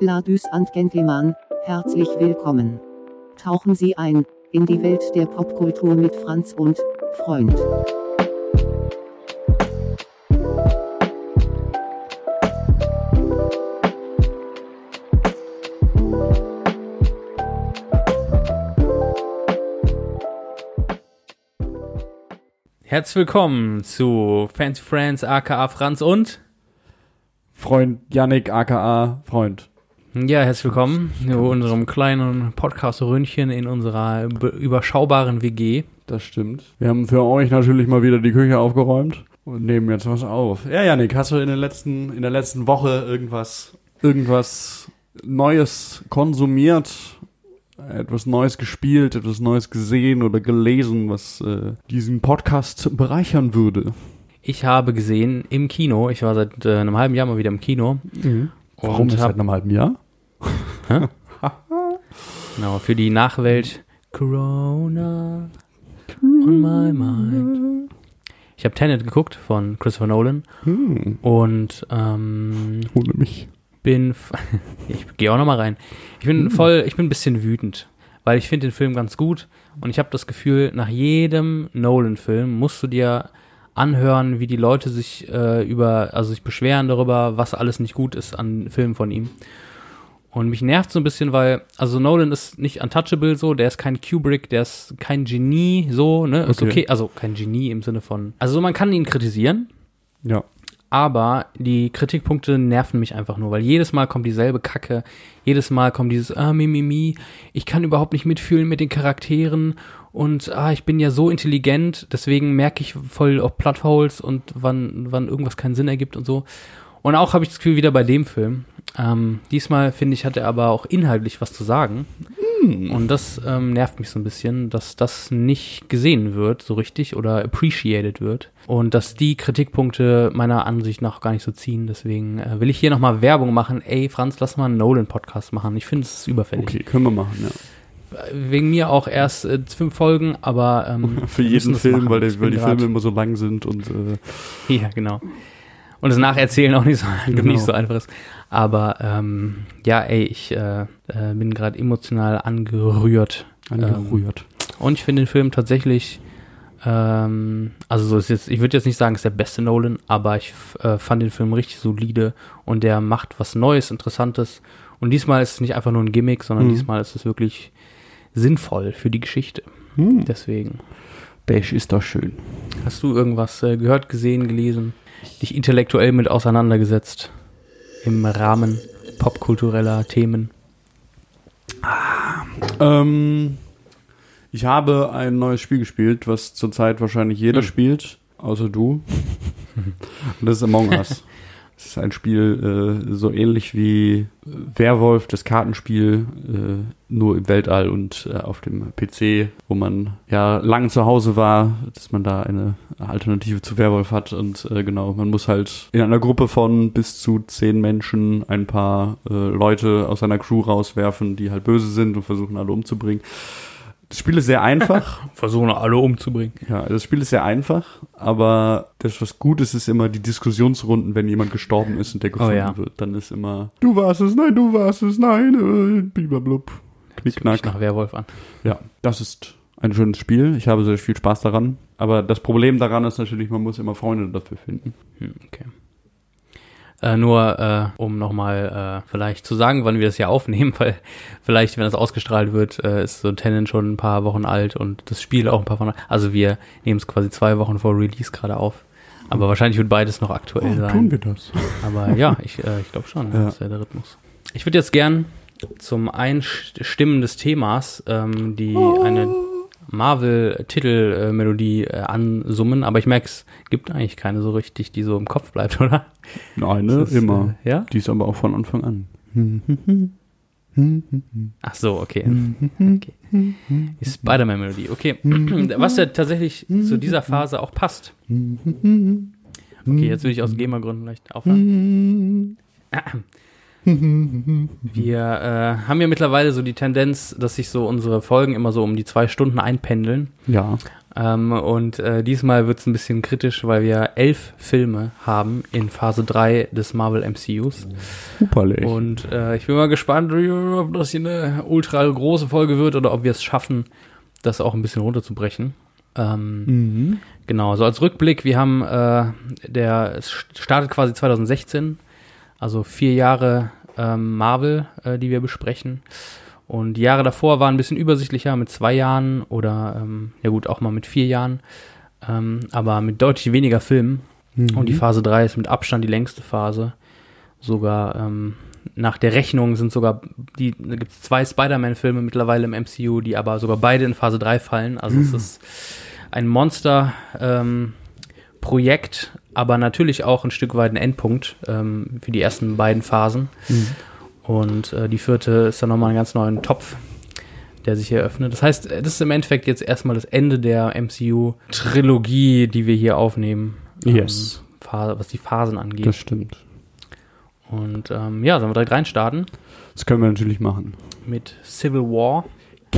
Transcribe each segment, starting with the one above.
Ladies and Gentlemen, herzlich willkommen. Tauchen Sie ein in die Welt der Popkultur mit Franz und Freund. Herzlich willkommen zu Fancy Friends, aka Franz und Freund Yannick, aka Freund. Ja, herzlich willkommen zu unserem kleinen Podcast-Röhnchen in unserer be- überschaubaren WG. Das stimmt. Wir haben für euch natürlich mal wieder die Küche aufgeräumt und nehmen jetzt was auf. Ja, Yannick, hast du in der letzten, in der letzten Woche irgendwas, irgendwas Neues konsumiert? Etwas Neues gespielt, etwas Neues gesehen oder gelesen, was äh, diesen Podcast bereichern würde? Ich habe gesehen im Kino, ich war seit äh, einem halben Jahr mal wieder im Kino. Warum Und hab- seit einem halben Jahr? Genau, für die Nachwelt Corona on my mind. Ich habe Tenet geguckt von Christopher Nolan Hm, und ähm, ohne mich. bin, ich gehe auch noch mal rein. Ich bin voll, ich bin ein bisschen wütend, weil ich finde den Film ganz gut und ich habe das Gefühl, nach jedem Nolan-Film musst du dir anhören, wie die Leute sich äh, über, also sich beschweren darüber, was alles nicht gut ist an Filmen von ihm. Und mich nervt so ein bisschen, weil, also Nolan ist nicht untouchable so, der ist kein Kubrick, der ist kein Genie so, ne? Ist Okay. okay, also kein Genie im Sinne von. Also man kann ihn kritisieren, Ja. aber die Kritikpunkte nerven mich einfach nur, weil jedes Mal kommt dieselbe Kacke, jedes Mal kommt dieses ah mi mi mi, ich kann überhaupt nicht mitfühlen mit den Charakteren und ah ich bin ja so intelligent, deswegen merke ich voll auf Plotholes und wann wann irgendwas keinen Sinn ergibt und so. Und auch habe ich das Gefühl wieder bei dem Film. Ähm, diesmal finde ich hat er aber auch inhaltlich was zu sagen. Und das ähm, nervt mich so ein bisschen, dass das nicht gesehen wird so richtig oder appreciated wird. Und dass die Kritikpunkte meiner Ansicht nach gar nicht so ziehen. Deswegen äh, will ich hier nochmal Werbung machen. Ey, Franz, lass mal einen Nolan-Podcast machen. Ich finde, es ist überfällig. Okay, können wir machen, ja. Wegen mir auch erst äh, fünf Folgen, aber ähm, Für jeden Film, machen. weil, die, weil die Filme immer so lang sind und äh, Ja, genau. Und das Nacherzählen auch nicht so, Genau. nicht so einfach ist. Aber ähm, ja, ey, ich äh, äh, bin gerade emotional angerührt. angerührt. Und ich finde den Film tatsächlich, ähm, also so ist jetzt, ich würde jetzt nicht sagen, es ist der beste Nolan, aber ich äh, fand den Film richtig solide und der macht was Neues, Interessantes. Und diesmal ist es nicht einfach nur ein Gimmick, sondern Mhm. diesmal ist es wirklich sinnvoll für die Geschichte. Hm. Deswegen. Das ist doch schön. Hast du irgendwas äh, gehört, gesehen, gelesen, dich intellektuell mit auseinandergesetzt im Rahmen popkultureller Themen? Ähm, ich habe ein neues Spiel gespielt, was zurzeit wahrscheinlich jeder Hm. spielt, außer du. Und das ist Among Us. Es ist ein Spiel äh, so ähnlich wie Werwolf, das Kartenspiel, äh, nur im Weltall und äh, auf dem PC, wo man ja lang zu Hause war, dass man da eine Alternative zu Werwolf hat. Und äh, genau, man muss halt in einer Gruppe von bis zu zehn Menschen ein paar äh, Leute aus seiner Crew rauswerfen, die halt böse sind und versuchen alle umzubringen. Das Spiel ist sehr einfach. Versuchen alle umzubringen. Ja, das Spiel ist sehr einfach, aber das, was gut ist, ist immer die Diskussionsrunden, wenn jemand gestorben ist und der gefunden ja. wird. Dann ist immer, du warst es, nein, du warst es, nein, äh, bliblablub. Mich Knickknack. nach Werwolf an. Ja, das ist ein schönes Spiel. Ich habe sehr viel Spaß daran. Aber das Problem daran ist natürlich, man muss immer Freunde dafür finden. Hm, okay. Äh, nur, äh, um nochmal äh, vielleicht zu sagen, wann wir das hier aufnehmen, weil vielleicht, wenn das ausgestrahlt wird, äh, ist so Tennen schon ein paar Wochen alt und das Spiel auch ein paar Wochen alt. Also wir nehmen es quasi zwei Wochen vor Release gerade auf. Aber wahrscheinlich wird beides noch aktuell sein. Oh, tun wir das. Aber ja, ich, äh, ich glaube schon, Ja. das wäre der Rhythmus. Ich würde jetzt gern zum Einstimmen des Themas ähm, die eine Marvel-Titel-Melodie äh, ansummen, aber ich merke, es gibt eigentlich keine so richtig, die so im Kopf bleibt, oder? Eine, Das ist, immer. Äh, ja? Die ist aber auch von Anfang an. Ach so, okay. okay. Die Spider-Man-Melodie. Okay. Was ja tatsächlich zu dieser Phase auch passt. Okay, jetzt will ich aus GEMA-Gründen vielleicht aufhören. Wir äh, haben ja mittlerweile so die Tendenz, dass sich so unsere Folgen immer so um die zwei Stunden einpendeln. Ja. Ähm, und äh, diesmal wird es ein bisschen kritisch, weil wir elf Filme haben in Phase 3 des Marvel MCUs. Superlich. Und äh, ich bin mal gespannt, ob das hier eine ultra große Folge wird oder ob wir es schaffen, das auch ein bisschen runterzubrechen. Ähm, Mhm. Genau, so als Rückblick, wir haben, äh, der es startet quasi 2016, also vier Jahre ähm, Marvel, äh, die wir besprechen. Und die Jahre davor waren ein bisschen übersichtlicher mit zwei Jahren oder, ähm, ja gut, auch mal mit vier Jahren, ähm, aber mit deutlich weniger Filmen. Mhm. Und die Phase 3 ist mit Abstand die längste Phase. Sogar ähm, nach der Rechnung sind sogar, die, da gibt es zwei Spider-Man-Filme mittlerweile im MCU, die aber sogar beide in Phase 3 fallen. Also es ist ein Monster-Projekt, aber natürlich auch ein Stück weit ein Endpunkt ähm, für die ersten beiden Phasen. Mhm. Und äh, die vierte ist dann nochmal ein ganz neuen Topf, der sich eröffnet. Das heißt, das ist im Endeffekt jetzt erstmal das Ende der MCU-Trilogie, die wir hier aufnehmen. Yes. Ähm, Pha- was die Phasen angeht. Das stimmt. Und ähm, ja, sollen wir direkt reinstarten Das können wir natürlich machen. mit Civil War.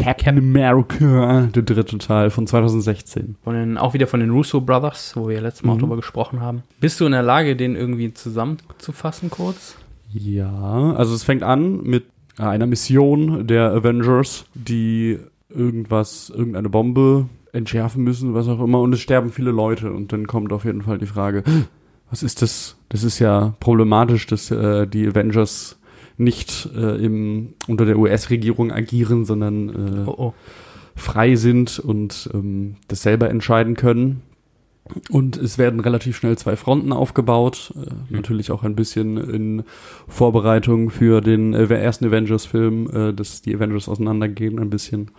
Captain America, der dritte Teil von 2016. Von den, auch wieder von den Russo Brothers, wo wir letztes Mal auch Mhm. drüber gesprochen haben. Bist du in der Lage, den irgendwie zusammenzufassen kurz? Ja, also es fängt an mit einer Mission der Avengers, die irgendwas, irgendeine Bombe entschärfen müssen, was auch immer, und es sterben viele Leute. Und dann kommt auf jeden Fall die Frage, was ist das? Das ist ja problematisch, dass äh, die Avengers nicht äh, im, unter der US-Regierung agieren, sondern äh, Oh, oh. frei sind und ähm, das selber entscheiden können. Und es werden relativ schnell zwei Fronten aufgebaut. Äh, Natürlich auch ein bisschen in Vorbereitung für den äh, ersten Avengers-Film, äh, dass die Avengers auseinandergehen, ein bisschen.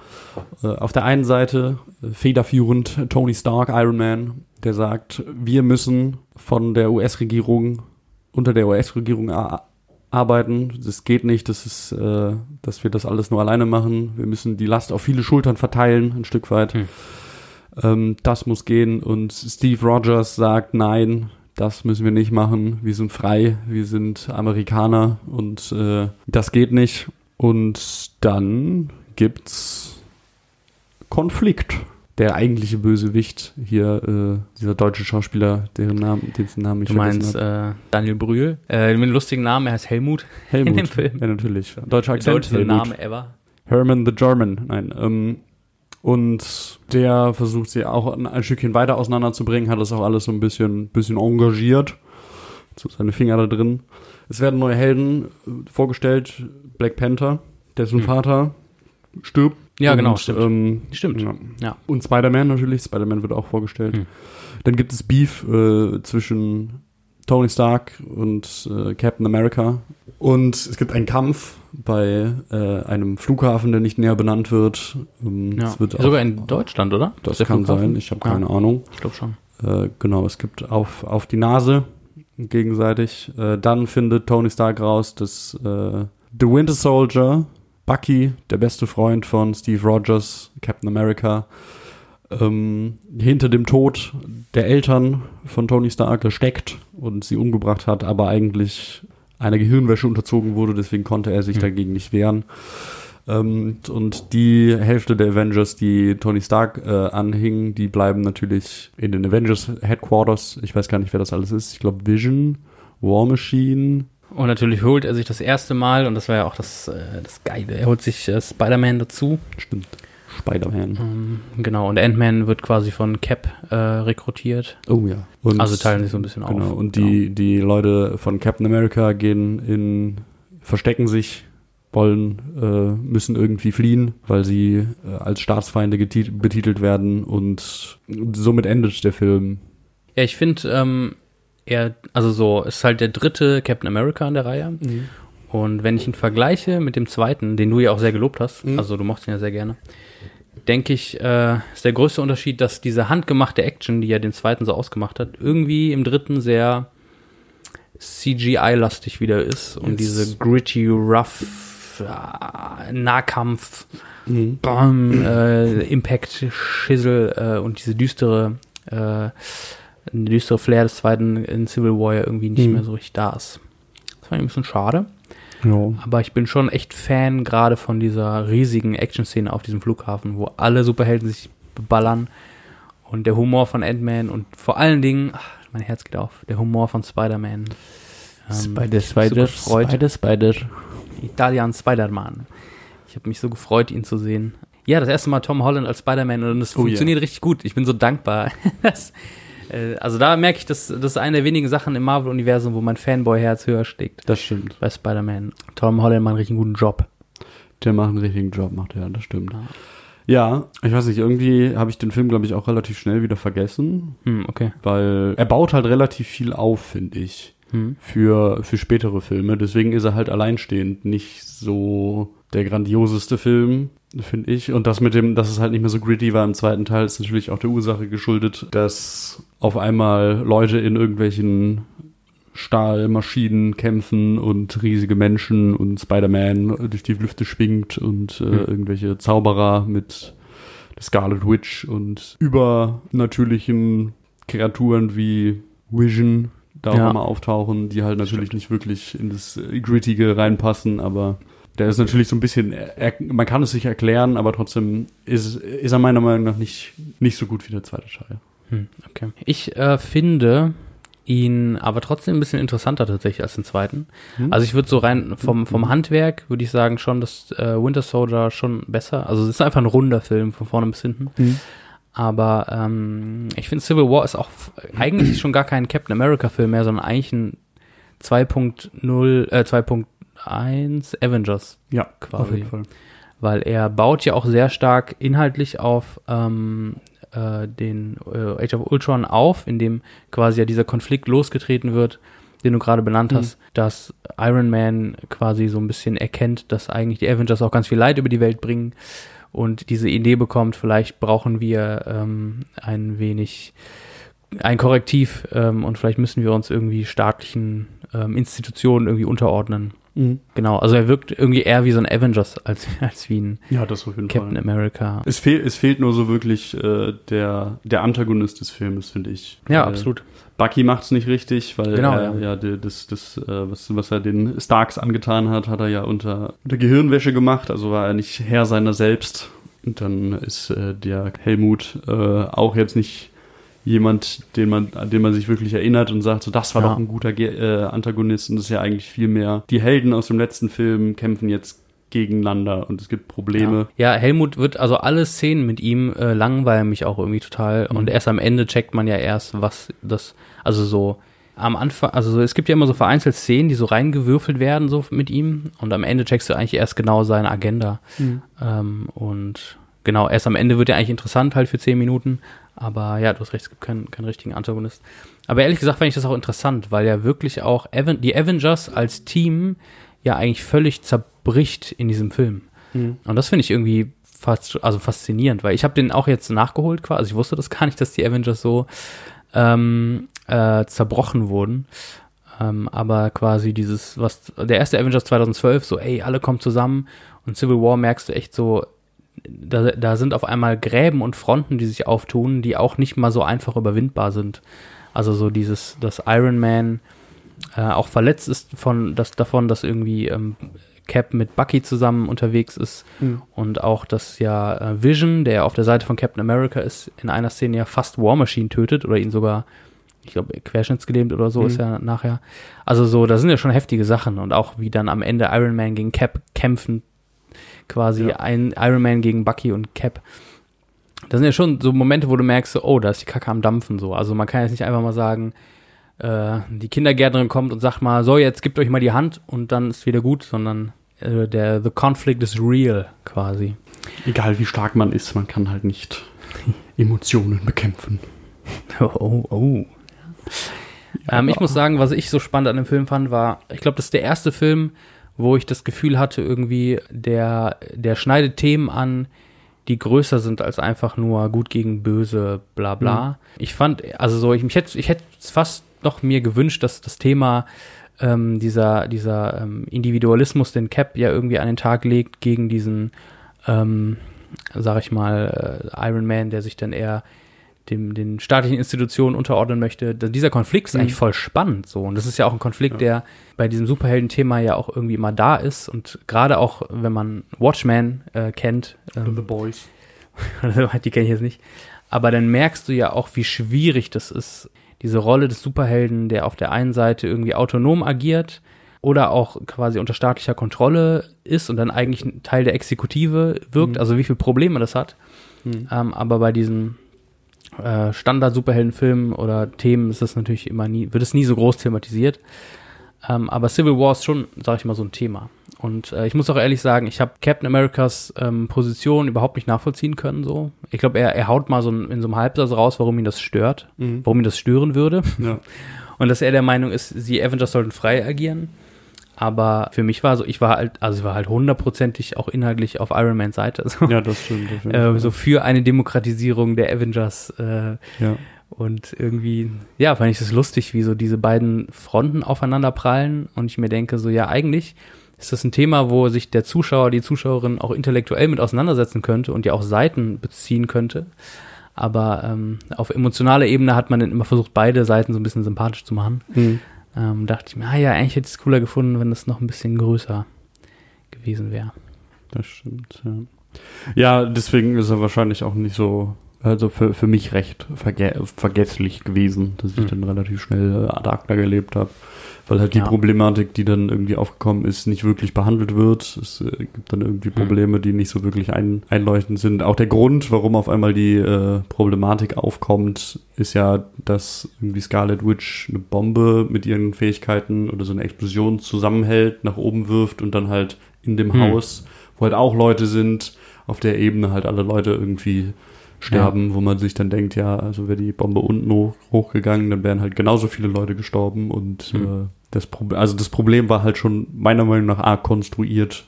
Äh, auf der einen Seite federführend Tony Stark, Iron Man, der sagt, wir müssen von der US-Regierung, unter der US-Regierung arbeiten. Das geht nicht, das ist, äh, dass wir das alles nur alleine machen. Wir müssen die Last auf viele Schultern verteilen, ein Stück weit. Hm. Ähm, das muss gehen. Und Steve Rogers sagt, nein, das müssen wir nicht machen. Wir sind frei, wir sind Amerikaner und äh, das geht nicht. Und dann gibt's Konflikt. Der eigentliche Bösewicht hier, äh, dieser deutsche Schauspieler, deren Namen, dessen Namen ich Du meinst äh, Daniel Brühl. Äh, mit einem lustigen Namen, er heißt Helmut. Helmut. in dem Film. Ja, natürlich. Deutscher Akzent. Helmut. Name ever. Herman the German. Nein. Ähm, und der versucht sie auch ein, ein Stückchen weiter auseinanderzubringen, hat das auch alles so ein bisschen, bisschen engagiert. So seine Finger da drin. Es werden neue Helden äh, vorgestellt. Black Panther, dessen Hm. Vater stirbt. Ja, Und, genau, stimmt. Ähm, Stimmt. Ja. Ja. Und Spider-Man natürlich. Spider-Man wird auch vorgestellt. Hm. Dann gibt es Beef äh, zwischen Tony Stark und äh, Captain America. Und es gibt einen Kampf bei äh, einem Flughafen, der nicht näher benannt wird. Ähm, Ja. wird Sogar in Deutschland, oder? Das Der kann Flughafen? sein, ich habe Ja. keine Ahnung. Ich glaube schon. Äh, genau, es gibt auf, auf die Nase gegenseitig. Äh, dann findet Tony Stark raus, dass äh, The Winter Soldier, Bucky, der beste Freund von Steve Rogers, Captain America, ähm, hinter dem Tod der Eltern von Tony Stark steckt und sie umgebracht hat, aber eigentlich einer Gehirnwäsche unterzogen wurde, deswegen konnte er sich Hm. dagegen nicht wehren. Ähm, und die Hälfte der Avengers, die Tony Stark äh, anhingen, die bleiben natürlich in den Avengers Headquarters. Ich weiß gar nicht, wer das alles ist. Ich glaube Vision, War Machine. Und natürlich holt er sich das erste Mal, und das war ja auch das, äh, das Geile, er holt sich äh, Spider-Man dazu. Stimmt. Spider-Man. Ähm, genau, und Ant-Man wird quasi von Cap äh, rekrutiert. Oh ja. Und, also teilen sich so ein bisschen auf. Genau. Und die, die Leute von Captain America gehen in, verstecken sich, wollen, äh, müssen irgendwie fliehen, weil sie äh, als Staatsfeinde betitelt werden und somit endet der Film. Ja, ich finde, ähm, er, also so, ist halt der dritte Captain America in der Reihe. Und wenn ich ihn vergleiche mit dem zweiten, den du ja auch sehr gelobt hast, Mhm. also du mochtest ihn ja sehr gerne, denke ich, äh, ist der größte Unterschied, dass diese handgemachte Action, die ja den zweiten so ausgemacht hat, irgendwie im dritten sehr CGI-lastig wieder ist und Yes. diese gritty, rough äh, Nahkampf, Mhm. Bam, äh, Impact, Schissel äh, und diese düstere, eine düstere Flair des zweiten in Civil War ja irgendwie nicht Mhm. mehr so richtig da ist. Das war ein bisschen schade. Ja. Aber ich bin schon echt Fan gerade von dieser riesigen Action-Szene auf diesem Flughafen, wo alle Superhelden sich beballern Und der Humor von Ant-Man und vor allen Dingen, ach, mein Herz geht auf, der Humor von Spider-Man. Ähm, Spider, ich so gefreut. Spider, Spider. Italian Spider-Man. Ich habe mich so gefreut, ihn zu sehen. Ja, das erste Mal Tom Holland als Spider-Man und es Oh, funktioniert richtig gut. Ich bin so dankbar. Das, äh, also da merke ich, dass das ist eine der wenigen Sachen im Marvel-Universum, wo mein Fanboy-Herz höher schlägt. Das stimmt. Bei Spider-Man. Tom Holland macht einen richtig guten Job. Der macht einen richtigen Job, macht er, das stimmt. Ja, ich weiß nicht, irgendwie habe ich den Film, glaube ich, auch relativ schnell wieder vergessen, Hm, okay. weil er baut halt relativ viel auf, finde ich, Hm. für, für spätere Filme. Deswegen ist er halt alleinstehend nicht so der grandioseste Film, finde ich. Und das mit dem, dass es halt nicht mehr so gritty war im zweiten Teil, ist natürlich auch der Ursache geschuldet, dass auf einmal Leute in irgendwelchen Stahlmaschinen kämpfen und riesige Menschen und Spider-Man durch die Lüfte schwingt und äh, Hm. irgendwelche Zauberer mit der Scarlet Witch und übernatürlichen Kreaturen wie Vision da auch Ja. mal auftauchen, die halt natürlich nicht wirklich in das Grittige reinpassen, aber der ist natürlich so ein bisschen, er, man kann es sich erklären, aber trotzdem ist, ist er meiner Meinung nach nicht, nicht so gut wie der zweite Teil. Hm, okay. Ich äh, finde ihn aber trotzdem ein bisschen interessanter tatsächlich als den zweiten. Hm? Also ich würde so rein vom, vom Handwerk würde ich sagen schon, dass äh, Winter Soldier schon besser. Also es ist einfach ein runder Film von vorne bis hinten. Hm. Aber ähm, ich finde Civil War ist auch eigentlich schon gar kein Captain America Film mehr, sondern eigentlich ein 2.0, äh, 2.1 Avengers Ja, quasi. auf jeden Fall. weil er baut ja auch sehr stark inhaltlich auf ähm, äh, den äh, Age of Ultron auf, in dem quasi ja dieser Konflikt losgetreten wird, den du gerade benannt Mhm. hast, dass Iron Man quasi so ein bisschen erkennt, dass eigentlich die Avengers auch ganz viel Leid über die Welt bringen und diese Idee bekommt, vielleicht brauchen wir ähm, ein wenig ein Korrektiv ähm, und vielleicht müssen wir uns irgendwie staatlichen ähm, Institutionen irgendwie unterordnen. Mhm. Genau, also er wirkt irgendwie eher wie so ein Avengers als, als wie ein Ja, das auf jeden Captain Fall. America. Es, fehl, es fehlt nur so wirklich äh, der, der Antagonist des Filmes, finde ich. Ja, Weil absolut. Bucky macht's nicht richtig, weil Genau, er ja. ja, das, das, äh, was, was er den Starks angetan hat, hat er ja unter, unter Gehirnwäsche gemacht, also war er nicht Herr seiner selbst. Und dann ist äh, der Helmut äh, auch jetzt nicht jemand, den man, an den man sich wirklich erinnert und sagt, so das war Ja. doch ein guter Ge äh, Antagonist und das ist ja eigentlich viel mehr. Die Helden aus dem letzten Film kämpfen jetzt gegeneinander und es gibt Probleme. Ja. ja, Helmut wird, also alle Szenen mit ihm äh, langweilen mich auch irgendwie total. Mhm. Und erst am Ende checkt man ja erst, was das, also so am Anfang, also so, es gibt ja immer so vereinzelt Szenen, die so reingewürfelt werden, so mit ihm. Und am Ende checkst du eigentlich erst genau seine Agenda. Ähm, und genau, erst am Ende wird er eigentlich interessant halt für zehn Minuten. Aber ja, du hast recht, es gibt keinen, keinen richtigen Antagonist. Aber ehrlich gesagt fand ich das auch interessant, weil ja wirklich auch Aven die Avengers als Team ja eigentlich völlig zerbricht in diesem Film. Und das finde ich irgendwie fast, also faszinierend, weil ich habe den auch jetzt nachgeholt quasi. Also ich wusste das gar nicht, dass die Avengers so ähm, äh, zerbrochen wurden. Ähm, aber quasi dieses, was der erste Avengers 2012, so, ey, alle kommen zusammen und Civil War merkst du echt so, da, da sind auf einmal Gräben und Fronten, die sich auftun, die auch nicht mal so einfach überwindbar sind. Also so dieses, dass Iron Man äh, auch verletzt ist von das davon, dass irgendwie ähm, Cap mit Bucky zusammen unterwegs ist Mhm. und auch, dass ja äh, Vision, der auf der Seite von Captain America ist, in einer Szene ja fast War Machine tötet oder ihn sogar, ich glaube, querschnittsgelähmt oder so Mhm. ist er nachher. Also so, da sind ja schon heftige Sachen und auch wie dann am Ende Iron Man gegen Cap kämpfen, quasi Ja. ein Iron Man gegen Bucky und Cap. Das sind ja schon so Momente, wo du merkst, oh, da ist die Kacke am Dampfen so. Also man kann jetzt nicht einfach mal sagen, äh, die Kindergärtnerin kommt und sagt mal, so, jetzt gebt euch mal die Hand und dann ist wieder gut, sondern äh, der The Conflict is real quasi. Egal wie stark man ist, man kann halt nicht Emotionen bekämpfen. Oh, oh. ähm, ich muss sagen, was ich so spannend an dem Film fand, war, ich glaube, das ist der erste Film, wo ich das Gefühl hatte, irgendwie, der, der schneidet Themen an, die größer sind als einfach nur gut gegen böse, bla bla. Ich fand, also so, ich, mich hätte, ich hätte fast noch mir gewünscht, dass das Thema ähm, dieser, dieser ähm, Individualismus, den Cap ja irgendwie an den Tag legt, gegen diesen, ähm, sag ich mal, äh, Iron Man, der sich dann eher dem, den staatlichen Institutionen unterordnen möchte. Dieser Konflikt ist Mhm. eigentlich voll spannend so. Und das ist ja auch ein Konflikt, der bei diesem Superhelden-Thema ja auch irgendwie immer da ist. Und gerade auch, wenn man Watchmen äh, kennt, ähm, The Boys. die kenne ich jetzt nicht. Aber dann merkst du ja auch, wie schwierig das ist, diese Rolle des Superhelden, der auf der einen Seite irgendwie autonom agiert oder auch quasi unter staatlicher Kontrolle ist und dann eigentlich ein Teil der Exekutive wirkt, Mhm. also wie viele Probleme das hat. Mhm. Ähm, aber bei diesen äh, Standard-Superheldenfilmen oder Themen ist das natürlich immer nie, wird es nie so groß thematisiert. Ähm, aber Civil War ist schon, sag ich mal, so ein Thema. Und äh, ich muss auch ehrlich sagen, ich habe Captain Americas ähm, Position überhaupt nicht nachvollziehen können. So, ich glaube, er, er haut mal so ein, in so einem Halbsatz raus, warum ihn das stört, Mhm. warum ihn das stören würde. Ja. Und dass er der Meinung ist, die Avengers sollten frei agieren. Aber für mich war so, ich war halt, also ich war halt hundertprozentig auch inhaltlich auf Iron Mans Seite. So, ja, das stimmt. auf jeden äh, so für eine Demokratisierung der Avengers. Äh, ja. und irgendwie, ja, fand ich das lustig, wie so diese beiden Fronten aufeinander prallen. Und ich mir denke, so, ja, eigentlich ist das ein Thema, wo sich der Zuschauer, die Zuschauerin auch intellektuell mit auseinandersetzen könnte und ja auch Seiten beziehen könnte. Aber ähm, auf emotionaler Ebene hat man dann immer versucht, beide Seiten so ein bisschen sympathisch zu machen. Mhm. Ähm, dachte ich mir, ah ja, eigentlich hätte ich es cooler gefunden, wenn das noch ein bisschen größer gewesen wäre. Das stimmt, ja. Ja, deswegen ist er wahrscheinlich auch nicht so, also für, für mich recht verge vergesslich gewesen, dass ich Hm. dann relativ schnell äh, ad acta gelebt habe. Weil halt die Ja. Problematik, die dann irgendwie aufgekommen ist, nicht wirklich behandelt wird. Es äh, gibt dann irgendwie Probleme, die nicht so wirklich ein, einleuchtend sind. Auch der Grund, warum auf einmal die äh, Problematik aufkommt, ist ja, dass irgendwie Scarlet Witch eine Bombe mit ihren Fähigkeiten oder so eine Explosion zusammenhält, nach oben wirft und dann halt in dem Hm. Haus, wo halt auch Leute sind, auf der Ebene halt alle Leute irgendwie sterben, wo man sich dann denkt, ja, also wäre die Bombe unten hoch, hochgegangen, dann wären halt genauso viele Leute gestorben und Hm. Das Problem, also das Problem war halt schon meiner Meinung nach arg konstruiert.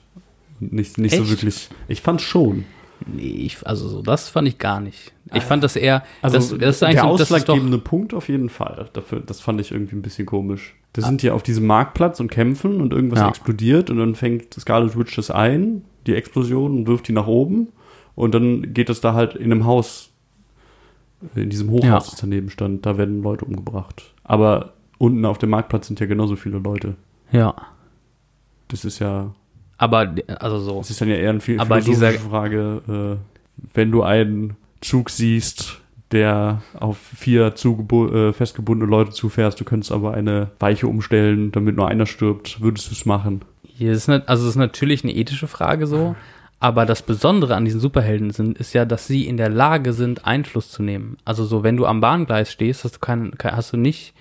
Und Nicht, nicht so wirklich. Ich fand's schon. Nee, ich, also so, das fand ich gar nicht. Ich fand das eher, Also das, das ist eigentlich der so, das ausschlaggebende Punkt auf jeden Fall. Dafür, das fand ich irgendwie ein bisschen komisch. Da sind die auf diesem Marktplatz und kämpfen und irgendwas Ja. explodiert und dann fängt Scarlet Witch das ein, die Explosion, und wirft die nach oben und dann geht es da halt in einem Haus, in diesem Hochhaus, Ja. das daneben stand, da werden Leute umgebracht. Aber unten auf dem Marktplatz sind ja genauso viele Leute. ja. Das ist ja, Aber, also so. das ist dann ja eher eine viel Aber dieser- Frage, äh, wenn du einen Zug siehst, der auf vier äh, festgebundene Leute zufährst, du könntest aber eine Weiche umstellen, damit nur einer stirbt, würdest du es machen? Hier ist nicht, also es ist natürlich eine ethische Frage so, aber das Besondere an diesen Superhelden sind, ist ja, dass sie in der Lage sind, Einfluss zu nehmen. Also so, wenn du am Bahngleis stehst, hast du keinen, kein, hast du nicht,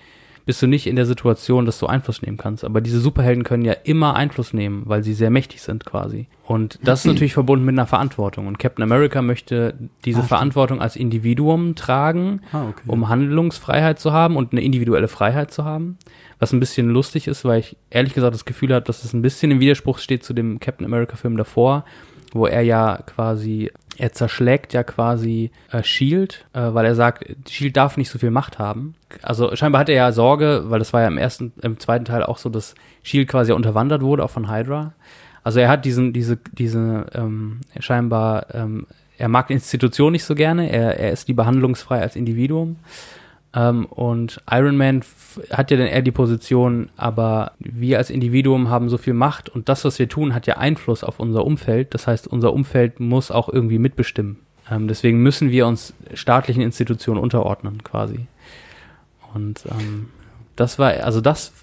bist du nicht in der Situation, dass du Einfluss nehmen kannst. Aber diese Superhelden können ja immer Einfluss nehmen, weil sie sehr mächtig sind quasi. Und das ist natürlich verbunden mit einer Verantwortung. Und Captain America möchte diese Ah. Verantwortung als Individuum tragen Ah, okay. um Handlungsfreiheit zu haben und eine individuelle Freiheit zu haben. Was ein bisschen lustig ist, weil ich ehrlich gesagt das Gefühl habe, dass es ein bisschen im Widerspruch steht zu dem Captain America Film davor, wo er ja quasi, er zerschlägt ja quasi äh, Shield, äh, weil er sagt, Shield darf nicht so viel Macht haben. Also scheinbar hat er ja Sorge, weil das war ja im ersten, im zweiten Teil auch so, dass Shield quasi unterwandert wurde, auch von Hydra. Also er hat diesen, diese, diese, ähm, scheinbar, ähm, er mag Institution nicht so gerne, er, er ist lieber handlungsfrei als Individuum. Ähm, und Iron Man hat ja dann eher die Position, aber wir als Individuum haben so viel Macht und das, was wir tun, hat ja Einfluss auf unser Umfeld. Das heißt, unser Umfeld muss auch irgendwie mitbestimmen. Ähm, deswegen müssen wir uns staatlichen Institutionen unterordnen, quasi. Und ähm, das war, also das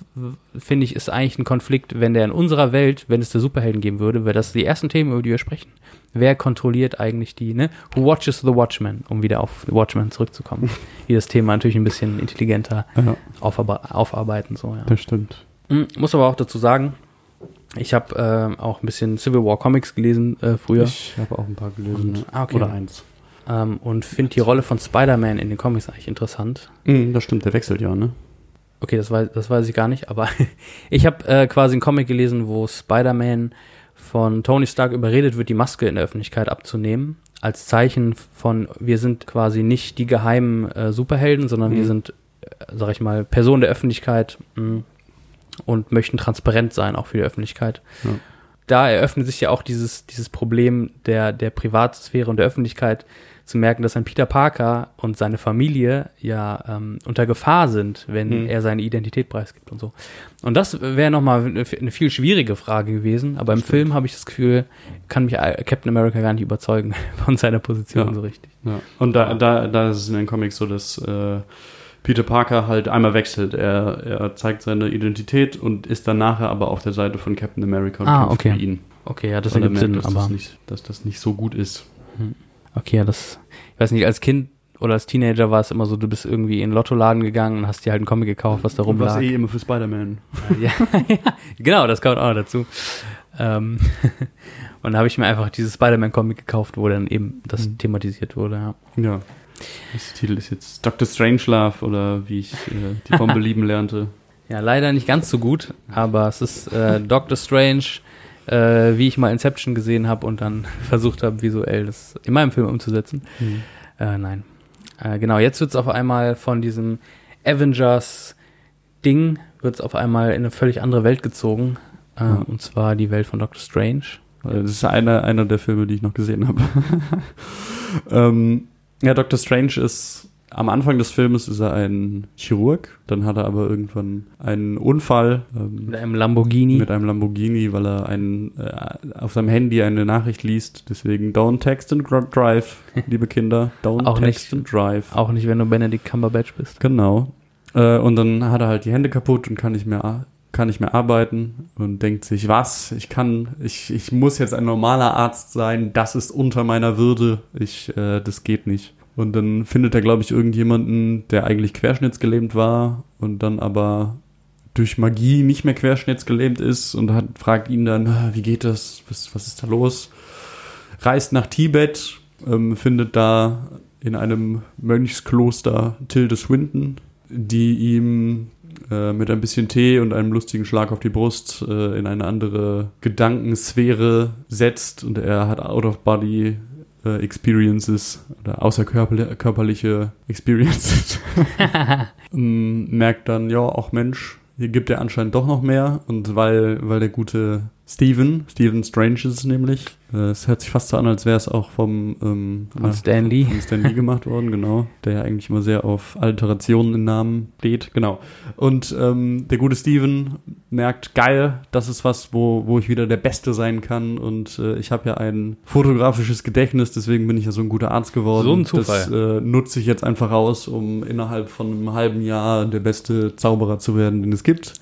finde ich, ist eigentlich ein Konflikt, wenn der in unserer Welt, wenn es der Superhelden geben würde, wäre das die ersten Themen, über die wir sprechen. Wer kontrolliert eigentlich die, ne? Who watches the Watchmen, um wieder auf Watchmen zurückzukommen. Hier das Thema natürlich ein bisschen intelligenter Ja, aufarbe aufarbeiten, so, ja. das stimmt. Mm, Muss aber auch dazu sagen, ich habe äh, auch ein bisschen Civil War Comics gelesen äh, früher Ich habe auch ein paar gelesen. Und- ah, okay. Oder eins. ähm, und finde die Rolle von Spider-Man in den Comics eigentlich interessant. Mhm, das stimmt, der wechselt ja, ne? Okay, das weiß, das weiß ich gar nicht, aber ich habe äh, quasi einen Comic gelesen, wo Spider-Man von Tony Stark überredet wird, die Maske in der Öffentlichkeit abzunehmen. Als Zeichen von, wir sind quasi nicht die geheimen äh, Superhelden, sondern wir Mhm. sind, äh, sag ich mal, Personen der Öffentlichkeit mh, und möchten transparent sein, auch für die Öffentlichkeit. Ja. Da eröffnet sich ja auch dieses, dieses Problem der, der Privatsphäre und der Öffentlichkeit. Zu merken, dass ein Peter Parker und seine Familie ja ähm, unter Gefahr sind, wenn Mhm. er seine Identität preisgibt und so. Und das wäre nochmal eine, eine viel schwierige Frage gewesen, aber im Stimmt. Film habe ich das Gefühl, kann mich Captain America gar nicht überzeugen von seiner Position Ja. so richtig. Ja. Und da, da, da ist es in den Comics so, dass äh, Peter Parker halt einmal wechselt. Er, er zeigt seine Identität und ist dann nachher aber auf der Seite von Captain America und Ah, kämpft okay. für ihn. Okay, ja, das er ergibt merkt, Sinn, dass aber das, nicht, dass das nicht so gut ist. Okay, ja, das, ich weiß nicht, als Kind oder als Teenager war es immer so, du bist irgendwie in den Lottoladen gegangen und hast dir halt einen Comic gekauft, was da Und was rumlag. eh immer für Spider-Man. ja, ja, genau, das kommt auch noch dazu. Ähm, und da habe ich mir einfach dieses Spider-Man-Comic gekauft, wo dann eben das Mhm. thematisiert wurde. Ja. Ja. Das Titel ist jetzt Dr. Strangelove oder wie ich äh, die Bombe lieben lernte. ja, leider nicht ganz so gut, aber es ist äh, Doctor Strange, äh, wie ich mal Inception gesehen habe und dann versucht habe, visuell das in meinem Film umzusetzen. Äh, nein. Äh, genau, jetzt wird es auf einmal von diesem Avengers-Ding, wird es auf einmal in eine völlig andere Welt gezogen. Äh, Ja. Und zwar die Welt von Doctor Strange. Weil Das ist einer, einer der Filme, die ich noch gesehen habe. ähm, ja, Dr. Strange ist am Anfang des Filmes ist er ein Chirurg, dann hat er aber irgendwann einen Unfall ähm, Mit einem Lamborghini. mit einem Lamborghini, weil er einen, äh, auf seinem Handy eine Nachricht liest. Deswegen don't text and drive, liebe Kinder. Don't Auch text nicht. and drive. Auch nicht, wenn du Benedict Cumberbatch bist. Genau. Äh, und dann hat er halt die Hände kaputt und kann nicht mehr kann nicht mehr arbeiten und denkt sich, was? Ich kann, ich, ich muss jetzt ein normaler Arzt sein, das ist unter meiner Würde. Ich, äh, das geht nicht. Und dann findet er, glaube ich, irgendjemanden, der eigentlich querschnittsgelähmt war und dann aber durch Magie nicht mehr querschnittsgelähmt ist und hat, fragt ihn dann, "Ah, wie geht das? Was, was ist da los? Reist nach Tibet, ähm, findet da in einem Mönchskloster Tilde Swinton, die ihm äh, mit ein bisschen Tee und einem lustigen Schlag auf die Brust äh, in eine andere Gedankensphäre setzt und er hat Out-of-Body äh, Experiences oder außerkörperliche Experiences. Ähm, merkt dann, ja, auch Mensch, hier gibt er anscheinend doch noch mehr und weil, weil der gute Steven, Steven Strange ist es nämlich, äh, es hört sich fast so an, als wäre es auch vom ähm, Von Stan Lee. von Stan Lee gemacht worden, genau. Der ja eigentlich immer sehr auf Alterationen in Namen steht, genau. Und ähm, der gute Steven merkt, geil, das ist was, wo, wo ich wieder der Beste sein kann. Und äh, ich habe ja ein fotografisches Gedächtnis, deswegen bin ich ja so ein guter Arzt geworden. So ein Zufall. Das äh, nutze ich jetzt einfach aus, um innerhalb von einem halben Jahr der beste Zauberer zu werden, den es gibt.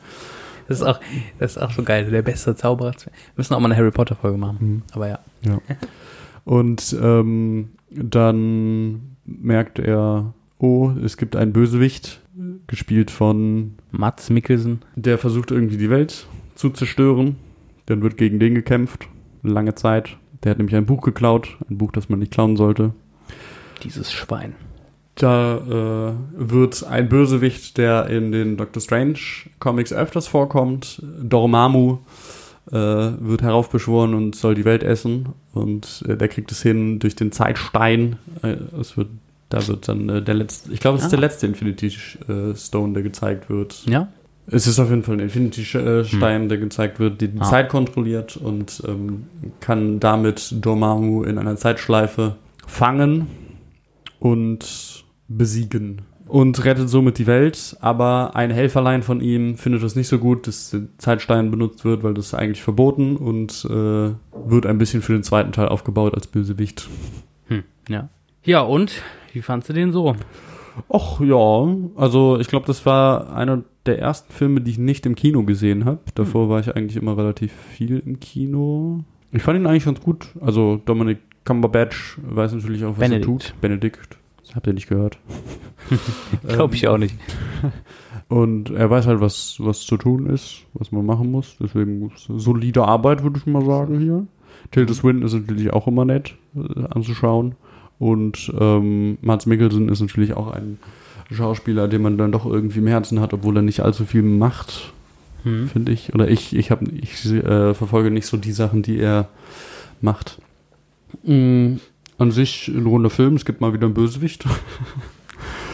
Das ist auch, das ist auch schon geil. Der beste Zauberer. Wir müssen auch mal eine Harry Potter Folge machen. Mhm. Aber ja. Ja. Und ähm, dann merkt er, oh, es gibt einen Bösewicht, gespielt von, Mats Mikkelsen. der versucht irgendwie die Welt zu zerstören. Dann wird gegen den gekämpft, lange Zeit. Der hat nämlich ein Buch geklaut, ein Buch, das man nicht klauen sollte. Dieses Schwein. Da äh, wird ein Bösewicht, der in den Doctor Strange Comics öfters vorkommt, Dormammu, äh, wird heraufbeschworen und soll die Welt essen. Und äh, der kriegt es hin durch den Zeitstein. Äh, es wird, da wird dann äh, der letzte, ich glaube, es ist Ah. der letzte Infinity äh, Stone, der gezeigt wird. Ja? Es ist auf jeden Fall ein Infinity-Stein, der gezeigt wird, der die Ah. Zeit kontrolliert und ähm, kann damit Dormammu in einer Zeitschleife fangen und besiegen. Und rettet somit die Welt, aber ein Helferlein von ihm findet es nicht so gut, dass der Zeitstein benutzt wird, weil das ist eigentlich verboten und äh, wird ein bisschen für den zweiten Teil aufgebaut als Bösewicht. Hm. Ja. Ja, und? Wie fandst du den so? Och ja, also ich glaube, das war einer der ersten Filme, die ich nicht im Kino gesehen habe. Davor war ich eigentlich immer relativ viel im Kino. Ich fand ihn eigentlich ganz gut. Also Dominic Cumberbatch weiß natürlich auch, was Benedict. er tut. Benedikt. Habt ihr nicht gehört. Glaube ich auch nicht. Und er weiß halt, was, was zu tun ist, was man machen muss. Deswegen solide Arbeit, würde ich mal sagen hier. Tilda Swinton ist natürlich auch immer nett äh, anzuschauen. Und ähm, Mats Mikkelsen ist natürlich auch ein Schauspieler, den man dann doch irgendwie im Herzen hat, obwohl er nicht allzu viel macht, Hm. finde ich. Oder ich, ich, hab, ich äh, verfolge nicht so die Sachen, die er macht. Mm, an sich ein runder Film, es gibt mal wieder einen Bösewicht.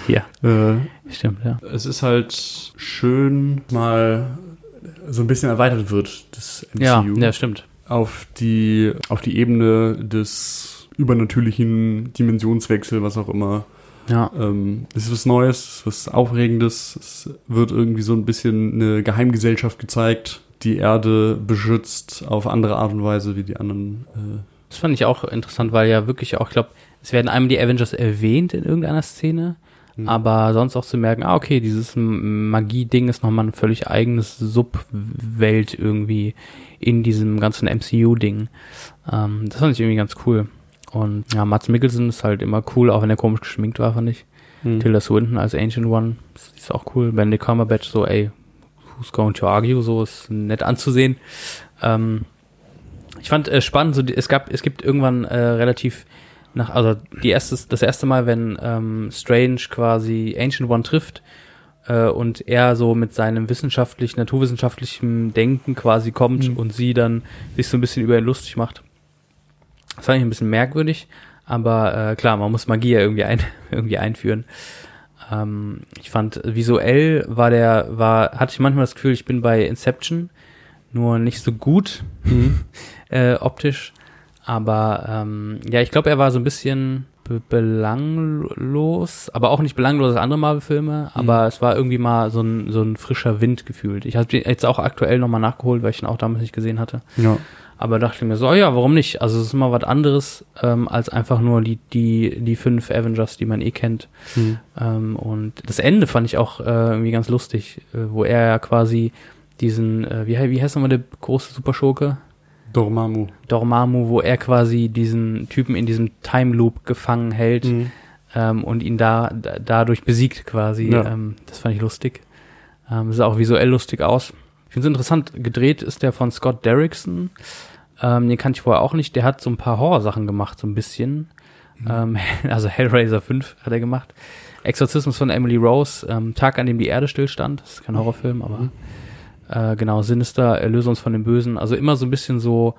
Ja, äh, stimmt, ja. es ist halt schön, mal so ein bisschen erweitert wird, das MCU. Ja, ja, stimmt. Auf die, auf die Ebene des übernatürlichen Dimensionswechsel, was auch immer. Ja. Ähm, es ist was Neues, es ist was Aufregendes, es wird irgendwie so ein bisschen eine Geheimgesellschaft gezeigt, die Erde beschützt auf andere Art und Weise wie die anderen. Das fand ich auch interessant, weil ja wirklich auch, ich glaube, es werden einmal die Avengers erwähnt in irgendeiner Szene, Mhm. aber sonst auch zu merken, ah, okay, dieses Magie-Ding ist nochmal ein völlig eigenes Subwelt irgendwie in diesem ganzen MCU-Ding. Ähm, das fand ich irgendwie ganz cool. Und ja, Mats Mikkelsen ist halt immer cool, auch wenn er komisch geschminkt war, fand ich. hm. Tilda Swinton als Ancient One, ist auch cool. Benedict Cumberbatch so, ey, who's going to argue, so ist nett anzusehen. Ähm, ich fand äh, spannend, so die, es gab, es gibt irgendwann äh, relativ nach, also die erste, das erste Mal, wenn ähm, Strange quasi Ancient One trifft äh, und er so mit seinem wissenschaftlich, naturwissenschaftlichen Denken quasi kommt Mhm. und sie dann sich so ein bisschen über ihn lustig macht. Das fand ich ein bisschen merkwürdig, aber äh, klar, man muss Magie ja irgendwie, ein, irgendwie einführen. Ähm, ich fand visuell war der, war, hatte ich manchmal das Gefühl, ich bin bei Inception, nur nicht so gut Mhm. äh, optisch. Aber ähm, ja, ich glaube, er war so ein bisschen be belanglos, aber auch nicht belanglos als andere Marvel-Filme, aber es war irgendwie mal so ein, so ein frischer Wind gefühlt. Ich habe jetzt auch aktuell nochmal nachgeholt, weil ich ihn auch damals nicht gesehen hatte. Ja. Aber dachte mir so, oh ja, warum nicht? Also es ist immer was anderes ähm, als einfach nur die, die, die fünf Avengers, die man eh kennt. Mhm. Ähm, und das Ende fand ich auch äh, irgendwie ganz lustig, äh, wo er ja quasi diesen, äh, wie, wie heißt nochmal der große Superschurke? Dormammu. Dormammu, wo er quasi diesen Typen in diesem Time Loop gefangen hält Mhm. ähm, und ihn da, da dadurch besiegt quasi. Ja. Ähm, das fand ich lustig. Ähm, sah auch visuell lustig aus. Ich finde es interessant, gedreht ist der von Scott Derrickson. Ähm, den kannte ich vorher auch nicht. Der hat so ein paar Horrorsachen gemacht, so ein bisschen. Ähm, also Hellraiser 5 hat er gemacht. Exorzismus von Emily Rose, ähm, Tag, an dem die Erde stillstand. Das ist kein Horrorfilm, aber äh, genau, Sinister, Erlöse uns von den Bösen. Also immer so ein bisschen so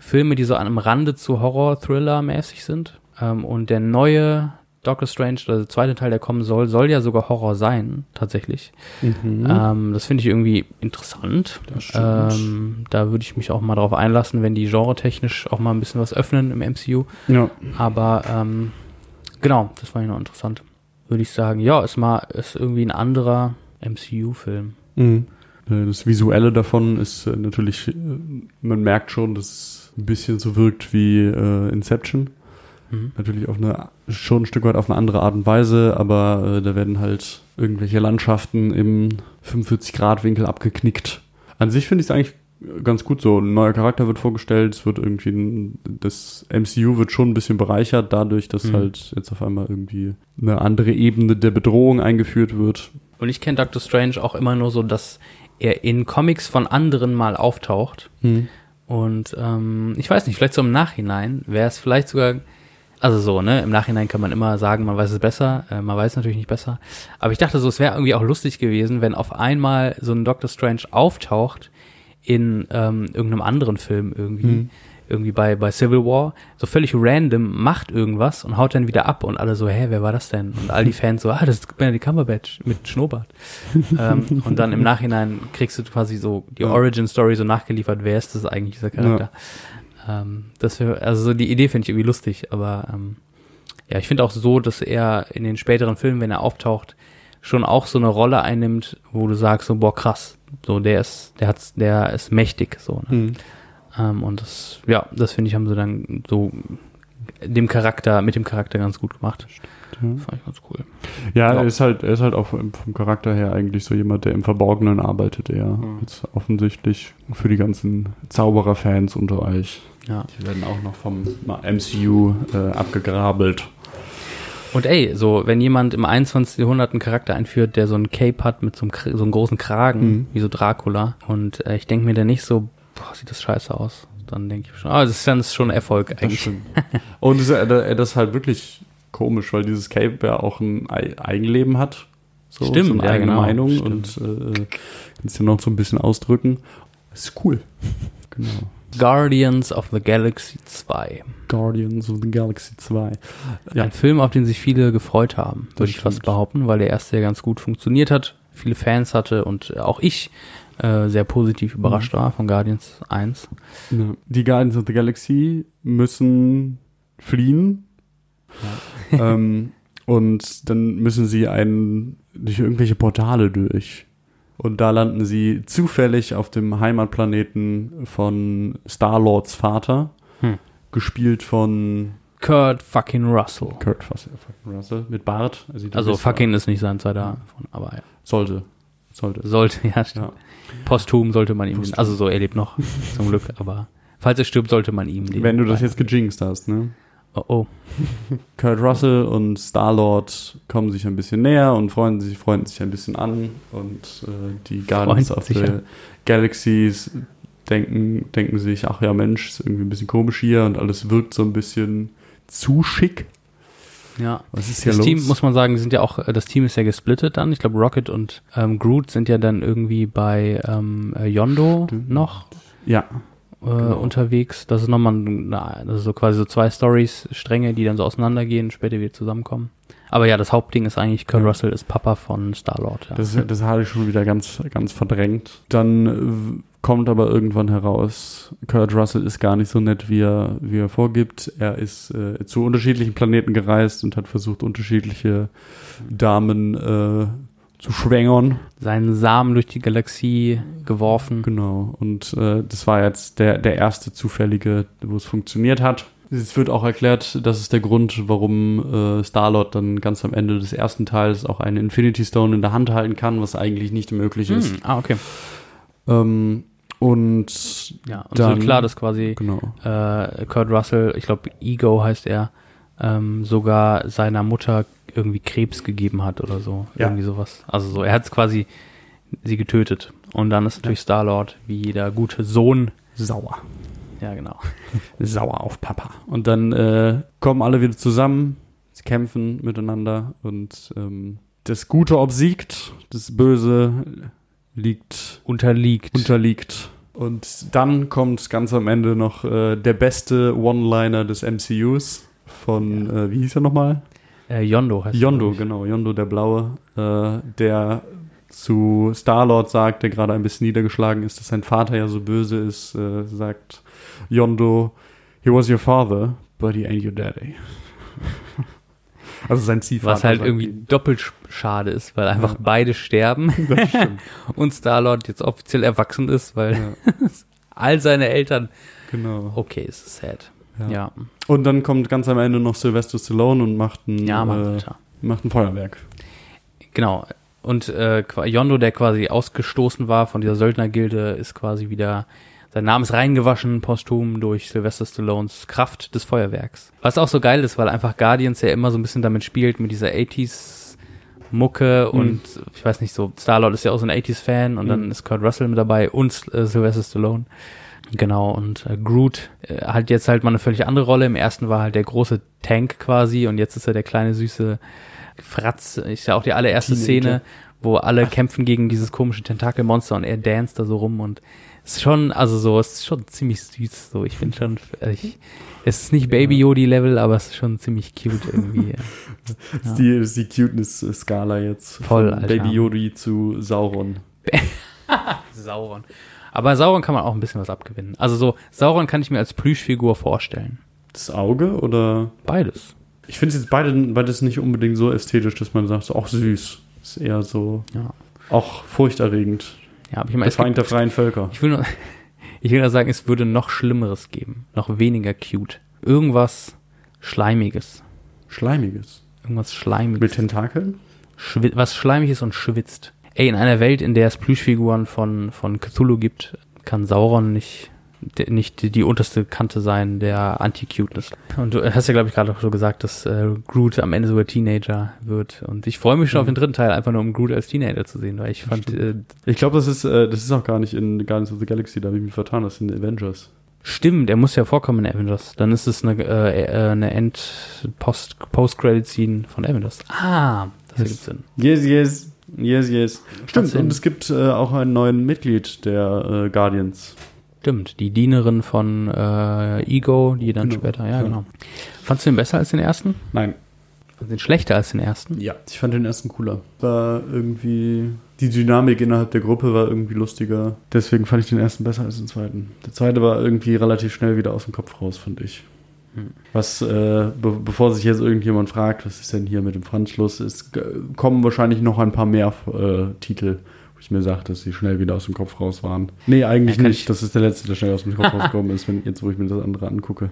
Filme, die so an einem Rande zu Horror-Thriller-mäßig sind. Ähm, und der neue Doctor Strange, also der zweite Teil, der kommen soll, soll ja sogar Horror sein, tatsächlich. Mhm. Ähm, das finde ich irgendwie interessant. Ähm, da würde ich mich auch mal drauf einlassen, wenn die genre-technisch auch mal ein bisschen was öffnen im MCU. ja. Aber ähm, genau, das fand ich noch interessant. Würde ich sagen, ja, ist mal ist irgendwie ein anderer MCU-Film. Mhm. Äh, Das Visuelle davon ist äh, natürlich, äh, man merkt schon, dass es ein bisschen so wirkt wie Inception. Mhm. Natürlich auf eine, schon ein Stück weit auf eine andere Art und Weise, aber äh, da werden halt irgendwelche Landschaften im 45-Grad-Winkel abgeknickt. An sich finde ich es eigentlich ganz gut so. Ein neuer Charakter wird vorgestellt, es wird irgendwie, ein, das MCU wird schon ein bisschen bereichert dadurch, dass Mhm. halt jetzt auf einmal irgendwie eine andere Ebene der Bedrohung eingeführt wird. Und ich kenne Doctor Strange auch immer nur so, dass er in Comics von anderen mal auftaucht. Und ähm, ich weiß nicht, vielleicht so im Nachhinein wäre es vielleicht sogar, also so, ne, im Nachhinein kann man immer sagen, man weiß es besser, äh, man weiß es natürlich nicht besser. Aber ich dachte so, es wäre irgendwie auch lustig gewesen, wenn auf einmal so ein Doctor Strange auftaucht in ähm, irgendeinem anderen Film irgendwie. Mhm. Irgendwie bei, bei Civil War, so völlig random, macht irgendwas und haut dann wieder ab und alle so, hä, wer war das denn? Und all die Fans so, ah, das ist Benedict Cumberbatch mit Schnurrbart. ähm, und dann im Nachhinein kriegst du quasi so die Ja. Origin-Story so nachgeliefert, wer ist das eigentlich, dieser Charakter? Ähm, das wär, also so die Idee finde ich irgendwie lustig, aber ähm, ja, ich finde auch so, dass er in den späteren Filmen, wenn er auftaucht, schon auch so eine Rolle einnimmt, wo du sagst so, boah, krass, so der ist, der hat's, der ist mächtig, so. Ne? Mhm. Ähm, und das, ja, das finde ich, haben sie dann so dem Charakter, mit dem Charakter ganz gut gemacht. Das fand ich ganz cool. Ja, Ja. er ist halt, er ist halt auch vom vom Charakter her eigentlich so jemand, der im Verborgenen arbeitet, eher. Mhm. Jetzt offensichtlich für die ganzen Zauberer-Fans unter euch. Ja. Die werden auch noch vom MCU äh, abgegrabelt. Und ey, so, wenn jemand im 21. Jahrhundert einen Charakter einführt, der so einen Cape hat mit so einem, so einem großen Kragen, Mhm. wie so Dracula, und äh, ich denke mir dann nicht so, boah, sieht das scheiße aus. Dann denke ich schon, ah, das ist dann schon Erfolg Das eigentlich. stimmt. Und ist, äh, das ist halt wirklich komisch, weil dieses Cape ja auch ein Ei- Eigenleben hat. So, Stimmt, so eine ja, eigene genau, Meinung stimmt. und äh, kannst du noch so ein bisschen ausdrücken. Das ist cool. Genau. Guardians of the Galaxy 2. Guardians of the Galaxy 2. Ja. Ein Film, auf den sich viele gefreut haben, Das würde ich fast behaupten, weil der erste ja ganz gut funktioniert hat, viele Fans hatte und äh, auch ich äh, sehr positiv Mhm. überrascht war von Guardians 1. Ja. Die Guardians of the Galaxy müssen fliehen. ähm, und dann müssen sie einen durch irgendwelche Portale durch. Und da landen sie zufällig auf dem Heimatplaneten von Star-Lords Vater, Hm. gespielt von Kurt fucking Russell. Kurt fucking Russell mit Bart. Also bisschen- fucking ist nicht sein zweiter, aber ja. Sollte. Sollte. Sollte, ja, stimmt. Ja. Posthum sollte man ihm, also so, er lebt noch, zum Glück, aber falls er stirbt, sollte man ihm den. Wenn du das jetzt gejinxt hast, ne? Oh, oh. Kurt Russell und Star-Lord kommen sich ein bisschen näher und freuen sich, freunden sich ein bisschen an und äh, die Guardians of the an. Galaxies denken, denken sich, ach ja Mensch, ist irgendwie ein bisschen komisch hier und alles wirkt so ein bisschen zu schick. Ja. Was ist hier Das los? Team, muss man sagen, sind ja auch, äh, das Team ist ja gesplittet dann. Ich glaube, Rocket und ähm, Groot sind ja dann irgendwie bei ähm, äh, Yondo Stimmt. noch ja, äh, Genau. unterwegs. Das ist nochmal eine, das ist so quasi so zwei Stories, Stränge, die dann so auseinandergehen, später wieder zusammenkommen. Aber ja, das Hauptding ist eigentlich, Kurt Ja. Russell ist Papa von Star-Lord. Ja. das, das hatte ich schon wieder ganz, ganz verdrängt. Dann kommt aber irgendwann heraus, Kurt Russell ist gar nicht so nett, wie er, wie er vorgibt. Er ist äh, zu unterschiedlichen Planeten gereist und hat versucht, unterschiedliche Damen äh, zu schwängern. Seinen Samen durch die Galaxie geworfen. Genau. Und äh, das war jetzt der, der erste zufällige, wo es funktioniert hat. Es wird auch erklärt, das ist der Grund, warum äh, Star-Lord dann ganz am Ende des ersten Teils auch einen Infinity Stone in der Hand halten kann, was eigentlich nicht möglich ist. Hm, ah, okay. Ähm, und Ja, und Dann- so klar, dass quasi genau. äh, Kurt Russell, ich glaube Ego heißt er, ähm, sogar seiner Mutter irgendwie Krebs gegeben hat oder so. Ja. Irgendwie sowas. Also so, er hat quasi sie getötet. Und dann ist natürlich Star-Lord, wie jeder gute Sohn. Sauer. Ja, genau. Sauer auf Papa. Und dann äh, kommen alle wieder zusammen, sie kämpfen miteinander und ähm, das Gute obsiegt, das Böse liegt Unterliegt. unterliegt. Und dann kommt ganz am Ende noch äh, der beste One-Liner des MCUs von, äh, wie hieß er nochmal? äh, Yondo heißt er, Yondo, genau, Yondo der Blaue, äh, der zu Star-Lord sagt, der gerade ein bisschen niedergeschlagen ist, dass sein Vater ja so böse ist, äh, sagt Yondo, he was your father, but he ain't your daddy. Also sein Ziehvater. Was halt irgendwie ihm. doppelt sch- schade ist, weil einfach Ja. beide sterben und Star-Lord jetzt offiziell erwachsen ist, weil ja, all seine Eltern. genau. Okay, ist sad. Ja. Ja, Und dann kommt ganz am Ende noch Sylvester Stallone und macht ein, ja, äh, macht ein Feuerwerk. Genau. Und äh, Yondo, der quasi ausgestoßen war von dieser Söldnergilde, ist quasi wieder, sein Name ist reingewaschen posthum durch Sylvester Stallones Kraft des Feuerwerks. Was auch so geil ist, weil einfach Guardians ja immer so ein bisschen damit spielt, mit dieser 80s Mucke Mhm. und ich weiß nicht so, Star-Lord ist ja auch so ein 80s-Fan und dann Mhm. ist Kurt Russell mit dabei und äh, Sylvester Stallone. Genau, und äh, Groot äh, hat jetzt halt mal eine völlig andere Rolle. Im ersten war halt der große Tank quasi und jetzt ist er der kleine süße Fratz. Ist ja auch die allererste. Szene, wo alle kämpfen gegen dieses komische Tentakelmonster und er danst da so rum und ist schon, also so, es ist schon ziemlich süß. So, ich finde schon, ich, es ist nicht Baby Yodi Level, aber es ist schon ziemlich cute irgendwie. Das ist die, ist die Cuteness-Skala jetzt. Voll, Alter. Baby Yodi zu Sauron. Sauron. Aber Sauron kann man auch ein bisschen was abgewinnen. Also so, Sauron kann ich mir als Plüschfigur vorstellen. Das Auge oder? Beides. Ich finde es jetzt beide, beides nicht unbedingt so ästhetisch, dass man sagt, so, auch süß. Ist eher so, Ja. auch furchterregend. Ja, aber ich meine, Der Feind der freien Völker. ich will nur, ich will nur sagen, es würde noch Schlimmeres geben. Noch weniger cute. Irgendwas Schleimiges. Schleimiges. Irgendwas Schleimiges. Mit Tentakeln? Schwi was Schleimiges und schwitzt. Ey, in einer Welt, in der es Plüschfiguren von, von Cthulhu gibt, kann Sauron nicht, nicht die, die unterste Kante sein der Anti-Cuteness. Und du hast ja, glaube ich, gerade auch so gesagt, dass äh, Groot am Ende sogar Teenager wird. Und ich freue mich schon auf den dritten Teil, einfach nur um Groot als Teenager zu sehen, weil ich fand, äh, Ich glaube, das ist, äh, das ist auch gar nicht in Guardians of the Galaxy, da habe ich mich vertan, das sind Avengers. stimmt, er muss ja vorkommen in Avengers. Dann ist es eine, äh, äh, eine End-Post- Post-Credit-Scene von Avengers. Ah, das ergibt Sinn. Yes, yes. Yes, yes. Stimmt, und es gibt äh, auch einen neuen Mitglied der äh, Guardians. Stimmt, die Dienerin von äh, Ego, die dann Genau. später, ja, genau. Fandst du den besser als den ersten? Nein. Fandst du den schlechter als den ersten? Ja. Ich fand den ersten cooler. War irgendwie. Die Dynamik innerhalb der Gruppe war irgendwie lustiger. Deswegen fand ich den ersten besser als den zweiten. Der zweite war irgendwie relativ schnell wieder aus dem Kopf raus, fand ich. Was, äh, be bevor sich jetzt irgendjemand fragt, was ist denn hier mit dem Franz los, ist, g- kommen wahrscheinlich noch ein paar mehr äh, Titel, wo ich mir sage, dass sie schnell wieder aus dem Kopf raus waren. Nee, eigentlich Ja, nicht. ich- Das ist der letzte, der schnell aus dem Kopf rausgekommen ist, wenn, jetzt wo ich mir das andere angucke.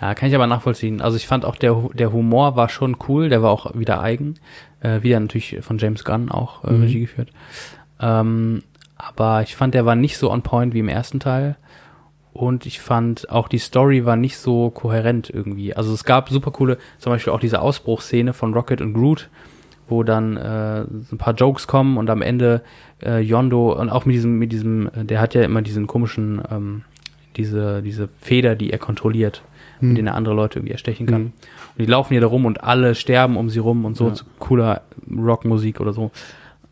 Ja, kann ich aber nachvollziehen. Also ich fand auch der, der Humor war schon cool, der war auch wieder eigen. Äh, wieder natürlich von James Gunn auch äh, Mhm. Regie geführt. Ähm, aber ich fand, der war nicht so on point wie im ersten Teil. Und ich fand auch die Story war nicht so kohärent irgendwie. Also es gab super coole, zum Beispiel auch diese Ausbruchsszene von Rocket und Groot, wo dann äh, so ein paar Jokes kommen und am Ende äh, Yondo und auch mit diesem, mit diesem, äh, der hat ja immer diesen komischen, ähm, diese, diese Feder, die er kontrolliert, Hm. mit denen er andere Leute irgendwie erstechen kann. Mhm. Und die laufen hier da rum und alle sterben um sie rum und so Ja. zu cooler Rockmusik oder so.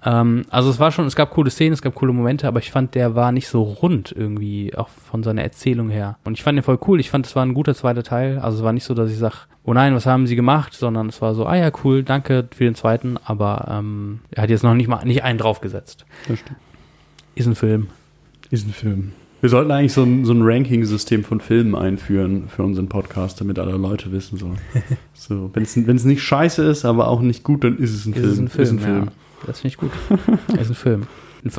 Ähm, also es war schon, es gab coole Szenen, es gab coole Momente, aber ich fand, der war nicht so rund irgendwie, auch von seiner Erzählung her. Und ich fand den voll cool. Ich fand, es war ein guter zweiter Teil. Also es war nicht so, dass ich sag, oh nein, was haben sie gemacht, sondern es war so, ah ja, cool, danke für den zweiten, aber ähm, er hat jetzt noch nicht mal nicht einen draufgesetzt. Das stimmt. Ist ein Film. Ist ein Film. Wir sollten eigentlich so ein, so ein Ranking-System von Filmen einführen für unseren Podcast, damit alle Leute wissen so. so Wenn es nicht scheiße ist, aber auch nicht gut, dann ist es ein Ist Film. es ein Film, ist ein Film. Ja. Das finde ich gut. ist ein Film.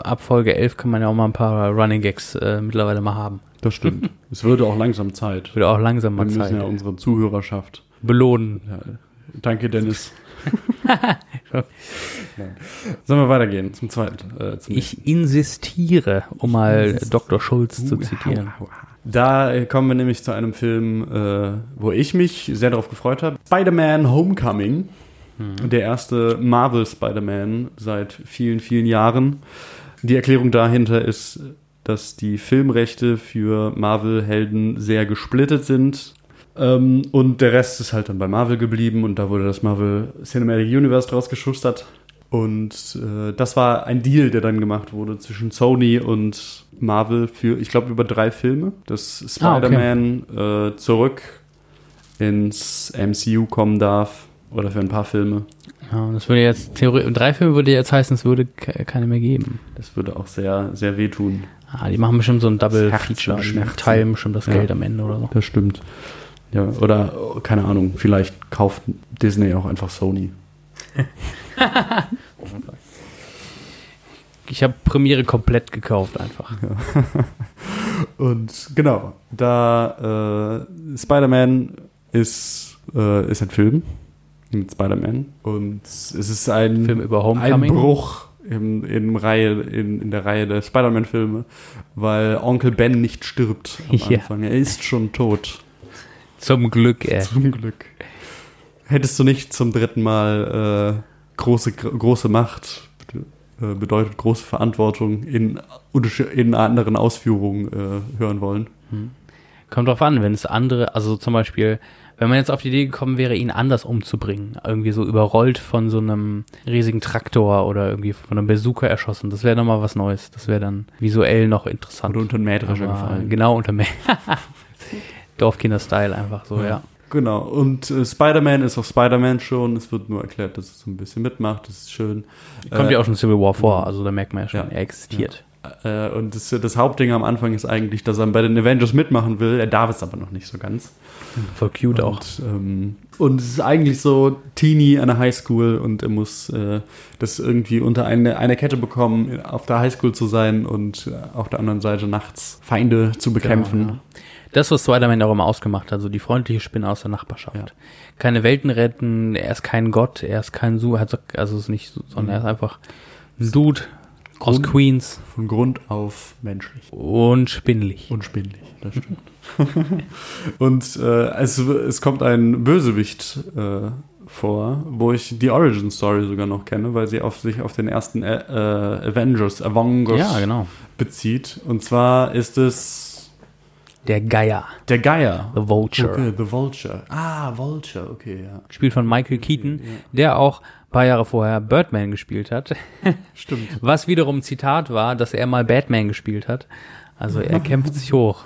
Ab Folge 11 kann man ja auch mal ein paar Running Gags äh, mittlerweile mal haben. Das stimmt. es würde auch langsam Zeit. Würde auch langsam Wir mal müssen Zeit ja unsere Zuhörerschaft. belohnen. Ja, danke, Dennis. Sollen wir weitergehen zum zweiten? Äh, zum Ich insistiere, um mal Dr. Schulz zu zitieren. Da äh, kommen wir nämlich zu einem Film, äh, wo ich mich sehr darauf gefreut habe. Spider-Man Homecoming. Der erste Marvel Spider-Man seit vielen, vielen Jahren. Die Erklärung dahinter ist, dass die Filmrechte für Marvel-Helden sehr gesplittet sind. Ähm, und der Rest ist halt dann bei Marvel geblieben und da wurde das Marvel Cinematic Universe draus geschustert. Und äh, das war ein Deal, der dann gemacht wurde zwischen Sony und Marvel für, ich glaube, über drei Filme. Dass Ah, okay. Spider-Man äh, zurück ins MCU kommen darf. Oder für ein paar Filme. Ja, das würde jetzt, Theorie, drei Filme würde jetzt heißen, es würde ke- keine mehr geben. Das würde auch sehr, sehr wehtun. Ah, die machen bestimmt so ein Double Feature. Die teilen bestimmt das Ja. Geld am Ende oder so. Das stimmt. Ja, oder, keine Ahnung, vielleicht kauft Disney auch einfach Sony. Ich habe Premiere komplett gekauft einfach. Und genau, da äh, Spider-Man ist, äh, ist ein Film mit Spider-Man und es ist ein, Film über ein Homecoming. Bruch im, in, Reihe, in, in der Reihe der Spider-Man-Filme, weil Onkel Ben nicht stirbt am Ja. Anfang. Er ist schon tot. Zum Glück, ey. Zum Glück. Hättest du nicht zum dritten Mal äh, große, gr- große Macht äh, bedeutet große Verantwortung in, in anderen Ausführungen äh, hören wollen? Kommt drauf an, wenn es andere, also zum Beispiel, wenn man jetzt auf die Idee gekommen wäre, ihn anders umzubringen, irgendwie so überrollt von so einem riesigen Traktor oder irgendwie von einem Bazooka erschossen, das wäre nochmal was Neues. Das wäre dann visuell noch interessant. Oder unter den Mähdrescher gefallen. Genau, unter Mä Dorfkinder-Style einfach so, ja. Genau. Und äh, Spider-Man ist auch Spider-Man schon. Es wird nur erklärt, dass es so ein bisschen mitmacht. Das ist schön. Kommt Äh, ja auch schon Civil War vor, also da merkt man ja schon, Ja. er existiert. Äh, und das, das Hauptding am Anfang ist eigentlich, dass er bei den Avengers mitmachen will. Er darf es aber noch nicht so ganz. Voll cute auch. Und, ähm, und es ist eigentlich so Teenie an der Highschool und er muss äh, das irgendwie unter eine, eine Kette bekommen, auf der Highschool zu sein und auf der anderen Seite nachts Feinde zu bekämpfen. Genau, ja. Das, was Spider-Man auch immer ausgemacht hat, so die freundliche Spinne aus der Nachbarschaft. Ja. Keine Welten retten, er ist kein Gott, er ist kein Su, also ist nicht, so- sondern er ist einfach ein Dude aus Grund- Queens Von Grund auf menschlich. und spinnlich. Und spindlig, das stimmt. und äh, es, es kommt ein Bösewicht äh, vor, wo ich die Origin Story sogar noch kenne, weil sie auf sich auf den ersten äh, äh, Avengers, Avengers Ja, genau. bezieht. Und zwar ist es Der Geier, der Geier. The Vulture. Okay, The Vulture. Ah, Vulture, okay, ja. Gespielt von Michael Keaton, der auch paar Jahre vorher Birdman gespielt hat. Stimmt. Was wiederum Zitat war, dass er mal Batman gespielt hat. Also er kämpft sich hoch,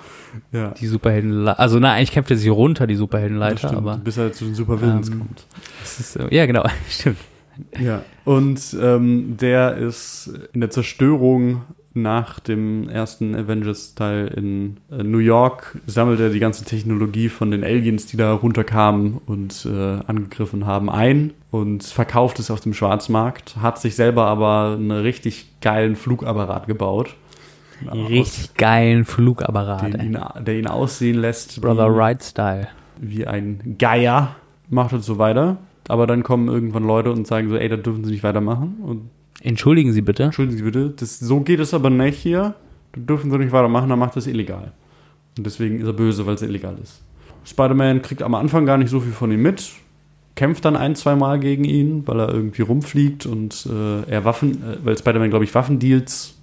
Ja. die Superhelden, also na, eigentlich kämpft er sich runter, die Superheldenleiter, aber bis er zu den Supervillains Ähm, kommt. ist, äh, ja genau, stimmt. Ja. Und ähm, der ist in der Zerstörung nach dem ersten Avengers-Teil in äh, New York sammelt er die ganze Technologie von den Aliens, die da runterkamen und äh, angegriffen haben, ein und verkauft es auf dem Schwarzmarkt, hat sich selber aber einen richtig geilen Flugapparat gebaut. Richtig geilen Flugapparat. Den ihn, der ihn aussehen lässt Brother wie, Wright Style. wie ein Geier. Macht und so weiter. Aber dann kommen irgendwann Leute und sagen so, ey, da dürfen sie nicht weitermachen. Und Entschuldigen Sie bitte. entschuldigen Sie bitte, das, so geht es aber nicht hier. Da dürfen sie nicht weitermachen, dann macht das illegal. Und deswegen ist er böse, weil es illegal ist. Spider-Man kriegt am Anfang gar nicht so viel von ihm mit, kämpft dann ein, zwei Mal gegen ihn, weil er irgendwie rumfliegt und äh, er Waffen, äh, weil Spider-Man, glaube ich, Waffendeals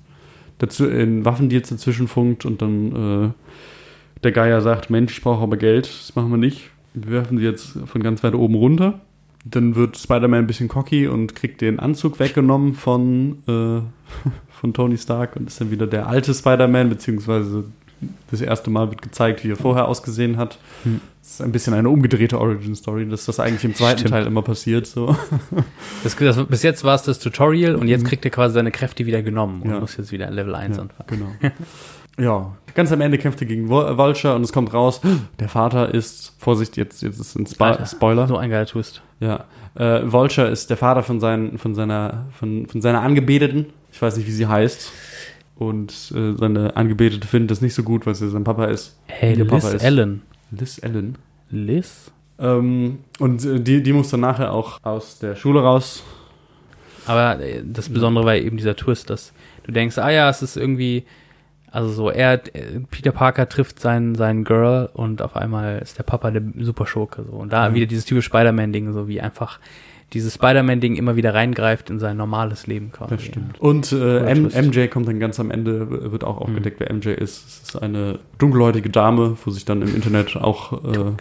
dazu, in Waffendeals dazwischen funkt und dann äh, der Geier sagt, Mensch, ich brauche aber Geld, das machen wir nicht. Wir werfen sie jetzt von ganz weit oben runter. Dann wird Spider-Man ein bisschen cocky und kriegt den Anzug weggenommen von, äh, von Tony Stark und ist dann wieder der alte Spider-Man, beziehungsweise das erste Mal wird gezeigt, wie er vorher ausgesehen hat. Hm. Das ist ein bisschen eine umgedrehte Origin-Story, dass das eigentlich im zweiten Stimmt. Teil immer passiert. So. Das, das, bis jetzt war es das Tutorial und jetzt kriegt er quasi seine Kräfte wieder genommen und Mhm. Ja. muss jetzt wieder Level 1 Ja, anfangen. genau. ja, ganz am Ende kämpft er gegen Vul- Vulture und es kommt raus, der Vater ist, Vorsicht, jetzt, jetzt ist ein Spo Alter, Spoiler. So ein geiler Twist. Ja, äh, Vulture ist der Vater von, seinen, von, seiner, von, von seiner Angebeteten. Ich weiß nicht, wie sie heißt. Und äh, seine Angebetete findet das nicht so gut, weil sie sein Papa ist. Hey, Liz Papa ist- Allen. Liz Ellen. Liz? Ähm, und äh, die, die muss dann nachher auch aus der Schule raus. Aber äh, das Besondere war eben dieser Twist, dass du denkst, ah ja, es ist irgendwie, also so, er, Peter Parker trifft sein, sein Girl und auf einmal ist der Papa der Superschurke, so. Und da Mhm. wieder dieses typische Spider-Man-Ding, so wie einfach dieses Spider-Man-Ding immer wieder reingreift in sein normales Leben quasi. Das stimmt. Und äh. MJ kommt dann ganz am Ende, wird auch aufgedeckt, wer MJ ist. Es ist eine dunkelhäutige Dame, wo sich dann im Internet auch äh,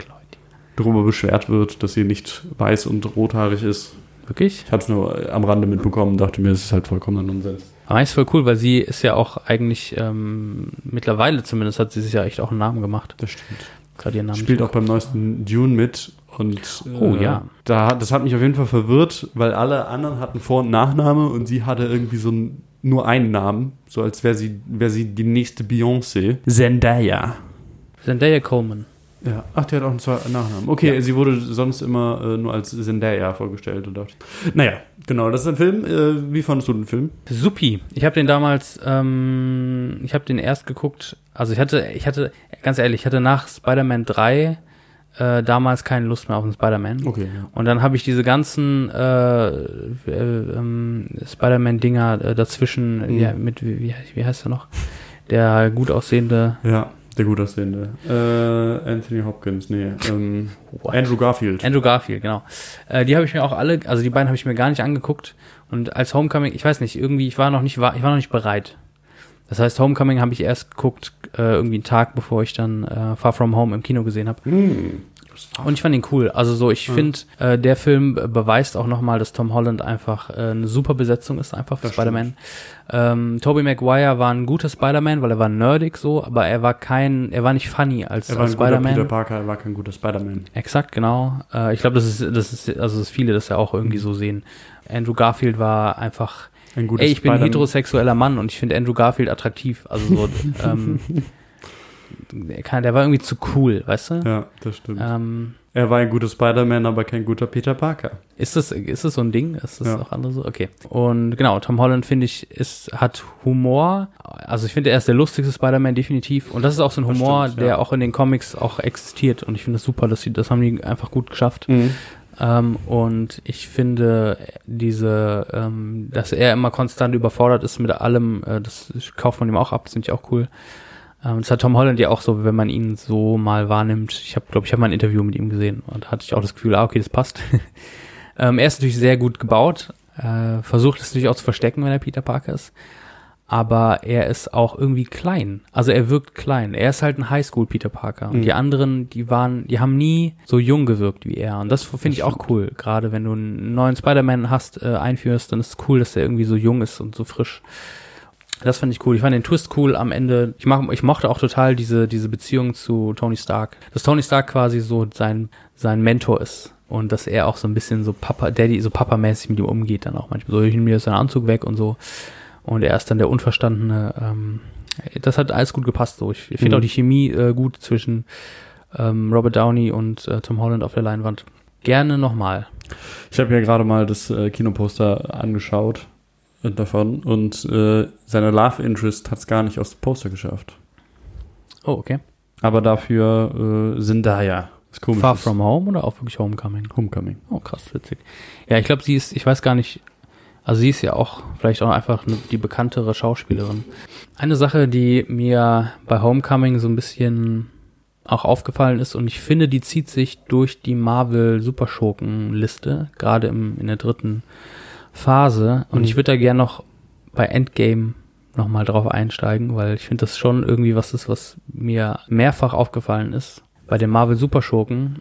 darüber beschwert wird, dass sie nicht weiß und rothaarig ist. Wirklich? Ich habe es nur am Rande mitbekommen, dachte mir, es ist halt vollkommener Nonsens. Aber eigentlich ist voll cool, weil sie ist ja auch eigentlich, ähm, mittlerweile zumindest hat sie sich ja echt auch einen Namen gemacht. Das stimmt. Gerade ihren Namen. Spielt auch beim neuesten Dune mit. Und äh, Oh, ja. da, das hat mich auf jeden Fall verwirrt, weil alle anderen hatten Vor- und Nachname und sie hatte irgendwie so n- nur einen Namen, so als wäre sie, wär sie die nächste Beyoncé. Zendaya. Zendaya Coleman. Ja, ach, die hat auch einen zweiten Nachnamen. Okay, sie wurde sonst immer äh, nur als Zendaya vorgestellt. Und dachte ich. Naja, genau, das ist ein Film. Äh, wie fandest du den Film? Supi. Ich habe den damals, ähm, ich habe den erst geguckt, also ich hatte, ich hatte, ganz ehrlich, ich hatte nach Spider-Man 3 äh, damals keine Lust mehr auf den Spider-Man. Okay, ja. Und dann habe ich diese ganzen äh, äh, ähm, Spider-Man-Dinger äh, dazwischen, Mhm. ja, mit, wie, wie, wie heißt er noch? Der gut aussehende Ja, der gut aussehende. Äh, Anthony Hopkins, nee. Ähm? Andrew Garfield. Andrew Garfield, genau. Äh, die habe ich mir auch alle, also die beiden habe ich mir gar nicht angeguckt. Und als Homecoming, ich weiß nicht, irgendwie, ich war noch nicht, wa- ich war noch nicht bereit. Das heißt, Homecoming habe ich erst geguckt, äh, irgendwie einen Tag, bevor ich dann äh, Far From Home im Kino gesehen habe. Hm. Und ich fand ihn cool. Also so, ich Ja. finde, äh, der Film be- beweist auch nochmal, dass Tom Holland einfach äh, eine super Besetzung ist, einfach für Spider-Man. Ähm, Tobey Maguire war ein guter Spider-Man, weil er war nerdig so, aber er war kein, er war nicht funny als, Er als guter Peter Spider-Man. Parker, er war kein guter Spider-Man. Exakt, genau. Äh, ich glaube, das ist, das ist, also dass viele das ja auch irgendwie so sehen. Andrew Garfield war einfach, Ein guter ey, ich bin ein Spider-Man. heterosexueller Mann und ich finde Andrew Garfield attraktiv. Also so, ähm, der, war irgendwie zu cool, weißt du? Ja, das stimmt. Ähm, Er war ein guter Spider-Man, aber kein guter Peter Parker. ist das, ist das so ein Ding? Ist das Ja. auch andere so? Okay. Und genau, Tom Holland, finde ich, ist, hat Humor. Also ich finde, er ist der lustigste Spider-Man definitiv. Und das ist auch so ein Das Humor, stimmt, ja. der auch in den Comics auch existiert. Und ich finde es das super, dass sie, das haben die einfach gut geschafft. Ähm, und ich finde diese, ähm, dass er immer konstant überfordert ist mit allem, äh, das kauft man ihm auch ab, das finde ich auch cool. Ähm, das hat Tom Holland ja auch so, wenn man ihn so mal wahrnimmt. Ich habe, glaube ich, habe mal ein Interview mit ihm gesehen und da hatte ich auch das Gefühl, ah, okay, das passt. ähm, er ist natürlich sehr gut gebaut, äh, versucht es natürlich auch zu verstecken, wenn er Peter Parker ist. Aber er ist auch irgendwie klein. Also er wirkt klein. Er ist halt ein Highschool-Peter Parker. Und Mhm. die anderen, die waren, die haben nie so jung gewirkt wie er. Und das finde ich auch cool. Gerade wenn du einen neuen Spider-Man hast, äh, einführst, dann ist es cool, dass er irgendwie so jung ist und so frisch. Das fand ich cool. Ich fand den Twist cool am Ende. Ich, mag, ich mochte auch total diese, diese Beziehung zu Tony Stark. Dass Tony Stark quasi so sein, sein Mentor ist. Und dass er auch so ein bisschen so Papa, Daddy, so Papa-mäßig mit ihm umgeht dann auch manchmal. So, ich nehme mir jetzt seinen Anzug weg und so. und er ist dann der Unverstandene. Ähm, das hat alles gut gepasst. So. Ich, ich finde Mhm. auch die Chemie äh, gut zwischen ähm, Robert Downey und äh, Tom Holland auf der Leinwand. Gerne nochmal. Ich habe ja gerade mal das äh, Kinoposter angeschaut davon und äh, seine Love Interest hat es gar nicht aufs Poster geschafft. Oh, okay. Aber dafür äh, Zendaya. Das komisch Far ist. From Home oder auch wirklich Homecoming? Homecoming. Oh, krass, witzig. Ja, ich glaube, sie ist, ich weiß gar nicht, also sie ist ja auch vielleicht auch einfach ne- die bekanntere Schauspielerin. Eine Sache, die mir bei Homecoming so ein bisschen auch aufgefallen ist und ich finde, die zieht sich durch die Marvel Superschurken-Liste, gerade im, in der dritten Phase. Und Mhm. ich würde da gern noch bei Endgame nochmal drauf einsteigen, weil ich finde das schon irgendwie was ist, was mir mehrfach aufgefallen ist bei den Marvel Superschurken,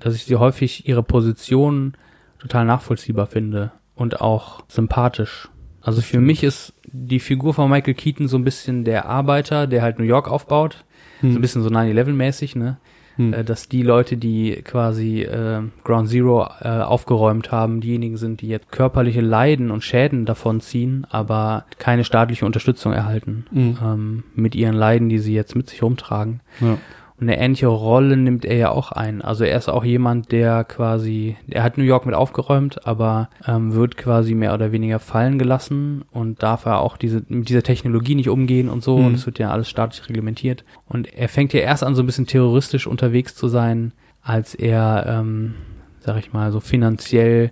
dass ich sie häufig ihre Position total nachvollziehbar finde und auch sympathisch. Also für mich ist die Figur von Michael Keaton so ein bisschen der Arbeiter, der halt New York aufbaut. So ein bisschen so 9-11-mäßig, ne? Hm. Äh, dass die Leute, die quasi äh, Ground Zero äh, aufgeräumt haben, diejenigen sind, die jetzt körperliche Leiden und Schäden davon ziehen, aber keine staatliche Unterstützung erhalten Mhm. ähm, mit ihren Leiden, die sie jetzt mit sich rumtragen. Ja. Und eine ähnliche Rolle nimmt er ja auch ein. Also er ist auch jemand, der quasi, er hat New York mit aufgeräumt, aber ähm, wird quasi mehr oder weniger fallen gelassen und darf er auch diese, mit dieser Technologie nicht umgehen und so. Mhm. Und es wird ja alles staatlich reglementiert. Und er fängt ja erst an, so ein bisschen terroristisch unterwegs zu sein, als er, ähm, sag ich mal, so finanziell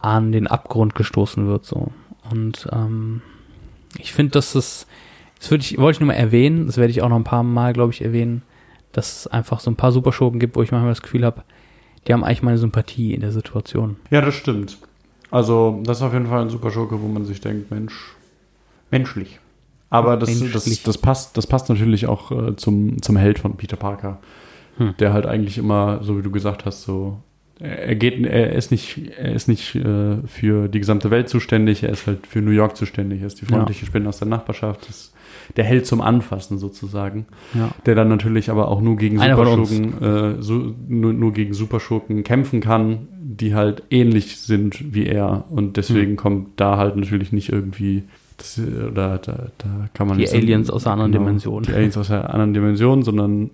an den Abgrund gestoßen wird, so. Und ähm, ich finde, dass es das würde ich, wollte ich nur mal erwähnen, das werde ich auch noch ein paar Mal, glaube ich, erwähnen, dass es einfach so ein paar Superschurken gibt, wo ich manchmal das Gefühl habe, die haben eigentlich meine Sympathie in der Situation. ja, das stimmt. Also, das ist auf jeden Fall ein super Schurke, wo man sich denkt, Mensch, menschlich. Aber das, das, Menschlich. das, passt, das passt natürlich auch äh, zum, zum Held von Peter Parker, Hm. der halt eigentlich immer, so wie du gesagt hast, so er geht, er ist nicht, er ist nicht äh, für die gesamte Welt zuständig, er ist halt für New York zuständig, er ist die Ja. freundliche Spinne aus der Nachbarschaft, ist der Held zum Anfassen sozusagen, Ja. der dann natürlich aber auch nur gegen Einer. Superschurken, äh, so, nur, nur gegen Superschurken kämpfen kann, die halt ähnlich sind wie er und deswegen kommt da halt natürlich nicht irgendwie das, äh, oder da, da kann man Die nicht so- Aliens aus einer anderen genau, Dimension. Die Aliens aus einer anderen Dimension, sondern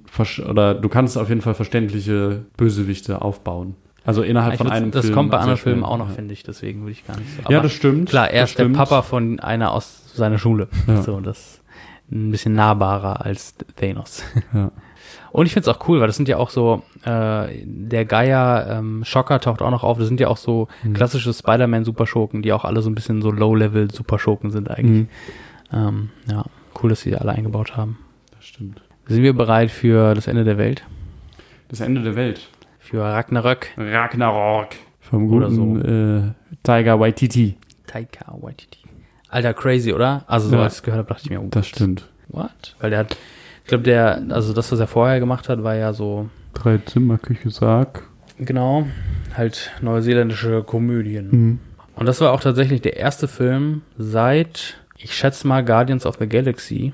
oder du kannst auf jeden Fall verständliche Bösewichte aufbauen. Also innerhalb Ich von einem das Film kommt bei anderen Filmen auch noch, ja. finde ich, deswegen würde ich gar nicht so. Ja, Aber das stimmt. Klar, er das ist der. Papa von einer aus seiner Schule. Ja. So, das ein bisschen nahbarer als Thanos. Ja. Und ich finde es auch cool, weil das sind ja auch so, äh, der Geier ähm, Schocker taucht auch noch auf. Das sind ja auch so Mhm. klassische Spider-Man-Superschurken, die auch alle so ein bisschen so Low-Level-Superschurken sind eigentlich. Mhm. Ähm, ja, cool, dass sie die alle eingebaut haben. Das stimmt. Sind wir bereit für das Ende der Welt? Das Ende der Welt. Für Ragnarök? Ragnarok. Vom Oder guten äh, Tiger Waititi. Taika Waititi. Alter, crazy, oder? Also, so Ja. als ich es gehört habe, dachte ich mir, oh, Das stimmt. what? Weil der hat, ich glaube, der, also das, was er vorher gemacht hat, war ja so, Drei Zimmer, Küche, Sarg. genau, halt neuseeländische Komödien. Mhm. Und das war auch tatsächlich der erste Film seit, ich schätze mal, Guardians of the Galaxy,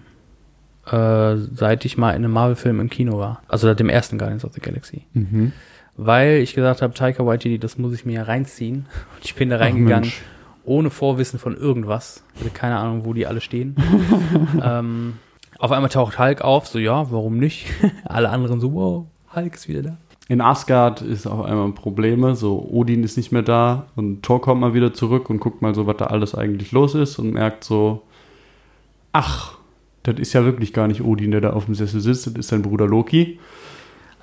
äh, seit ich mal in einem Marvel-Film im Kino war. Also seit dem ersten Guardians of the Galaxy. Mhm. Weil ich gesagt habe, Taika Waititi, das muss ich mir ja reinziehen. Und ich bin da reingegangen, Mensch. ohne Vorwissen von irgendwas. Ich hatte keine Ahnung, wo die alle stehen. ähm, auf einmal taucht Hulk auf, so ja, warum nicht? alle anderen so, wow, Hulk ist wieder da. In Asgard ist auf einmal Probleme, so Odin ist nicht mehr da und Thor kommt mal wieder zurück und guckt mal so, was da alles eigentlich los ist und merkt so, ach, das ist ja wirklich gar nicht Odin, der da auf dem Sessel sitzt, das ist sein Bruder Loki,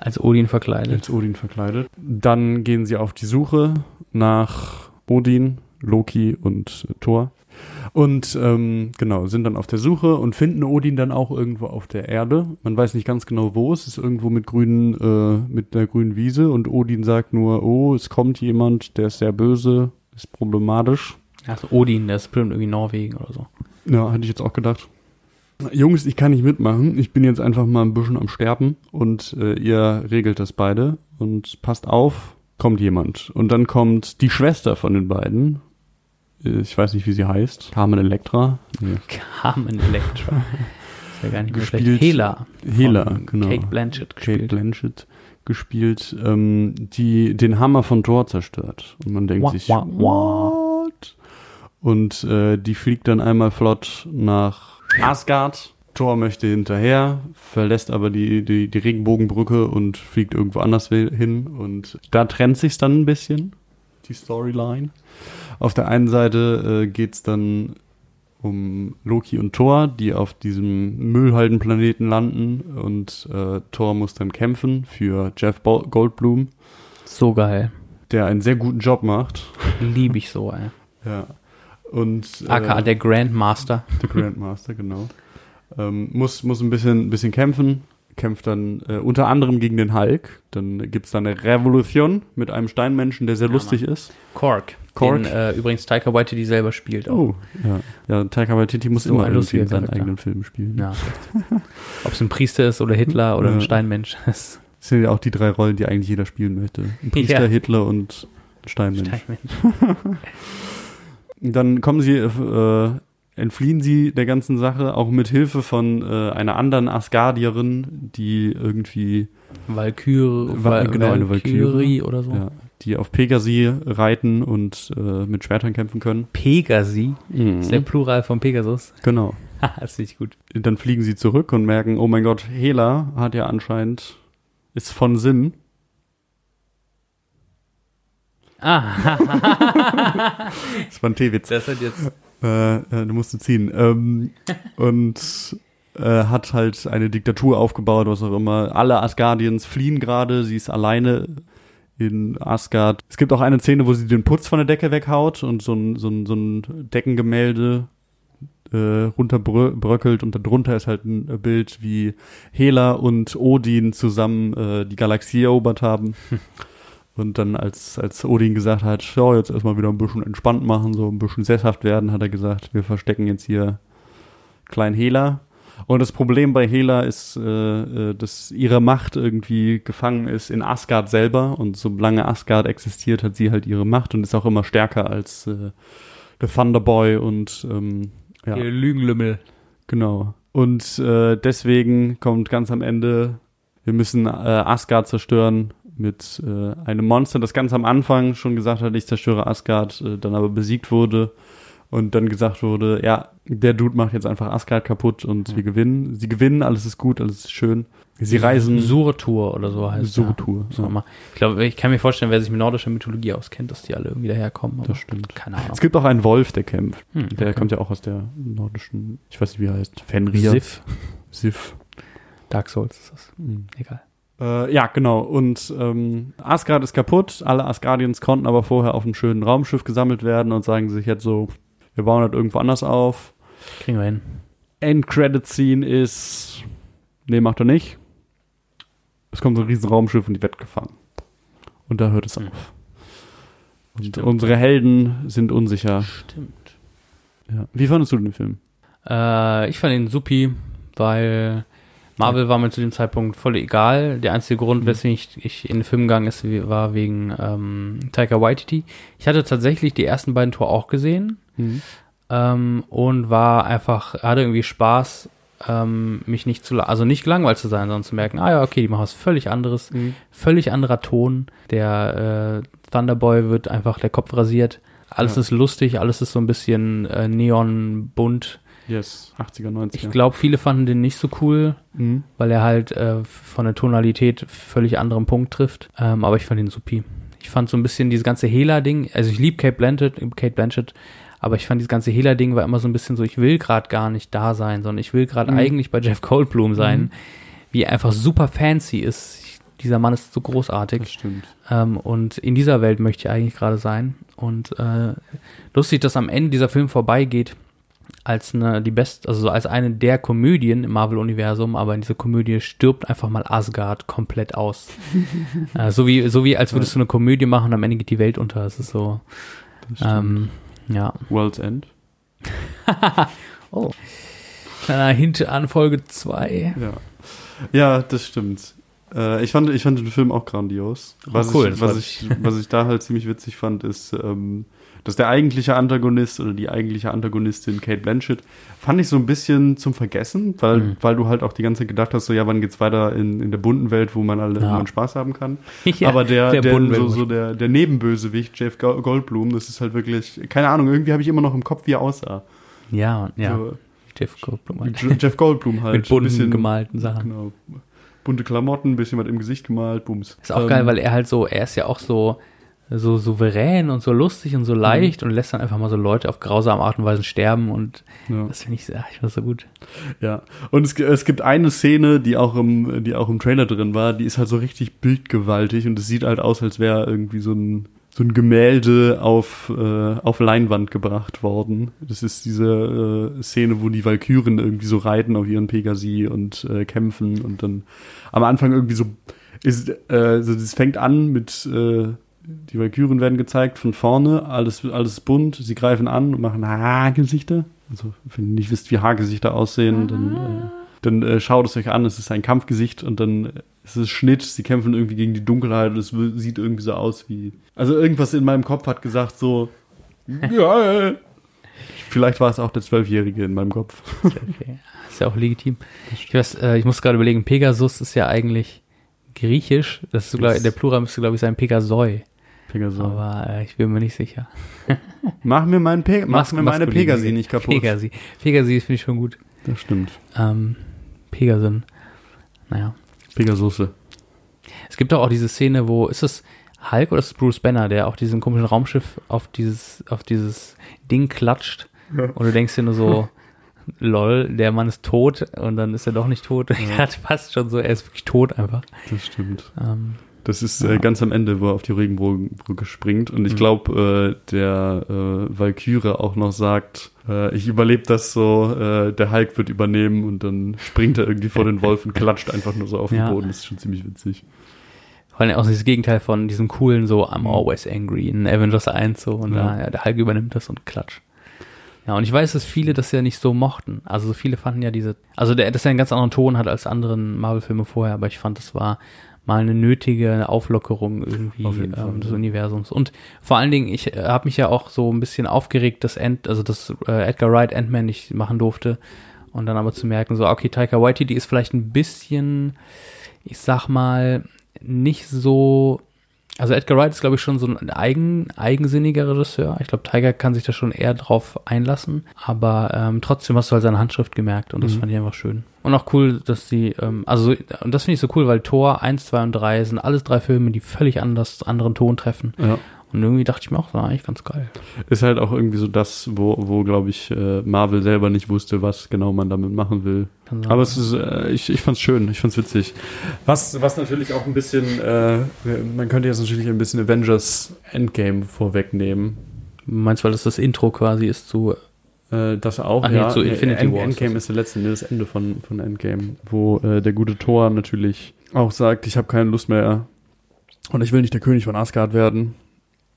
Als Odin verkleidet. als Odin verkleidet. Dann gehen sie auf die Suche nach Odin, Loki und Thor. Und ähm, genau, sind dann auf der Suche und finden Odin dann auch irgendwo auf der Erde. Man weiß nicht ganz genau wo, es ist irgendwo mit grünen, äh, mit einer grünen Wiese und Odin sagt nur, oh, es kommt jemand, der ist sehr böse, ist problematisch. Also Odin, der ist bestimmt irgendwie Norwegen oder so. Ja, hatte ich jetzt auch gedacht. Jungs, ich kann nicht mitmachen. Ich bin jetzt einfach mal ein bisschen am Sterben und äh, ihr regelt das beide und passt auf, kommt jemand. Und dann kommt die Schwester von den beiden. Äh, Ich weiß nicht, wie sie heißt. Carmen Electra. Nee. Carmen Electra. Ist ja gar nicht mehr Gespielt- schlecht. Hela. Hela, genau. Kate Blanchett Kate gespielt. Blanchett gespielt, ähm, die den Hammer von Thor zerstört. Und man denkt Wah, sich, wah, wah. what? Und äh, die fliegt dann einmal flott nach Asgard. Thor möchte hinterher, verlässt aber die, die, die Regenbogenbrücke und fliegt irgendwo anders hin. Und da trennt sich's dann ein bisschen, die Storyline. Auf der einen Seite äh, geht's dann um Loki und Thor, die auf diesem Müllhaldenplaneten landen und äh, Thor muss dann kämpfen für Jeff Goldblum, So geil. der einen sehr guten Job macht. Liebe ich so, ey. Ja. Und AKA äh, der Grandmaster. der Grandmaster, genau. Ähm, muss, muss ein bisschen, ein bisschen kämpfen, kämpft dann äh, unter anderem gegen den Hulk. Dann gibt's da eine Revolution mit einem Steinmenschen, der sehr Ja, lustig ist. Korg. Korg. Den äh, übrigens Taika Waititi selber spielt auch. Oh, ja. Ja, Taika Waititi muss immer ein in seinen eigenen Filmen spielen. Ja. Ob es ein Priester ist oder Hitler oder ein Ja. Steinmensch ist. Das sind ja auch die drei Rollen, die eigentlich jeder spielen möchte. Ein Priester. Hitler und ein Steinmensch. Steinmensch. Dann kommen sie, äh, entfliehen sie der ganzen Sache, auch mit Hilfe von äh, einer anderen Asgardierin, die irgendwie, Valkyrie, Wa- genau, eine Valkyrie. oder so. ja, die auf Pegasi reiten und äh, mit Schwertern kämpfen können. Pegasi. Ist der Mhm. Plural von Pegasus. Genau. Haha, ist nicht gut. Dann fliegen sie zurück und merken, oh mein Gott, Hela hat ja anscheinend, ist von Sinn. Ah, Das war ein T-Witz. das hat jetzt. Äh, äh, du musst ziehen. Ähm, und äh, hat halt eine Diktatur aufgebaut, was auch immer. Alle Asgardians fliehen gerade. Sie ist alleine in Asgard. Es gibt auch eine Szene, wo sie den Putz von der Decke weghaut und so ein, so ein, so ein Deckengemälde äh, runterbröckelt und darunter ist halt ein Bild, wie Hela und Odin zusammen äh, die Galaxie erobert haben. Und dann, als, als Odin gesagt hat, ja, jetzt erstmal wieder ein bisschen entspannt machen, so ein bisschen sesshaft werden, hat er gesagt, wir verstecken jetzt hier Klein Hela. Und das Problem bei Hela ist, äh, äh, dass ihre Macht irgendwie gefangen ist in Asgard selber. Und solange Asgard existiert, hat sie halt ihre Macht und ist auch immer stärker als äh, der Thunderboy und ähm, ja. Ihr Lügenlümmel. Genau. Und äh, deswegen kommt ganz am Ende, wir müssen äh, Asgard zerstören mit äh, einem Monster, das ganz am Anfang schon gesagt hat, ich zerstöre Asgard, äh, dann aber besiegt wurde und dann gesagt wurde, ja, der Dude macht jetzt einfach Asgard kaputt und wir gewinnen. Sie gewinnen, alles ist gut, alles ist schön. Sie reisen Surtur oder so heißt. Surtur, So ja. mal. Ich glaube, ich kann mir vorstellen, wer sich mit nordischer Mythologie auskennt, dass die alle irgendwie daherkommen. aber Das stimmt. Keine Ahnung. Es gibt auch einen Wolf, der kämpft. Hm, Der okay. kommt ja auch aus der nordischen, ich weiß nicht, wie er heißt, Fenrir. Sif. Sif. Dark Souls ist das. Mhm. Egal. Äh, ja, genau. Und ähm, Asgard ist kaputt. Alle Asgardians konnten aber vorher auf einem schönen Raumschiff gesammelt werden und sagen sich jetzt so, wir bauen das irgendwo anders auf. Kriegen wir hin. End-Credit-Scene ist, nee, macht er nicht. Es kommt so ein riesen Raumschiff und die wird gefangen. Und da hört es Hm. auf. Und Stimmt. unsere Helden sind unsicher. Stimmt. Ja. Wie fandest du den Film? Äh, ich fand ihn supi, weil Marvel war mir zu dem Zeitpunkt voll egal. Der einzige Grund, Mhm. weswegen ich, ich in den Film gegangen ist, war wegen ähm, Taika Waititi. Ich hatte tatsächlich die ersten beiden Tor auch gesehen ähm, und war einfach, hatte irgendwie Spaß, ähm, mich nicht zu, also nicht gelangweilt zu sein, sondern zu merken, ah ja, okay, die machen was völlig anderes, völlig anderer Ton. Der äh, Thunderboy wird einfach der Kopf rasiert. Alles Ja. ist lustig, alles ist so ein bisschen äh, neonbunt. Yes, 80er, 90er. Ich glaube, viele fanden den nicht so cool, Mhm. weil er halt äh, von der Tonalität völlig anderen Punkt trifft. Ähm, aber ich fand ihn supi. Ich fand so ein bisschen dieses ganze Hela-Ding, also ich liebe Kate Blanchett, Kate Blanchett, aber ich fand dieses ganze Hela-Ding war immer so ein bisschen so, ich will gerade gar nicht da sein, sondern ich will gerade Mhm. eigentlich bei Jeff Goldblum sein, wie er einfach super fancy ist. Ich, dieser Mann ist so großartig. Das stimmt. Ähm, und in dieser Welt möchte ich eigentlich gerade sein. Und äh, lustig, dass am Ende dieser Film vorbeigeht als eine, die best, also so als eine der Komödien im Marvel-Universum, aber in dieser Komödie stirbt einfach mal Asgard komplett aus. äh, so wie, so wie als würdest du eine Komödie machen und am Ende geht die Welt unter. Es ist so, Das stimmt. ähm, ja. World's End. Oh. Kleiner Hint an Folge 2. Ja. Ja, das stimmt. Äh, ich, fand, ich fand den Film auch grandios. Was, cool, ich, das was, ich, was ich da halt ziemlich witzig fand, ist, ähm, dass der eigentliche Antagonist oder die eigentliche Antagonistin Kate Blanchett fand ich so ein bisschen zum Vergessen, weil, Mhm. weil du halt auch die ganze Zeit gedacht hast, so ja, wann geht's weiter in, in der bunten Welt, wo man alle, Ja. man Spaß haben kann. Ja, Aber der, der der, so, so der, der Nebenbösewicht, Jeff Go- Goldblum, das ist halt wirklich, keine Ahnung, irgendwie habe ich immer noch im Kopf, wie er aussah. Ja, ja. So, Jeff Goldblum. halt. Je- Jeff Goldblum halt. Mit bunten bisschen- gemalten Sachen. Genau. Bunte Klamotten, ein bisschen was im Gesicht gemalt, Bums. Ist auch Ähm, geil, weil er halt so, er ist ja auch so, so souverän und so lustig und so Mhm. leicht und lässt dann einfach mal so Leute auf grausame Art und Weise sterben und Ja. das finde ich, sehr- ich das so gut. Ja, und es, es gibt eine Szene, die auch im, die auch im Trailer drin war, die ist halt so richtig bildgewaltig und es sieht halt aus, als wäre irgendwie so ein, so ein Gemälde auf, äh, auf Leinwand gebracht worden. Das ist diese äh, Szene, wo die Valkyren irgendwie so reiten auf ihren Pegasi und äh, kämpfen und dann am Anfang irgendwie so ist, äh, also das fängt an mit äh, die Valkyren werden gezeigt von vorne, alles, alles bunt, sie greifen an und machen Haargesichter. Also, wenn ihr nicht wisst, wie Haargesichter aussehen, dann, äh, dann äh, schaut es euch an, es ist ein Kampfgesicht und dann äh, ist es Schnitt, sie kämpfen irgendwie gegen die Dunkelheit und es sieht irgendwie so aus wie. Also irgendwas in meinem Kopf hat gesagt so, ja. Vielleicht war es auch der Zwölfjährige in meinem Kopf. Okay. Ist ja auch legitim. Ich weiß, äh, ich muss gerade überlegen, Pegasus ist ja eigentlich griechisch. Das ist sogar, Das- der Plural müsste, glaube ich, sein Pegasoi. Pegasus. Aber äh, ich bin mir nicht sicher. Mach mir, meinen Pe mach mir meine. Pegasi nicht kaputt. Pegasi. Pegasi finde ich schon gut. Das stimmt. Ähm, Pegasin. Naja. Pegasusse. Es gibt doch auch diese Szene, wo, ist es Hulk oder ist es Bruce Banner, der auf diesem komischen Raumschiff auf dieses, auf dieses Ding klatscht und du denkst dir nur so, lol, der Mann ist tot und dann ist er doch nicht tot. Er hat fast schon so, er ist wirklich tot einfach. Das stimmt. Ähm, Das ist Ja. äh, ganz am Ende, wo er auf die Regenbogenbrücke springt. Und ich Mhm. glaube, äh, der äh, Valkyrie auch noch sagt, äh, ich überlebe das so, äh, der Hulk wird übernehmen und dann springt er irgendwie vor den Wolf und klatscht einfach nur so auf Ja. den Boden. Das ist schon ziemlich witzig. vor allem auch dieses Gegenteil von diesem coolen so, I'm always angry in Avengers 1 so und Ja. da, ja, der Hulk übernimmt das und klatscht. Ja, und ich weiß, dass viele das ja nicht so mochten. Also so viele fanden ja diese, also der, dass er einen ganz anderen Ton hat als anderen Marvel-Filme vorher, aber ich fand, das war mal eine nötige Auflockerung irgendwie Auf jeden Fall, ähm, des ja. Universums. Und vor allen Dingen, ich äh, habe mich ja auch so ein bisschen aufgeregt, dass Ant, also dass äh, Edgar Wright Ant-Man nicht machen durfte. Und dann aber zu merken, so, okay, Taika Waititi ist vielleicht ein bisschen, ich sag mal, nicht so. Also Edgar Wright ist, glaube ich, schon so ein eigen, eigensinniger Regisseur. Ich glaube, Tiger kann sich da schon eher drauf einlassen. Aber ähm, trotzdem hast du halt seine Handschrift gemerkt und das Mhm. fand ich einfach schön. Und auch cool, dass sie, ähm, also, und das finde ich so cool, weil Tor 1, 2 und 3 sind alles drei Filme, die völlig anders, anderen Ton treffen. Ja. Und irgendwie dachte ich mir auch, war eigentlich ganz geil. Ist halt auch irgendwie so das, wo, wo glaube ich, äh, Marvel selber nicht wusste, was genau man damit machen will. Sein. Aber es ist, äh, ich, ich fand's schön, ich fand's witzig. Was, was natürlich auch ein bisschen, äh, man könnte jetzt natürlich ein bisschen Avengers Endgame vorwegnehmen. Meinst du, weil das das Intro quasi ist zu, Äh, das auch, Ach nee, ja. zu Infinity End, War ist Endgame ist der letzte, nee, das Ende von, von Endgame, wo äh, der gute Thor natürlich auch sagt, ich habe keine Lust mehr und ich will nicht der König von Asgard werden.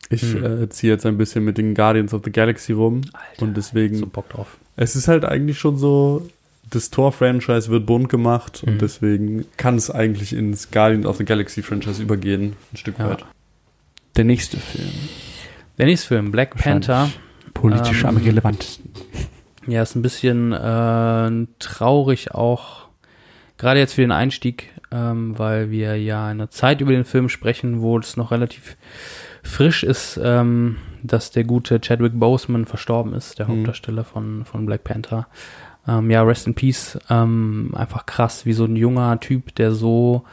Ich Hm. äh, ziehe jetzt ein bisschen mit den Guardians of the Galaxy rum Alter, und deswegen, so Bock drauf. es ist halt eigentlich schon so, das Thor-Franchise wird bunt gemacht Mhm. und deswegen kann es eigentlich ins Guardians of the Galaxy-Franchise übergehen, ein Stück Ja. weit. Der nächste Film. Der nächste Film, Black Panther. Politisch Ähm, am relevantesten. Ja, ist ein bisschen äh, traurig auch, gerade jetzt für den Einstieg, ähm, weil wir ja in einer Zeit über den Film sprechen, wo es noch relativ frisch ist, ähm, dass der gute Chadwick Boseman verstorben ist, der Mhm. Hauptdarsteller von, von Black Panther. Ähm, ja, Rest in Peace. Ähm, einfach krass, wie so ein junger Typ, der so,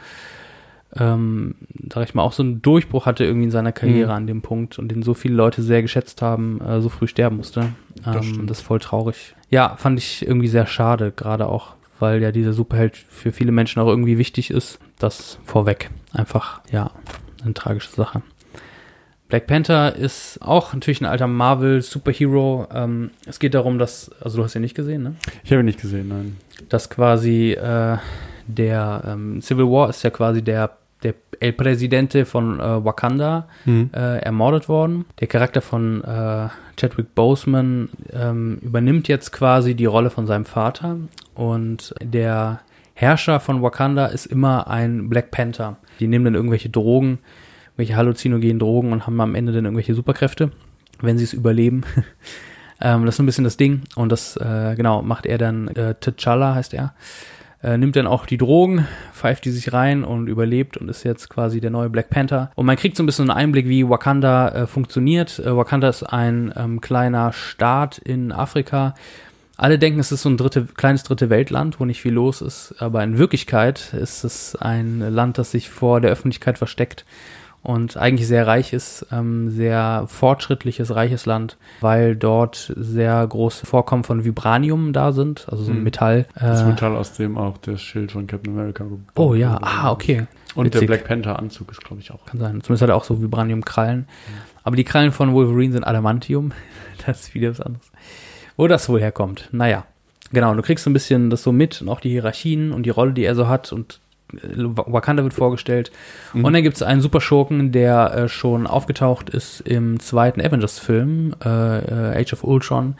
ähm, sag ich mal, auch so einen Durchbruch hatte irgendwie in seiner Karriere Mhm. an dem Punkt und den so viele Leute sehr geschätzt haben, äh, so früh sterben musste. Das Ähm, stimmt. das ist voll traurig. Ja, fand ich irgendwie sehr schade, gerade auch, weil ja dieser Superheld für viele Menschen auch irgendwie wichtig ist. Das vorweg. Einfach, ja, eine tragische Sache. Black Panther ist auch natürlich ein alter Marvel-Superhero. Ähm, es geht darum, dass, also du hast ihn nicht gesehen, ne? Ich habe ihn nicht gesehen, nein. dass quasi äh, der ähm, Civil War ist ja quasi der, der El Presidente von äh, Wakanda äh, ermordet worden. Der Charakter von äh, Chadwick Boseman ähm, übernimmt jetzt quasi die Rolle von seinem Vater und der Herrscher von Wakanda ist immer ein Black Panther. Die nehmen dann irgendwelche Drogen, welche halluzinogenen Drogen und haben am Ende dann irgendwelche Superkräfte. wenn sie es überleben. ähm, das ist so ein bisschen das Ding. Und das, äh, genau, macht er dann, äh, T'Challa heißt er. Äh, nimmt dann auch die Drogen, pfeift die sich rein und überlebt und ist jetzt quasi der neue Black Panther. Und man kriegt so ein bisschen einen Einblick, wie Wakanda äh, funktioniert. Äh, Wakanda ist ein ähm, kleiner Staat in Afrika. Alle denken, es ist so ein dritte, kleines dritte Weltland, wo nicht viel los ist. Aber in Wirklichkeit ist es ein Land, das sich vor der Öffentlichkeit versteckt und eigentlich sehr reich ist, ähm, sehr fortschrittliches, reiches Land, weil dort sehr große Vorkommen von Vibranium da sind, also so ein Mhm. Metall. Das Äh, Metall, aus dem auch das Schild von Captain America oh ja, ah, okay. Und Witzig. der Black Panther Anzug ist, glaube ich, auch. Kann sein. Zumindest hat er auch so Vibranium-Krallen. Aber die Krallen von Wolverine sind Adamantium. das ist wieder was anderes. Wo das wohl herkommt. Naja. Genau, und du kriegst so ein bisschen das so mit und auch die Hierarchien und die Rolle, die er so hat und Wakanda wird vorgestellt. Mhm. Und dann gibt es einen Superschurken, der äh, schon aufgetaucht ist im zweiten Avengers-Film, äh, äh, Age of Ultron,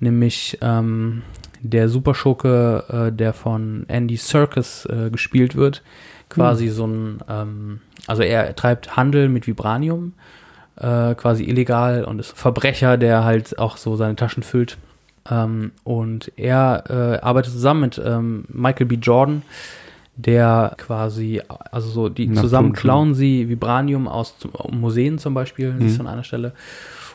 nämlich ähm, der Superschurke, äh, der von Andy Serkis äh, gespielt wird. Quasi so ein, ähm, also er treibt Handel mit Vibranium, äh, quasi illegal und ist Verbrecher, der halt auch so seine Taschen füllt. Ähm, und er arbeitet zusammen mit ähm, Michael B. Jordan, der quasi, also so, die Nach zusammen Tonschule. klauen sie Vibranium aus Museen zum Beispiel, Mhm. ist an einer Stelle,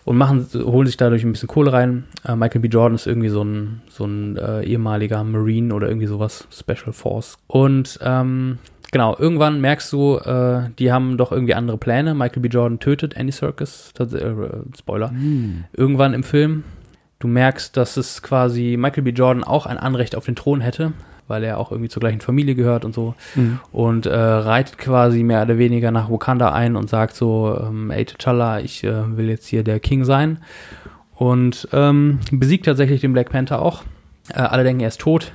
und machen, holen sich dadurch ein bisschen Kohle rein. Äh, Michael B. Jordan ist irgendwie so ein, so ein äh, ehemaliger Marine oder irgendwie sowas, Special Force. Und ähm, genau, irgendwann merkst du, äh, die haben doch irgendwie andere Pläne. Michael B. Jordan tötet Andy Serkis, äh, Spoiler, Mhm. irgendwann im Film. Du merkst, dass es quasi Michael B. Jordan auch ein Anrecht auf den Thron hätte, weil er auch irgendwie zur gleichen Familie gehört und so. Mhm. Und äh, reitet quasi mehr oder weniger nach Wakanda ein und sagt so, ähm, ey T'Challa, ich äh, will jetzt hier der King sein. Und ähm, besiegt tatsächlich den Black Panther auch. Äh, alle denken, er ist tot.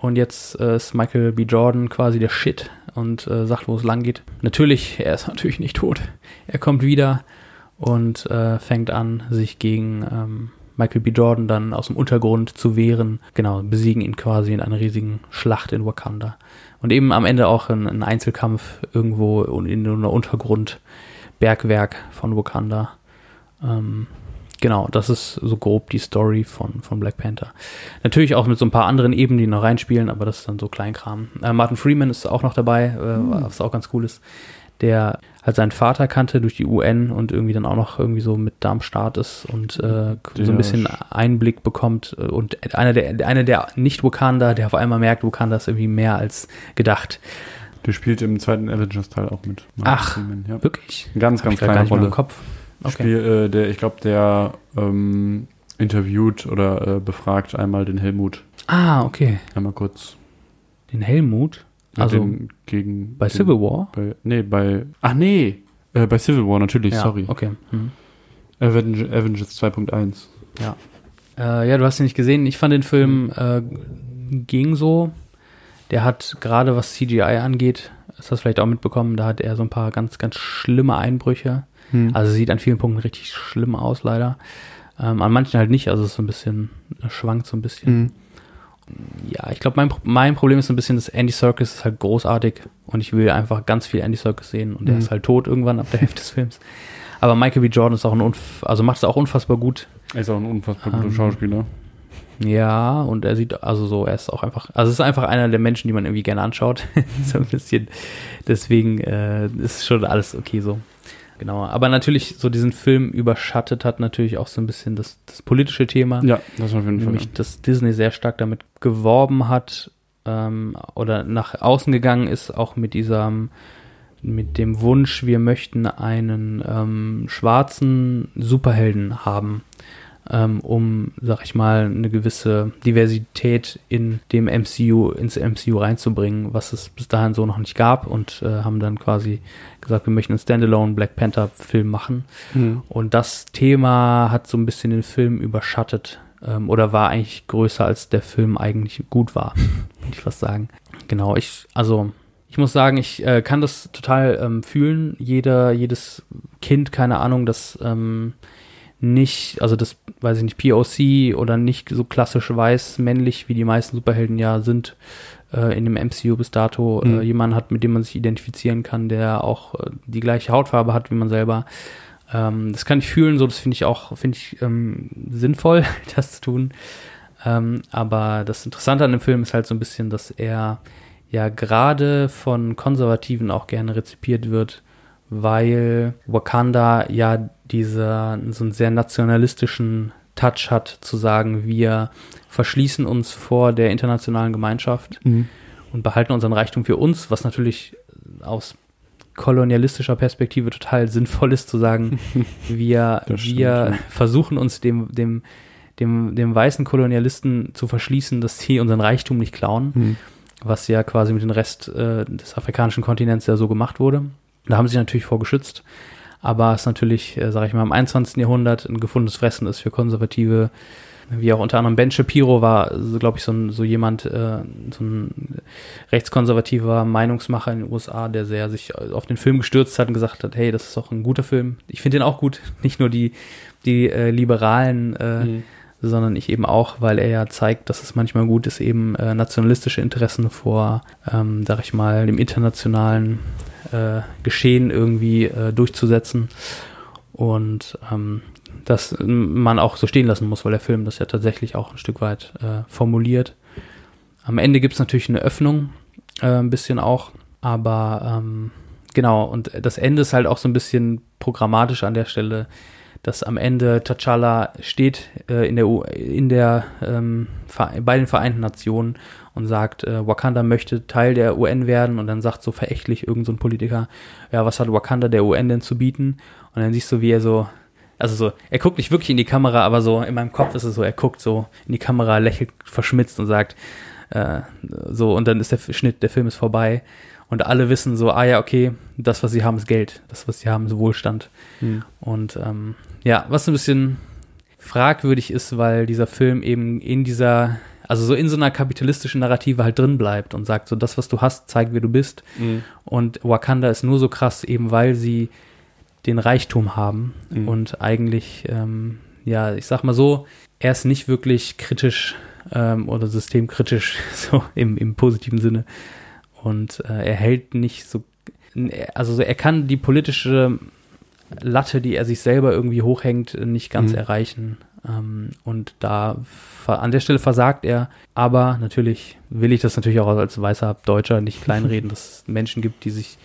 Und jetzt äh, ist Michael B. Jordan quasi der Shit und äh, sagt, wo es lang geht. Natürlich, er ist natürlich nicht tot. Er kommt wieder und äh, fängt an, sich gegen ähm, Michael B. Jordan dann aus dem Untergrund zu wehren. Genau, besiegen ihn quasi in einer riesigen Schlacht in Wakanda. Und eben am Ende auch ein, ein Einzelkampf irgendwo in einer Untergrundbergwerk von Wakanda. Ähm, genau, das ist so grob die Story von, von Black Panther. Natürlich auch mit so ein paar anderen Ebenen, die noch reinspielen, aber das ist dann so Kleinkram. Äh, Martin Freeman ist auch noch dabei, äh, was auch ganz cool ist. Der halt seinen Vater kannte durch die UN und irgendwie dann auch noch irgendwie so mit da am Start ist und äh, so ein bisschen Sch- Einblick bekommt äh, und einer der, einer der Nicht-Wakanda, der auf einmal merkt, Wakanda ist irgendwie mehr als gedacht. Der spielt im zweiten Avengers-Teil auch mit. Martin Ach, ja. Wirklich? Eine ganz, Hab ganz kleine nicht Rolle. im Kopf. Okay. Spiel, äh, der, ich glaube, der ähm, interviewt oder äh, befragt einmal den Helmut. Ah, okay. Einmal kurz. Den Helmut. Also den, gegen bei den, Civil War? Bei, nee, bei. Ach nee! Äh, bei Civil War natürlich, Ja, sorry. Okay. Mhm. Avengers, Avengers 2.1. Äh, ja, du hast ihn nicht gesehen. Ich fand den Film äh, ging so. Der hat gerade was CGI angeht, hast das vielleicht auch mitbekommen, da hat er so ein paar ganz, ganz schlimme Einbrüche. Hm. Also sieht an vielen Punkten richtig schlimm aus, leider. Ähm, an manchen halt nicht, also es ist so ein bisschen, schwankt so ein bisschen. Hm. Ja, ich glaube, mein, mein Problem ist ein bisschen, dass Andy Serkis ist halt großartig und ich will einfach ganz viel Andy Serkis sehen und der Mhm. ist halt tot irgendwann ab der Hälfte des Films. Aber Michael B. Jordan ist auch ein Unf also macht es auch unfassbar gut. Er ist auch ein unfassbar guter Ähm, Schauspieler. Ja, und er sieht, also so, er ist auch einfach, also ist einfach einer der Menschen, die man irgendwie gerne anschaut. so ein bisschen. Deswegen äh, ist schon alles okay so. Genau. Aber natürlich, so diesen Film überschattet hat natürlich auch so ein bisschen das, das politische Thema. Ja, das auf jeden Fall. Nämlich, dass Disney sehr stark damit geworben hat ähm, oder nach außen gegangen ist, auch mit diesem, mit dem Wunsch, wir möchten einen ähm, schwarzen Superhelden haben, ähm, um, sag ich mal, eine gewisse Diversität in dem MCU, ins MCU reinzubringen, was es bis dahin so noch nicht gab und äh, haben dann quasi gesagt, wir möchten einen Standalone Black Panther Film machen. Mhm. Und das Thema hat so ein bisschen den Film überschattet ähm, oder war eigentlich größer, als der Film eigentlich gut war, würde ich fast sagen. Genau, ich, also ich muss sagen, ich äh, kann das total ähm, fühlen. Jeder, jedes Kind, keine Ahnung, das ähm, nicht, also das, weiß ich nicht, POC oder nicht so klassisch weiß, männlich, wie die meisten Superhelden ja sind, in dem MCU bis dato, Mhm. äh, jemanden hat, mit dem man sich identifizieren kann, der auch äh, die gleiche Hautfarbe hat wie man selber. Ähm, das kann ich fühlen, so das finde ich auch, finde ich ähm, sinnvoll, das zu tun. Ähm, aber das Interessante an dem Film ist halt so ein bisschen, dass er ja gerade von Konservativen auch gerne rezipiert wird, weil Wakanda ja dieser so einen sehr nationalistischen Touch hat, zu sagen, wir verschließen uns vor der internationalen Gemeinschaft Mhm. und behalten unseren Reichtum für uns, was natürlich aus kolonialistischer Perspektive total sinnvoll ist, zu sagen, wir, wir versuchen uns dem, dem, dem, dem weißen Kolonialisten zu verschließen, dass sie unseren Reichtum nicht klauen, Mhm. was ja quasi mit dem Rest äh, des afrikanischen Kontinents ja so gemacht wurde. Da haben sie sich natürlich vor geschützt, aber es natürlich, äh, sage ich mal, im 21. Jahrhundert ein gefundenes Fressen ist für Konservative, wie auch unter anderem Ben Shapiro war, so, glaube ich, so, ein, so jemand, äh, so ein rechtskonservativer Meinungsmacher in den USA, der sehr sich auf den Film gestürzt hat und gesagt hat, hey, das ist doch ein guter Film. Ich finde den auch gut, nicht nur die, die äh, Liberalen, äh, Mhm. sondern ich eben auch, weil er ja zeigt, dass es manchmal gut ist, eben äh, nationalistische Interessen vor, ähm, sag ich mal, dem internationalen äh, Geschehen irgendwie äh, durchzusetzen. Und ähm, das man auch so stehen lassen muss, weil der Film das ja tatsächlich auch ein Stück weit äh, formuliert. Am Ende gibt es natürlich eine Öffnung, äh, ein bisschen auch, aber ähm, genau, und das Ende ist halt auch so ein bisschen programmatisch an der Stelle, dass am Ende T'Challa steht äh, in der, in der ähm, bei den Vereinten Nationen und sagt, äh, Wakanda möchte Teil der UN werden und dann sagt so verächtlich irgend so ein Politiker, ja, was hat Wakanda der UN denn zu bieten? Und dann siehst du, wie er so, also so, er guckt nicht wirklich in die Kamera, aber so in meinem Kopf ist es so, er guckt so in die Kamera, lächelt verschmitzt und sagt, äh, so, und dann ist der Schnitt, der Film ist vorbei. Und alle wissen so, ah ja, okay, das, was sie haben, ist Geld. Das, was sie haben, ist Wohlstand. Mhm. Und ähm, ja, was ein bisschen fragwürdig ist, weil dieser Film eben in dieser, also so in so einer kapitalistischen Narrative halt drin bleibt und sagt, so das, was du hast, zeigt, wer du bist. Mhm. Und Wakanda ist nur so krass, eben weil sie den Reichtum haben Mhm. und eigentlich, ähm, ja, ich sag mal so, er ist nicht wirklich kritisch ähm, oder systemkritisch, so im, im positiven Sinne. Und äh, er hält nicht so, also so, er kann die politische Latte, die er sich selber irgendwie hochhängt, nicht ganz Mhm. erreichen. Ähm, und da an der Stelle versagt er. Aber natürlich will ich das natürlich auch als weißer Deutscher nicht kleinreden, dass es Menschen gibt, die sich,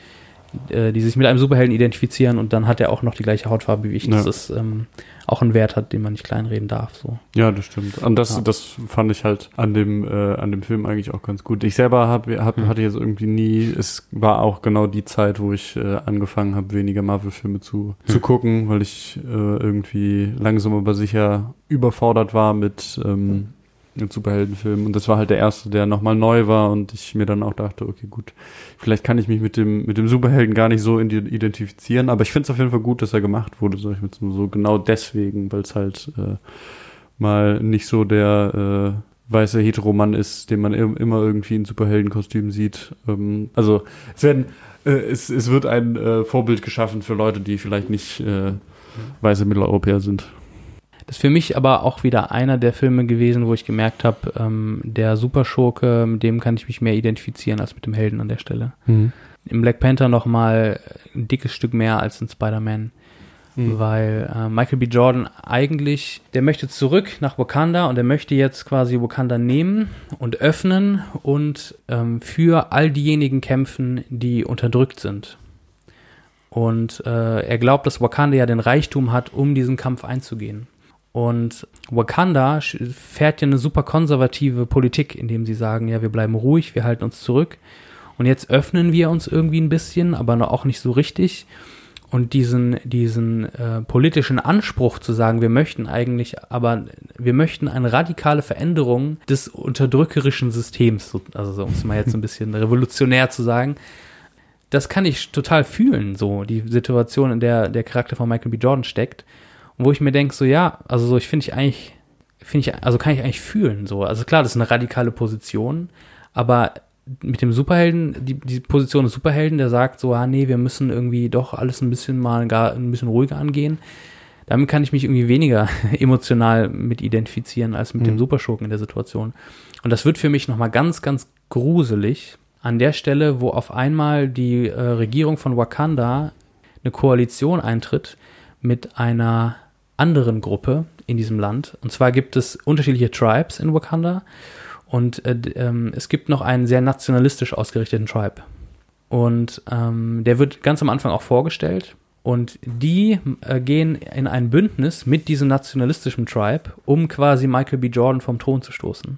äh, die sich mit einem Superhelden identifizieren und dann hat er auch noch die gleiche Hautfarbe wie ich. Ja. Dass es ähm, auch einen Wert hat, den man nicht kleinreden darf. So. Ja, das stimmt. Und das, Ja. das fand ich halt an dem, äh, an dem Film eigentlich auch ganz gut. Ich selber hab, hab, Mhm. hatte jetzt irgendwie nie, es war auch genau die Zeit, wo ich äh, angefangen habe, weniger Marvel-Filme zu, zu Mhm. gucken, weil ich äh, irgendwie langsam aber sicher überfordert war mit, ähm, mit Superheldenfilmen. Und das war halt der erste, der nochmal neu war und ich mir dann auch dachte, okay, gut, vielleicht kann ich mich mit dem, mit dem Superhelden gar nicht so identifizieren, aber ich finde es auf jeden Fall gut, dass er gemacht wurde, sag ich jetzt mal so genau deswegen, weil es halt äh, mal nicht so der äh, weiße Heteromann ist, den man im, immer irgendwie in Superheldenkostüm sieht. Ähm, also es werden äh, es, es wird ein äh, Vorbild geschaffen für Leute, die vielleicht nicht äh, weiße Mitteleuropäer sind. Ist für mich aber auch wieder einer der Filme gewesen, wo ich gemerkt habe, ähm, der Superschurke, mit dem kann ich mich mehr identifizieren als mit dem Helden an der Stelle. Im Black Panther noch mal ein dickes Stück mehr als in Spider-Man, Mhm. weil äh, Michael B. Jordan eigentlich, der möchte zurück nach Wakanda und er möchte jetzt quasi Wakanda nehmen und öffnen und ähm, für all diejenigen kämpfen, die unterdrückt sind. Und äh, er glaubt, dass Wakanda ja den Reichtum hat, um diesen Kampf einzugehen. Und Wakanda fährt ja eine super konservative Politik, indem sie sagen, ja, wir bleiben ruhig, wir halten uns zurück. Und jetzt öffnen wir uns irgendwie ein bisschen, aber auch nicht so richtig. Und diesen, diesen äh, politischen Anspruch zu sagen, wir möchten eigentlich, aber wir möchten eine radikale Veränderung des unterdrückerischen Systems, so- also so, um es mal jetzt ein bisschen revolutionär zu sagen, das kann ich total fühlen, so die Situation, in der der Charakter von Michael B. Jordan steckt. Und wo ich mir denke, so ja, also so, ich finde ich eigentlich, finde ich, also kann ich eigentlich fühlen, so. Also klar, das ist eine radikale Position, aber mit dem Superhelden, die, die Position des Superhelden, der sagt so, ah nee, wir müssen irgendwie doch alles ein bisschen mal gar ein bisschen ruhiger angehen. Damit kann ich mich irgendwie weniger emotional mit identifizieren als mit dem Mhm. Superschurken in der Situation. Und das wird für mich nochmal ganz, ganz gruselig an der Stelle, wo auf einmal die äh, Regierung von Wakanda eine Koalition eintritt mit einer anderen Gruppe in diesem Land. Und zwar gibt es unterschiedliche Tribes in Wakanda und äh, ähm, es gibt noch einen sehr nationalistisch ausgerichteten Tribe. Und ähm, der wird ganz am Anfang auch vorgestellt. Und die äh, gehen in ein Bündnis mit diesem nationalistischen Tribe, um quasi Michael B. Jordan vom Thron zu stoßen.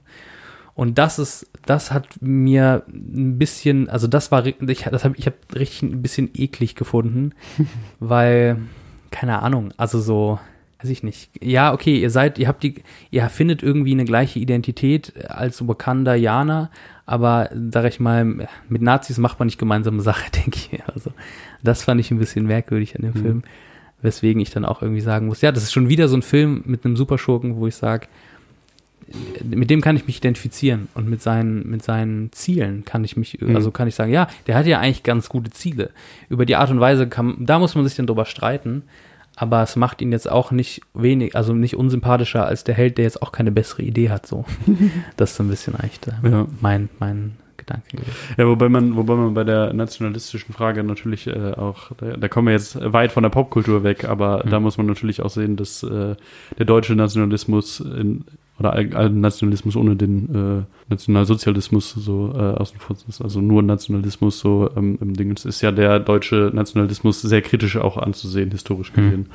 Und das ist, das hat mir ein bisschen, also das war, ich, das hab, ich habe richtig ein bisschen eklig gefunden, weil, keine Ahnung, also so, weiß ich nicht. Ja, okay, ihr seid, ihr habt die, ihr findet irgendwie eine gleiche Identität als Wakandaner, aber sag ich mal, mit Nazis macht man nicht gemeinsame Sache, denke ich. Also das fand ich ein bisschen merkwürdig an dem Mhm. Film, weswegen ich dann auch irgendwie sagen muss, ja, das ist schon wieder so ein Film mit einem Superschurken, wo ich sage, mit dem kann ich mich identifizieren und mit seinen, mit seinen Zielen kann ich mich, Mhm. also kann ich sagen, ja, der hat ja eigentlich ganz gute Ziele. Über die Art und Weise kann, da muss man sich dann drüber streiten, aber es macht ihn jetzt auch nicht wenig, also nicht unsympathischer als der Held, der jetzt auch keine bessere Idee hat, so. das ist so ein bisschen eigentlich der, Ja. mein, mein Gedanke. gewesen. Ja, wobei man, wobei man bei der nationalistischen Frage natürlich äh, auch, da, da kommen wir jetzt weit von der Popkultur weg, aber Mhm. da muss man natürlich auch sehen, dass äh, der deutsche Nationalismus in, oder all- allen Nationalismus ohne den äh, Nationalsozialismus so äh, außen vor ist, also nur Nationalismus so ähm, im Ding. Es ist ja der deutsche Nationalismus sehr kritisch auch anzusehen, historisch Mhm. gesehen.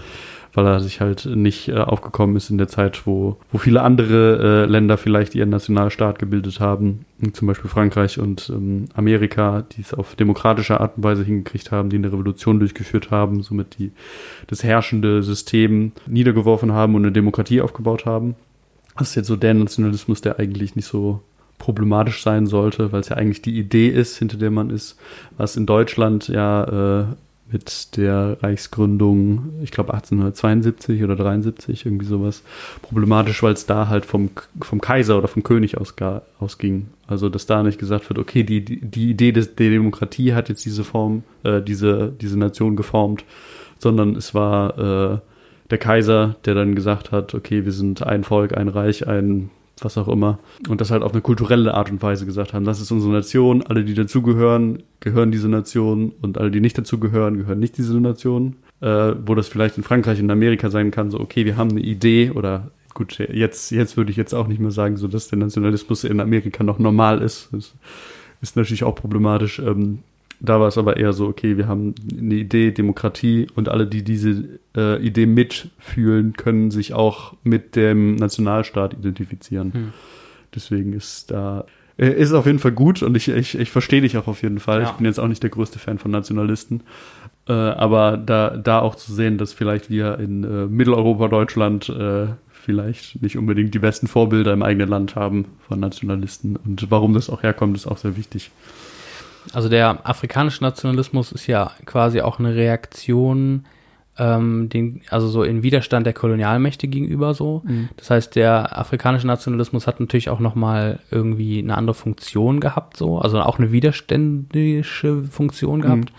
Weil er sich halt nicht äh, aufgekommen ist in der Zeit, wo, wo viele andere äh, Länder vielleicht ihren Nationalstaat gebildet haben, zum Beispiel Frankreich und ähm, Amerika, die es auf demokratische Art und Weise hingekriegt haben, die eine Revolution durchgeführt haben, somit die das herrschende System niedergeworfen haben und eine Demokratie aufgebaut haben. Das ist jetzt so der Nationalismus, der eigentlich nicht so problematisch sein sollte, weil es ja eigentlich die Idee ist, hinter der man ist, was in Deutschland ja äh, mit der Reichsgründung, ich glaube 1872 oder 73, irgendwie sowas, problematisch, weil es da halt vom, vom Kaiser oder vom König ausga, ausging. Also, dass da nicht gesagt wird, okay, die, die, Idee des, der Demokratie hat jetzt diese Form, äh, diese, diese Nation geformt, sondern es war äh, der Kaiser, der dann gesagt hat, okay, wir sind ein Volk, ein Reich, ein was auch immer. Und das halt auf eine kulturelle Art und Weise gesagt haben. Das ist unsere Nation, alle, die dazugehören, gehören diese Nation und alle, die nicht dazugehören, gehören nicht diese Nation. Äh, wo das vielleicht in Frankreich in Amerika sein kann, so, okay, wir haben eine Idee oder gut, jetzt, jetzt würde ich jetzt auch nicht mehr sagen, so dass der Nationalismus in Amerika noch normal ist. Das ist natürlich auch problematisch. Ähm, da war es aber eher so, okay, wir haben eine Idee, Demokratie und alle, die diese äh, Idee mitfühlen, können sich auch mit dem Nationalstaat identifizieren. Hm. Deswegen ist da, äh, ist auf jeden Fall gut und ich, ich, ich verstehe dich auch auf jeden Fall. Ja. Ich bin jetzt auch nicht der größte Fan von Nationalisten. Äh, aber da, da auch zu sehen, dass vielleicht wir in äh, Mitteleuropa, Deutschland äh, vielleicht nicht unbedingt die besten Vorbilder im eigenen Land haben von Nationalisten. Und warum das auch herkommt, ist auch sehr wichtig. Also der afrikanische Nationalismus ist ja quasi auch eine Reaktion, ähm, den, also so in Widerstand der Kolonialmächte gegenüber so. Das heißt, der afrikanische Nationalismus hat natürlich auch nochmal irgendwie eine andere Funktion gehabt, so, also auch eine widerständische Funktion gehabt.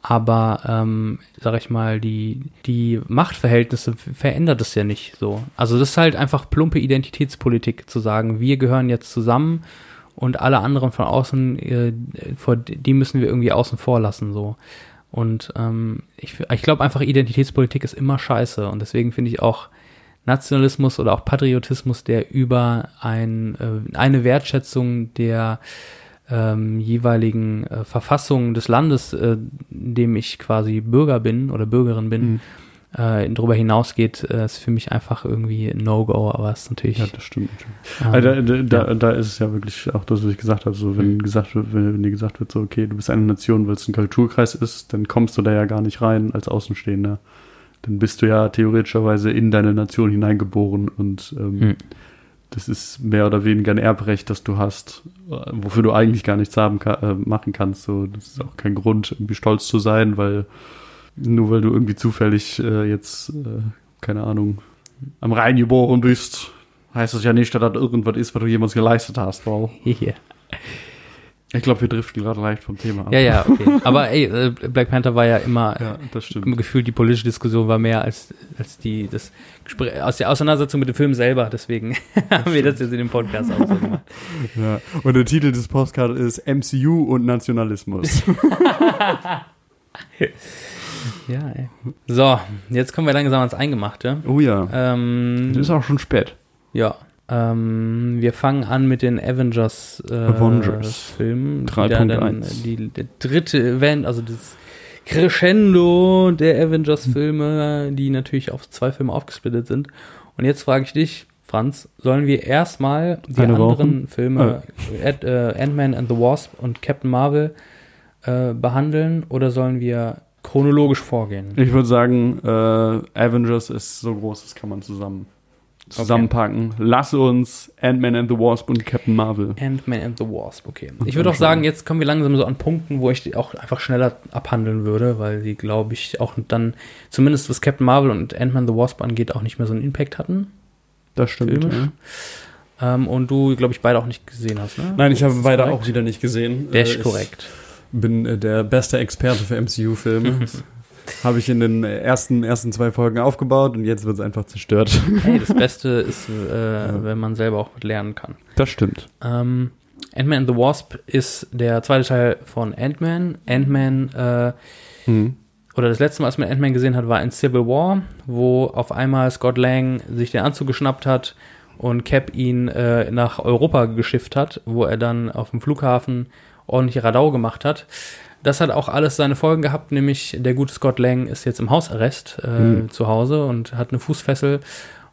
Aber, ähm, sag ich mal, die, die Machtverhältnisse verändert es ja nicht so. Also das ist halt einfach plumpe Identitätspolitik zu sagen, wir gehören jetzt zusammen und alle anderen von außen, vor, die müssen wir irgendwie außen vor lassen, so. Und ähm, ich, ich glaube einfach, Identitätspolitik ist immer scheiße. Und deswegen finde ich auch Nationalismus oder auch Patriotismus, der über ein, äh, eine Wertschätzung der ähm, jeweiligen äh, Verfassung des Landes, äh, dem ich quasi Bürger bin oder Bürgerin bin, Mhm. Äh, darüber hinausgeht, äh, ist für mich einfach irgendwie ein No-Go, aber es ist natürlich. Ja, das stimmt. ähm, Also da, da, ja. da ist es ja wirklich auch das, was ich gesagt habe. So, wenn Mhm. gesagt wird, wenn, wenn dir gesagt wird, so, okay, du bist eine Nation, weil es ein Kulturkreis ist, dann kommst du da ja gar nicht rein als Außenstehender. Dann bist du ja theoretischerweise in deine Nation hineingeboren und ähm, Mhm. das ist mehr oder weniger ein Erbrecht, das du hast, wofür du eigentlich gar nichts haben äh, machen kannst. So, das ist auch kein Grund, irgendwie stolz zu sein, weil nur weil du irgendwie zufällig äh, jetzt, äh, keine Ahnung, am Rhein geboren bist, heißt das ja nicht, dass das irgendwas ist, was du jemals geleistet hast, wow. Hier. Ich glaube, wir driften gerade leicht vom Thema ab. Ja, ja, okay. Aber ey, äh, Black Panther war ja immer Ja, das stimmt. im Gefühl, die politische Diskussion war mehr als, als die, das Gespräch, aus der Auseinandersetzung mit dem Film selber. Deswegen haben wir das jetzt in dem Podcast auch so gemacht. Ja. Und der Titel des Postcards ist MCU und Nationalismus. Ja, ey. So, jetzt kommen wir langsam ans Eingemachte. Oh ja. Ähm, ist auch schon spät. ja. Ähm, wir fangen an mit den Avengers, äh, Avengers. Filmen. die 3.1. da dann, äh, Die, der dritte Event, also das Crescendo der Avengers-Filme, die natürlich auf zwei Filme aufgesplittet sind. Und jetzt frage ich dich, Franz, sollen wir erstmal die Eine anderen rauchen? Filme, Ant- äh, Ant-Man and the Wasp und Captain Marvel, äh, behandeln oder sollen wir chronologisch vorgehen? Ich würde sagen, äh, Avengers ist so groß, das kann man zusammen zusammenpacken. Lass uns Ant-Man and the Wasp und Captain Marvel. Ant-Man and the Wasp, okay. Ich würde auch sagen, jetzt kommen wir langsam so an Punkten, wo ich die auch einfach schneller abhandeln würde, weil sie, glaube ich, auch dann, zumindest was Captain Marvel und Ant-Man the Wasp angeht, auch nicht mehr so einen Impact hatten. Das stimmt. Ja. Ähm, und du, glaube ich, beide auch nicht gesehen hast, ne? Nein, ich habe Ist beide korrekt? auch wieder nicht gesehen. Der Äh, ist korrekt. Ich bin äh, der beste Experte für MCU-Filme. habe ich in den ersten, ersten zwei Folgen aufgebaut und jetzt wird es einfach zerstört. Hey, das Beste ist, äh, wenn man selber auch lernen kann. Das stimmt. Ähm, Ant-Man and the Wasp ist der zweite Teil von Ant-Man. Ant-Man, äh, Mhm. oder das letzte Mal, als man Ant-Man gesehen hat, war in Civil War, wo auf einmal Scott Lang sich den Anzug geschnappt hat und Cap ihn äh, nach Europa geschifft hat, wo er dann auf dem Flughafen ordentlich Radau gemacht hat. Das hat auch alles seine Folgen gehabt, nämlich der gute Scott Lang ist jetzt im Hausarrest äh, Mhm. zu Hause und hat eine Fußfessel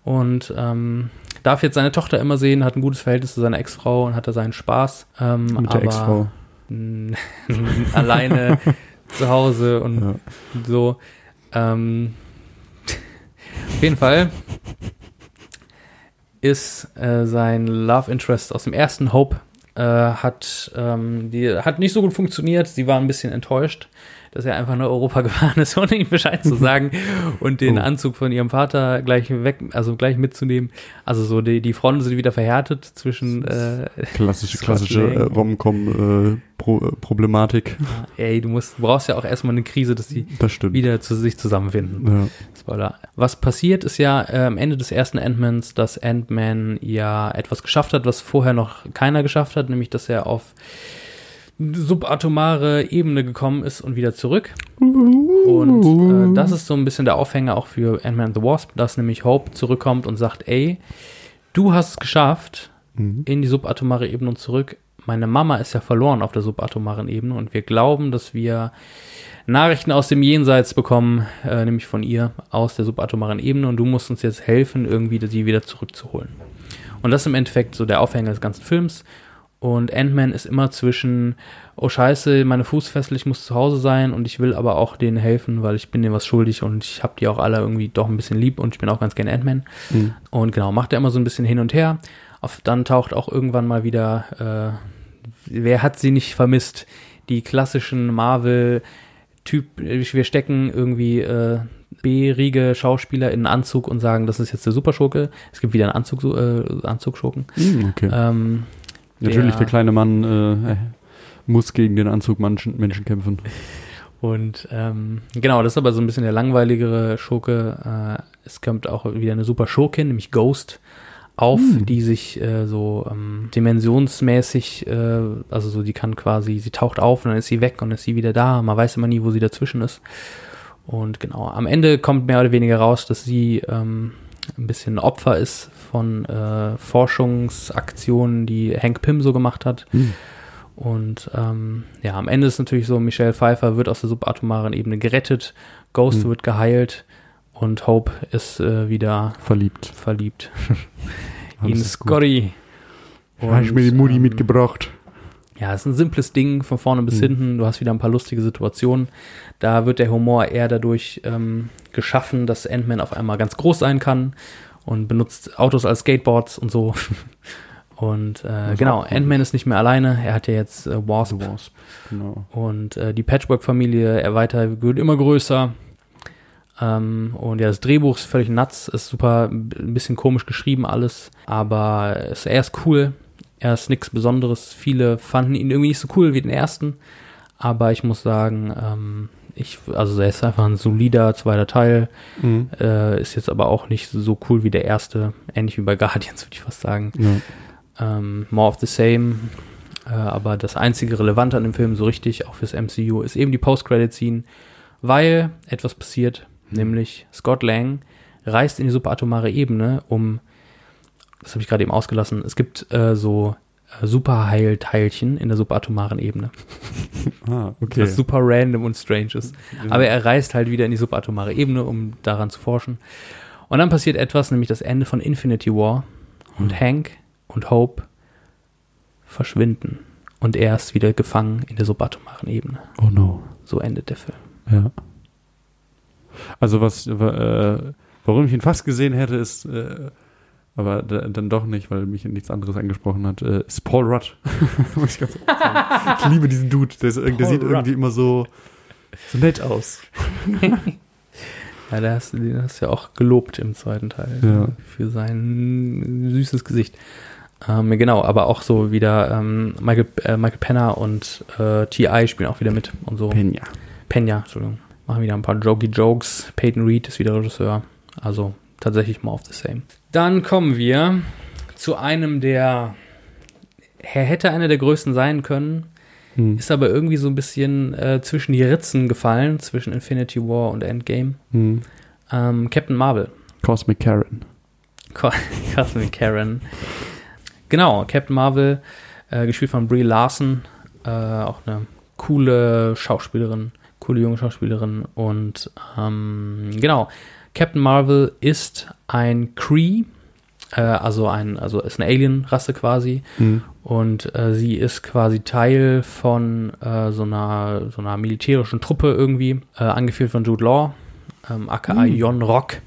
und ähm, darf jetzt seine Tochter immer sehen, hat ein gutes Verhältnis zu seiner Ex-Frau und hat da seinen Spaß. Ähm, Mit der Ex-Frau. alleine zu Hause und Ja. so. Ähm, auf jeden Fall ist äh, sein Love Interest aus dem ersten Hope äh, hat ähm, die hat nicht so gut funktioniert. Sie war ein bisschen enttäuscht, dass er einfach nach Europa gefahren ist, ohne ihm Bescheid zu sagen und den Oh. Anzug von ihrem Vater gleich weg, also gleich mitzunehmen. Also so die die Fronten sind wieder verhärtet zwischen äh, Klassische, klassische Lang. äh, Rom-Com-Problematik. ey, du musst brauchst ja auch erstmal eine Krise, dass die das wieder zu sich zusammenfinden. Ja. Spoiler. Was passiert ist ja äh, am Ende des ersten Ant-Mans, dass Ant-Man ja etwas geschafft hat, was vorher noch keiner geschafft hat, nämlich dass er auf subatomare Ebene gekommen ist und wieder zurück. Und äh, das ist so ein bisschen der Aufhänger auch für Ant-Man the Wasp, dass nämlich Hope zurückkommt und sagt, ey, du hast es geschafft Mhm. in die subatomare Ebene und zurück. Meine Mama ist ja verloren auf der subatomaren Ebene und wir glauben, dass wir Nachrichten aus dem Jenseits bekommen, äh, nämlich von ihr aus der subatomaren Ebene und du musst uns jetzt helfen, irgendwie sie wieder zurückzuholen. Und das ist im Endeffekt so der Aufhänger des ganzen Films. Und Ant-Man ist immer zwischen, oh scheiße, meine Fußfessel, ich muss zu Hause sein und ich will aber auch denen helfen, weil ich bin denen was schuldig und ich habe die auch alle irgendwie doch ein bisschen lieb und ich bin auch ganz gerne Ant-Man. Mhm. Und genau, macht er immer so ein bisschen hin und her. Auf, dann taucht auch irgendwann mal wieder, äh, wer hat sie nicht vermisst? Die klassischen Marvel-Typ, wir stecken irgendwie äh, B-Riege Schauspieler in einen Anzug und sagen, das ist jetzt der Superschurke. Es gibt wieder einen Anzug, äh, Anzugschurken. Mhm, okay. Ähm, Natürlich, der- der kleine Mann äh, äh, muss gegen den Anzug Menschen, Menschen kämpfen. Und ähm, genau, das ist aber so ein bisschen der langweiligere Schurke. Äh, es kommt auch wieder eine super Schurkin, nämlich Ghost, auf, Hm. die sich äh, so ähm, dimensionsmäßig, äh, also so, die kann quasi, sie taucht auf und dann ist sie weg und ist sie wieder da. Man weiß immer nie, wo sie dazwischen ist. Und genau, am Ende kommt mehr oder weniger raus, dass sie ähm, ein bisschen Opfer ist von äh, Forschungsaktionen, die Hank Pym so gemacht hat. Hm. Und ähm, ja, am Ende ist natürlich so, Michelle Pfeiffer wird aus der subatomaren Ebene gerettet, Ghost Hm. wird geheilt und Hope ist äh, wieder Verliebt. verliebt in. Scotty. Habe ich mir die Mutti ähm, mitgebracht. Ja, es ist ein simples Ding von vorne bis Hm. hinten. Du hast wieder ein paar lustige Situationen. Da wird der Humor eher dadurch ähm, geschaffen, dass Ant-Man auf einmal ganz groß sein kann und benutzt Autos als Skateboards und so. Und äh, ist genau. Ant-Man ist nicht mehr alleine. Er hat ja jetzt äh, Wasp. Wasp. Genau. Und äh, die Patchwork-Familie erweitert, wird immer größer. Ähm, und ja, das Drehbuch ist völlig nuts, ist super, ein bisschen komisch geschrieben alles, aber es, er ist cool. Er ist nichts Besonderes. Viele fanden ihn irgendwie nicht so cool wie den ersten. Aber ich muss sagen, ähm, ich, also er ist einfach ein solider zweiter Teil. Mhm. Äh, ist jetzt aber auch nicht so cool wie der erste. Ähnlich wie bei Guardians, würde ich fast sagen. Ja. Ähm, more of the same. Äh, aber das einzige Relevante an dem Film, so richtig, auch fürs MCU, ist eben die Post-Credit-Scene, weil etwas passiert, nämlich Scott Lang reist in die subatomare Ebene, um, das habe ich gerade eben ausgelassen, es gibt äh, so Superheilteilchen in der subatomaren Ebene, Ah, okay. das super random und strange ist. Aber er reist halt wieder in die subatomare Ebene, um daran zu forschen. Und dann passiert etwas, nämlich das Ende von Infinity War. Und Hank und Hope verschwinden. Und er ist wieder gefangen in der subatomaren Ebene. oh no. So endet der Film. Ja. Also was, äh, warum ich ihn fast gesehen hätte, ist, äh, aber da, dann doch nicht, weil mich nichts anderes angesprochen hat, äh, ist Paul Rudd. Muss ich ganz ehrlich sagen. Ich liebe diesen Dude. Der, ist, der sieht Rudd. irgendwie immer so, so nett aus. Ja, da hast du den hast du ja auch gelobt im zweiten Teil Ja. für sein süßes Gesicht. Ähm, genau, aber auch so wieder ähm, Michael, äh, Michael Penner und äh, T.I. spielen auch wieder mit und so. Pena. Pena, Entschuldigung. Machen wieder ein paar jokey Jokes. Peyton Reed ist wieder Regisseur. Also tatsächlich more of the same. Dann kommen wir zu einem, der er hätte einer der größten sein können, Hm. ist aber irgendwie so ein bisschen äh, zwischen die Ritzen gefallen, zwischen Infinity War und Endgame. Hm. Ähm, Captain Marvel. Cosmic Karen. Co- Cosmic Karen. Genau, Captain Marvel, äh, gespielt von Brie Larson, äh, auch eine coole Schauspielerin, coole junge Schauspielerin. Und ähm, genau, Captain Marvel ist ein Kree, äh, also ein, also ist eine Alien-Rasse quasi. Hm. Und äh, sie ist quasi Teil von äh, so, einer, so einer militärischen Truppe irgendwie, äh, angeführt von Jude Law, ähm, aka Jon Rock.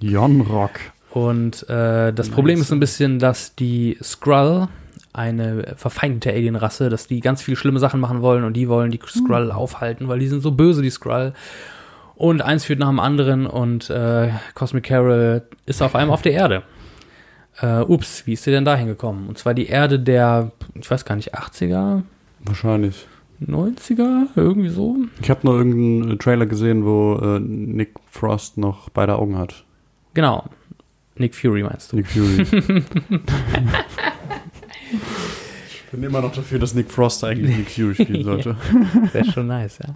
Jon Rock. Und äh, das Nice. Problem ist so ein bisschen, dass die Skrull, eine verfeindete Alienrasse, dass die ganz viele schlimme Sachen machen wollen und die wollen die Skrull aufhalten, weil die sind so böse, die Skrull. Und eins führt nach dem anderen und äh, Cosmic Carol ist auf einmal auf der Erde. Äh, ups, wie ist sie denn da hingekommen? Und zwar die Erde der, ich weiß gar nicht, 80er, Wahrscheinlich. 90er, irgendwie so. Ich habe noch irgendeinen äh, Trailer gesehen, wo äh, Nick Frost noch beide Augen hat. Genau. Nick Fury meinst du? Nick Fury. ich bin immer noch dafür, dass Nick Frost eigentlich Nick Fury spielen sollte. Wäre schon nice, ja.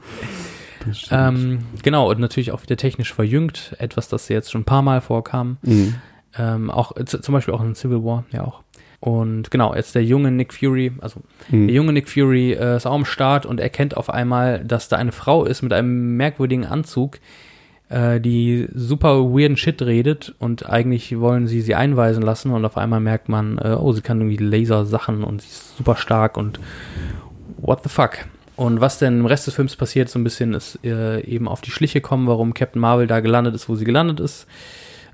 Ähm, genau, und natürlich auch wieder technisch verjüngt, etwas, das jetzt schon ein paar Mal vorkam. Mhm. Ähm, auch z- zum Beispiel auch in Civil War, ja auch. Und genau, jetzt der junge Nick Fury, also Mhm. der junge Nick Fury äh, ist auch am Start und erkennt auf einmal, dass da eine Frau ist mit einem merkwürdigen Anzug, äh, die super weirden Shit redet und eigentlich wollen sie sie einweisen lassen und auf einmal merkt man, äh, oh, sie kann irgendwie Lasersachen und sie ist super stark und what the fuck. Und was denn im Rest des Films passiert, so ein bisschen ist äh, eben auf die Schliche kommen, warum Captain Marvel da gelandet ist, wo sie gelandet ist.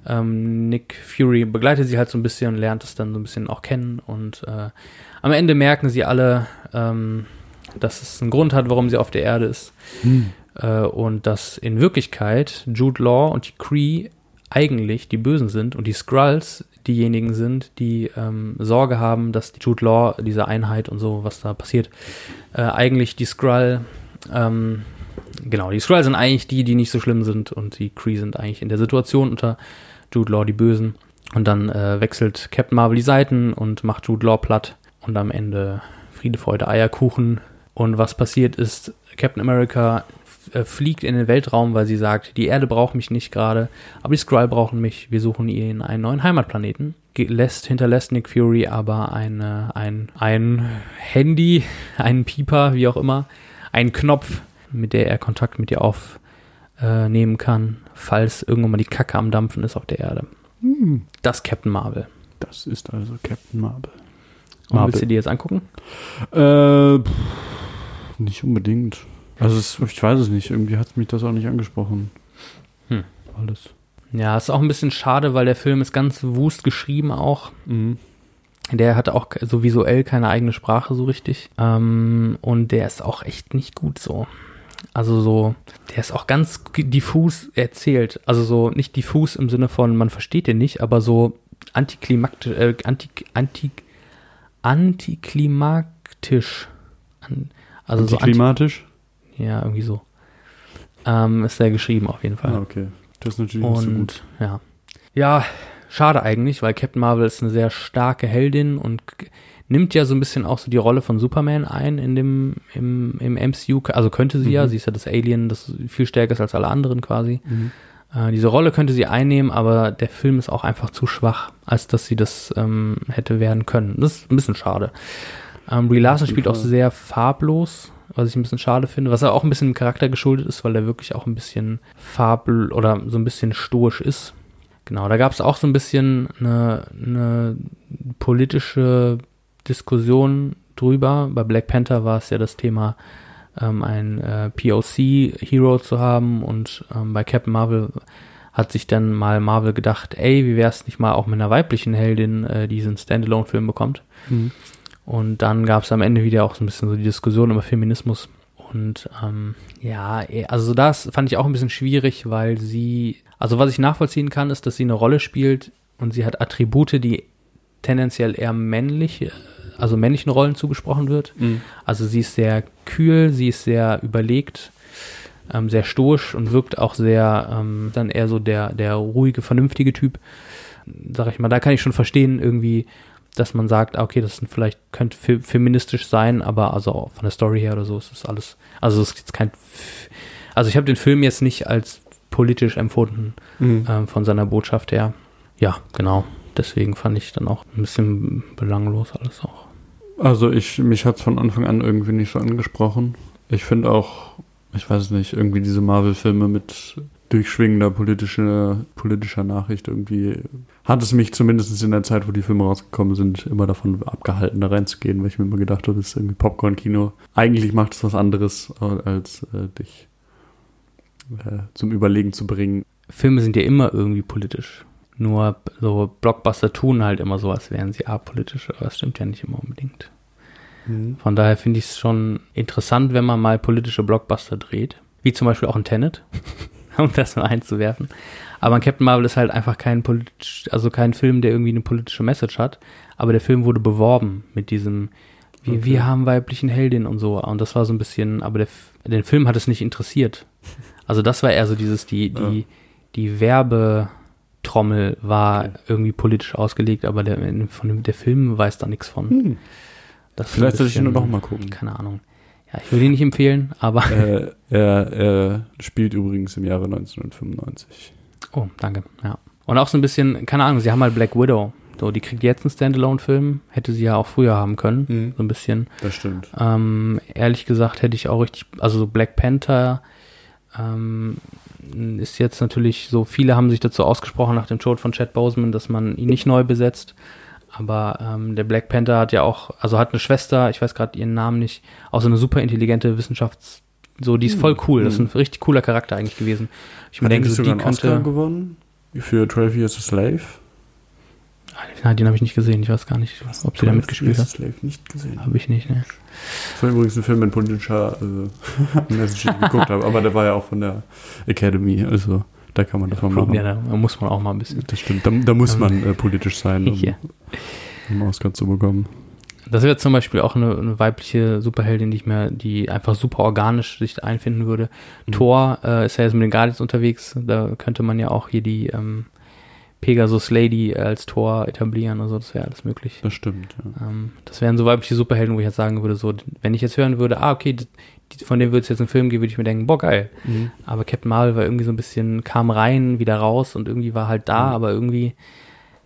Ähm, Nick Fury begleitet sie halt so ein bisschen und lernt es dann so ein bisschen auch kennen. Und äh, am Ende merken sie alle, ähm, dass es einen Grund hat, warum sie auf der Erde ist. Mhm. Äh, und dass in Wirklichkeit Jude Law und die Kree eigentlich die Bösen sind und die Skrulls diejenigen sind, die ähm, Sorge haben, dass die Jude Law, diese Einheit und so, was da passiert, äh, eigentlich die Skrull, ähm, genau, die Skrull sind eigentlich die, die nicht so schlimm sind und die Kree sind eigentlich in der Situation unter Jude Law die Bösen. Und dann äh, wechselt Captain Marvel die Seiten und macht Jude Law platt und am Ende Friede, Freude, Eierkuchen. Und was passiert ist, Captain America fliegt in den Weltraum, weil sie sagt, die Erde braucht mich nicht gerade, aber die Skrull brauchen mich. Wir suchen ihnen einen neuen Heimatplaneten. Lässt, hinterlässt Nick Fury aber eine, ein, ein Handy, einen Pieper, wie auch immer, einen Knopf, mit der er Kontakt mit ihr aufnehmen kann, falls irgendwann mal die Kacke am Dampfen ist auf der Erde. Mhm. Das Captain Marvel. Das ist also Captain Marvel. Und Marvel. willst du dir jetzt angucken? Äh, pff, nicht unbedingt. Also es, ich weiß es nicht. Irgendwie hat mich das auch nicht angesprochen. Hm. Alles. Ja, ist auch ein bisschen schade, weil der Film ist ganz wust geschrieben auch. Mhm. Der hatte auch so visuell keine eigene Sprache so richtig. Ähm, und der ist auch echt nicht gut so. Also so, der ist auch ganz diffus erzählt. Also so nicht diffus im Sinne von, man versteht den nicht, aber so antiklimaktisch, äh, anti, anti, antiklimaktisch. An, also so anti, Antiklimatisch? Ja, irgendwie so. Ähm, ist der geschrieben auf jeden Fall. Ah, okay. Das ist natürlich nicht so Und gut. ja. Ja, schade eigentlich, weil Captain Marvel ist eine sehr starke Heldin und nimmt ja so ein bisschen auch so die Rolle von Superman ein in dem, im, im MCU, also könnte sie ja, Mhm. sie ist ja das Alien, das viel stärker ist als alle anderen quasi. Mhm. Äh, diese Rolle könnte sie einnehmen, aber der Film ist auch einfach zu schwach, als dass sie das ähm, hätte werden können. Das ist ein bisschen schade. Ähm, Brie Larson spielt auch sehr farblos, was ich ein bisschen schade finde, was er auch ein bisschen dem Charakter geschuldet ist, weil er wirklich auch ein bisschen farbl oder so ein bisschen stoisch ist. Genau, da gab es auch so ein bisschen eine, eine politische Diskussion drüber. Bei Black Panther war es ja das Thema, ähm, ein äh, POC-Hero zu haben und ähm, bei Captain Marvel hat sich dann mal Marvel gedacht, ey, wie wär's nicht mal auch mit einer weiblichen Heldin, äh, die diesen Standalone-Film bekommt. Mhm. Und dann gab es am Ende wieder auch so ein bisschen so die Diskussion über Feminismus. Und ähm, ja, eh, also das fand ich auch ein bisschen schwierig, weil sie, also was ich nachvollziehen kann, ist, dass sie eine Rolle spielt und sie hat Attribute, die tendenziell eher männlich, also männlichen Rollen zugesprochen wird. Mhm. Also sie ist sehr kühl, sie ist sehr überlegt, ähm, sehr stoisch und wirkt auch sehr ähm, dann eher so der, der ruhige, vernünftige Typ. Sag ich mal, da kann ich schon verstehen, irgendwie, dass man sagt, ah, okay, das sind vielleicht könnte fe feministisch sein, aber also von der Story her oder so ist das alles. Also es ist kein. Also ich habe den Film jetzt nicht als politisch empfunden Mhm. ähm, von seiner Botschaft her. Ja, genau. Deswegen fand ich dann auch ein bisschen belanglos alles auch. Also ich, mich hat's von Anfang an irgendwie nicht so angesprochen. Ich finde auch, ich weiß nicht, irgendwie diese Marvel-Filme mit durchschwingender politischer, politischer Nachricht irgendwie hat es mich zumindest in der Zeit, wo die Filme rausgekommen sind, immer davon abgehalten, da reinzugehen, weil ich mir immer gedacht habe, das ist irgendwie Popcorn-Kino. Eigentlich macht es was anderes, als äh, dich äh, zum Überlegen zu bringen. Filme sind ja immer irgendwie politisch. Nur so Blockbuster tun halt immer so, als wären sie apolitisch, aber das stimmt ja nicht immer unbedingt. Von daher finde ich es schon interessant, wenn man mal politische Blockbuster dreht. Wie zum Beispiel auch ein Tenet, um das mal einzuwerfen. Aber Captain Marvel ist halt einfach kein politisch, also kein Film, der irgendwie eine politische Message hat. Aber der Film wurde beworben mit diesem, wir, Okay. wir haben weiblichen Heldinnen und so. Und das war so ein bisschen, aber der, den Film hat es nicht interessiert. Also das war eher so dieses, die, die, die Werbetrommel war Okay. irgendwie politisch ausgelegt, aber der, von dem, der Film weiß da nichts von. Hm. Das Vielleicht sollte ich ihn nur noch mal gucken. Keine Ahnung. Ja, ich würde ihn nicht empfehlen, aber. äh, er, er spielt übrigens im Jahre 1995. Oh, danke. Ja. Und auch so ein bisschen, keine Ahnung, sie haben halt Black Widow. So, die kriegt jetzt einen Standalone-Film. Hätte sie ja auch früher haben können. Mhm. So ein bisschen. Das stimmt. Ähm, ehrlich gesagt hätte ich auch richtig, also so Black Panther ähm, ist jetzt natürlich so, viele haben sich dazu ausgesprochen nach dem Tod von Chad Boseman, dass man ihn nicht neu besetzt. Aber ähm, der Black Panther hat ja auch, also hat eine Schwester, ich weiß gerade ihren Namen nicht, auch so eine super intelligente Wissenschafts-, so, die ist voll cool. Das ist ein richtig cooler Charakter eigentlich gewesen. Ich Hat denke, so, die einen Oscar könnte. gewonnen? Für 12 Years a Slave? Nein, den habe ich nicht gesehen. Ich weiß gar nicht, ob sie da 12 mitgespielt hat. Slave nicht gesehen. Habe ich nicht, ne? Das war übrigens ein Film mit politischer äh, Message, den ich geguckt habe, aber der war ja auch von der Academy, also da kann man das mal machen. Ja, da muss man auch mal ein bisschen. Das stimmt, da, da muss man äh, politisch sein, um Ja. einen Oscar zu bekommen. Das wäre zum Beispiel auch eine, eine weibliche Superheldin, die ich mir, die einfach super organisch sich einfinden würde. Mhm. Thor äh, ist ja jetzt mit den Guardians unterwegs. Da könnte man ja auch hier die ähm, Pegasus Lady als Thor etablieren und so. Das wäre alles möglich. Das stimmt, ja. Ähm, das wären so weibliche Superhelden, wo ich jetzt sagen würde, so, wenn ich jetzt hören würde, ah, okay, von dem würde es jetzt einen Film geben, würde ich mir denken, boah, geil. Aber Captain Marvel war irgendwie so ein bisschen, kam rein, wieder raus und irgendwie war halt da, Mhm. aber irgendwie,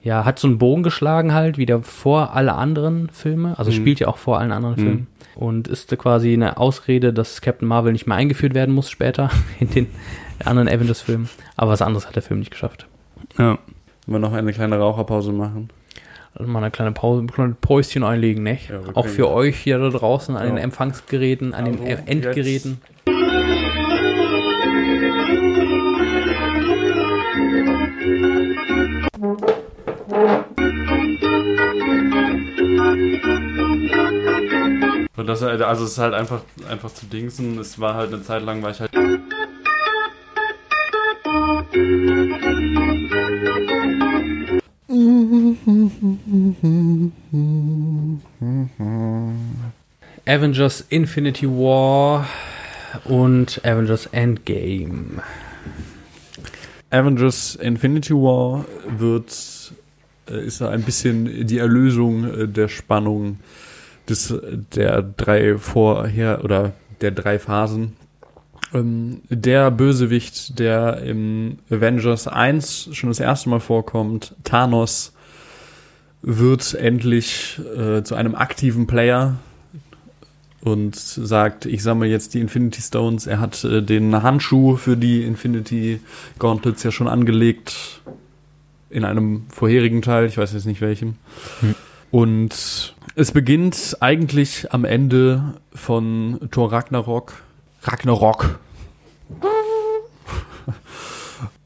ja, hat so einen Bogen geschlagen halt, wieder vor alle anderen Filme, also Mhm. spielt ja auch vor allen anderen Mhm. Filmen und ist quasi eine Ausrede, dass Captain Marvel nicht mehr eingeführt werden muss später in den anderen Avengers-Filmen, aber was anderes hat der Film nicht geschafft. ja. Wollen wir noch eine kleine Raucherpause machen? Also mal eine kleine Pause, ein kleines Päuschen einlegen, ne? Ja, auch für euch hier da draußen an Ja. den Empfangsgeräten, an den Also, äh, Endgeräten. Und das, also es ist halt einfach, einfach zu dingsen. Es war halt eine Zeit lang, war ich halt. Avengers Infinity War und Avengers Endgame. Avengers Infinity War wird äh, ist ein bisschen die Erlösung äh, der Spannung des, der drei vorher oder der drei Phasen. Ähm, der Bösewicht, der im Avengers 1 schon das erste Mal vorkommt, Thanos, wird endlich äh, zu einem aktiven Player und sagt, ich sammle jetzt die Infinity Stones. Er hat äh, den Handschuh für die Infinity Gauntlets ja schon angelegt in einem vorherigen Teil, ich weiß jetzt nicht welchem. Hm. Und es beginnt eigentlich am Ende von Thor Ragnarok. Ragnarok.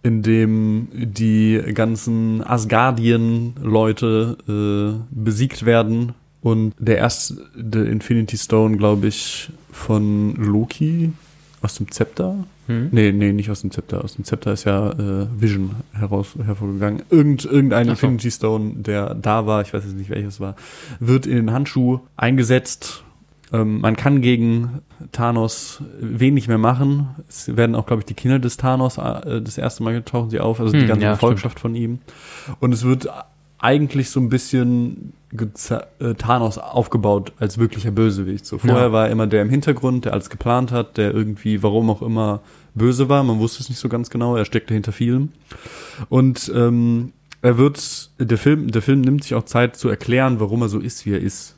in dem die ganzen Asgardien-Leute äh, besiegt werden und der erste Infinity Stone, glaube ich, von Loki aus dem Zepter. Hm? Nee, nee, nicht aus dem Zepter. Aus dem Zepter ist ja äh, Vision heraus, hervorgegangen. Irgend, irgendein so. Infinity Stone, der da war, ich weiß jetzt nicht welches war, wird in den Handschuh eingesetzt. Ähm, man kann gegen Thanos wenig mehr machen. Es werden auch, glaube ich, die Kinder des Thanos äh, das erste Mal tauchen sie auf, also die Hm, ganze ja, von ihm. Und es wird eigentlich so ein bisschen äh, Thanos aufgebaut als wirklicher Bösewicht. So vorher Ja. war er immer der im Hintergrund, der alles geplant hat, der irgendwie, warum auch immer, böse war. Man wusste es nicht so ganz genau. Er steckte hinter vielem. Und ähm, er wird, der Film, der Film nimmt sich auch Zeit zu erklären, warum er so ist, wie er ist.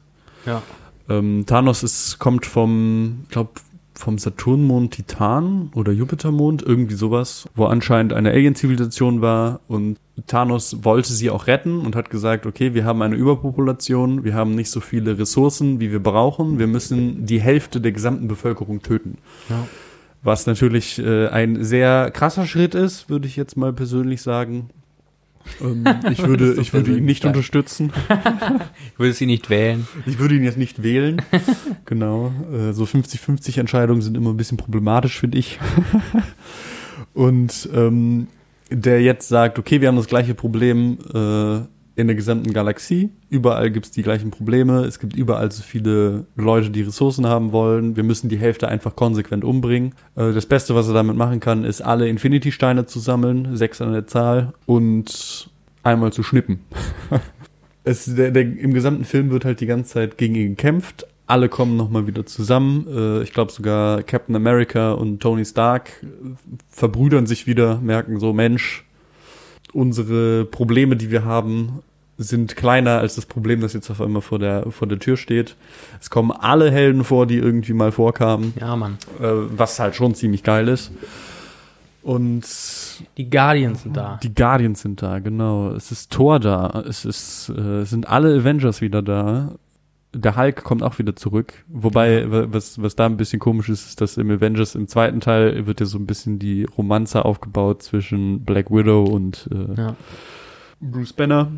Ja. Ähm, Thanos ist, kommt vom, ich glaube, vom Saturnmond Titan oder Jupitermond, irgendwie sowas, wo anscheinend eine Alien-Zivilisation war und Thanos wollte sie auch retten und hat gesagt, okay, wir haben eine Überpopulation, wir haben nicht so viele Ressourcen, wie wir brauchen, wir müssen die Hälfte der gesamten Bevölkerung töten. Ja. Was natürlich äh, ein sehr krasser Schritt ist, würde ich jetzt mal persönlich sagen. Ähm, ich würde, Würdest du ich würde ihn nicht sagen? unterstützen. Ich würde sie nicht wählen. Ich würde ihn jetzt nicht wählen. genau. Äh, so 50-50 Entscheidungen sind immer ein bisschen problematisch, finde ich. Und ähm, der jetzt sagt, okay, wir haben das gleiche Problem äh, in der gesamten Galaxie. Überall gibt es die gleichen Probleme. Es gibt überall so viele Leute, die Ressourcen haben wollen. Wir müssen die Hälfte einfach konsequent umbringen. Äh, das Beste, was er damit machen kann, ist alle Infinity-Steine zu sammeln, sechs an der Zahl, und einmal zu schnippen. es, der, der, Im gesamten Film wird halt die ganze Zeit gegen ihn gekämpft. Alle kommen nochmal wieder zusammen. Äh, ich glaube sogar Captain America und Tony Stark äh, verbrüdern sich wieder, merken so, Mensch, unsere Probleme, die wir haben, sind kleiner als das Problem, das jetzt auf einmal vor der, vor der Tür steht. Es kommen alle Helden vor, die irgendwie mal vorkamen, Ja, Mann. äh, was halt schon ziemlich geil ist. Und Die Guardians sind da. die Guardians sind da, genau. Es ist Thor da. Es ist, äh, es sind alle Avengers wieder da. Der Hulk kommt auch wieder zurück. Wobei, wa- was, was da ein bisschen komisch ist, ist, dass im Avengers im zweiten Teil wird ja so ein bisschen die Romanze aufgebaut zwischen Black Widow und äh, Ja. Bruce Banner.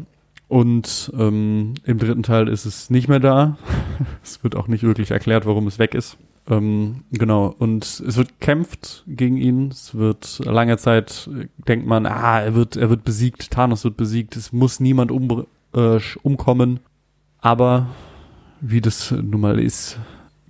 Und ähm, im dritten Teil ist es nicht mehr da. es wird auch nicht wirklich erklärt, warum es weg ist. Ähm, genau. Und es wird gekämpft gegen ihn. Es wird lange Zeit äh, denkt man, ah, er wird, er wird besiegt. Thanos wird besiegt. Es muss niemand um, äh, umkommen. Aber wie das nun mal ist,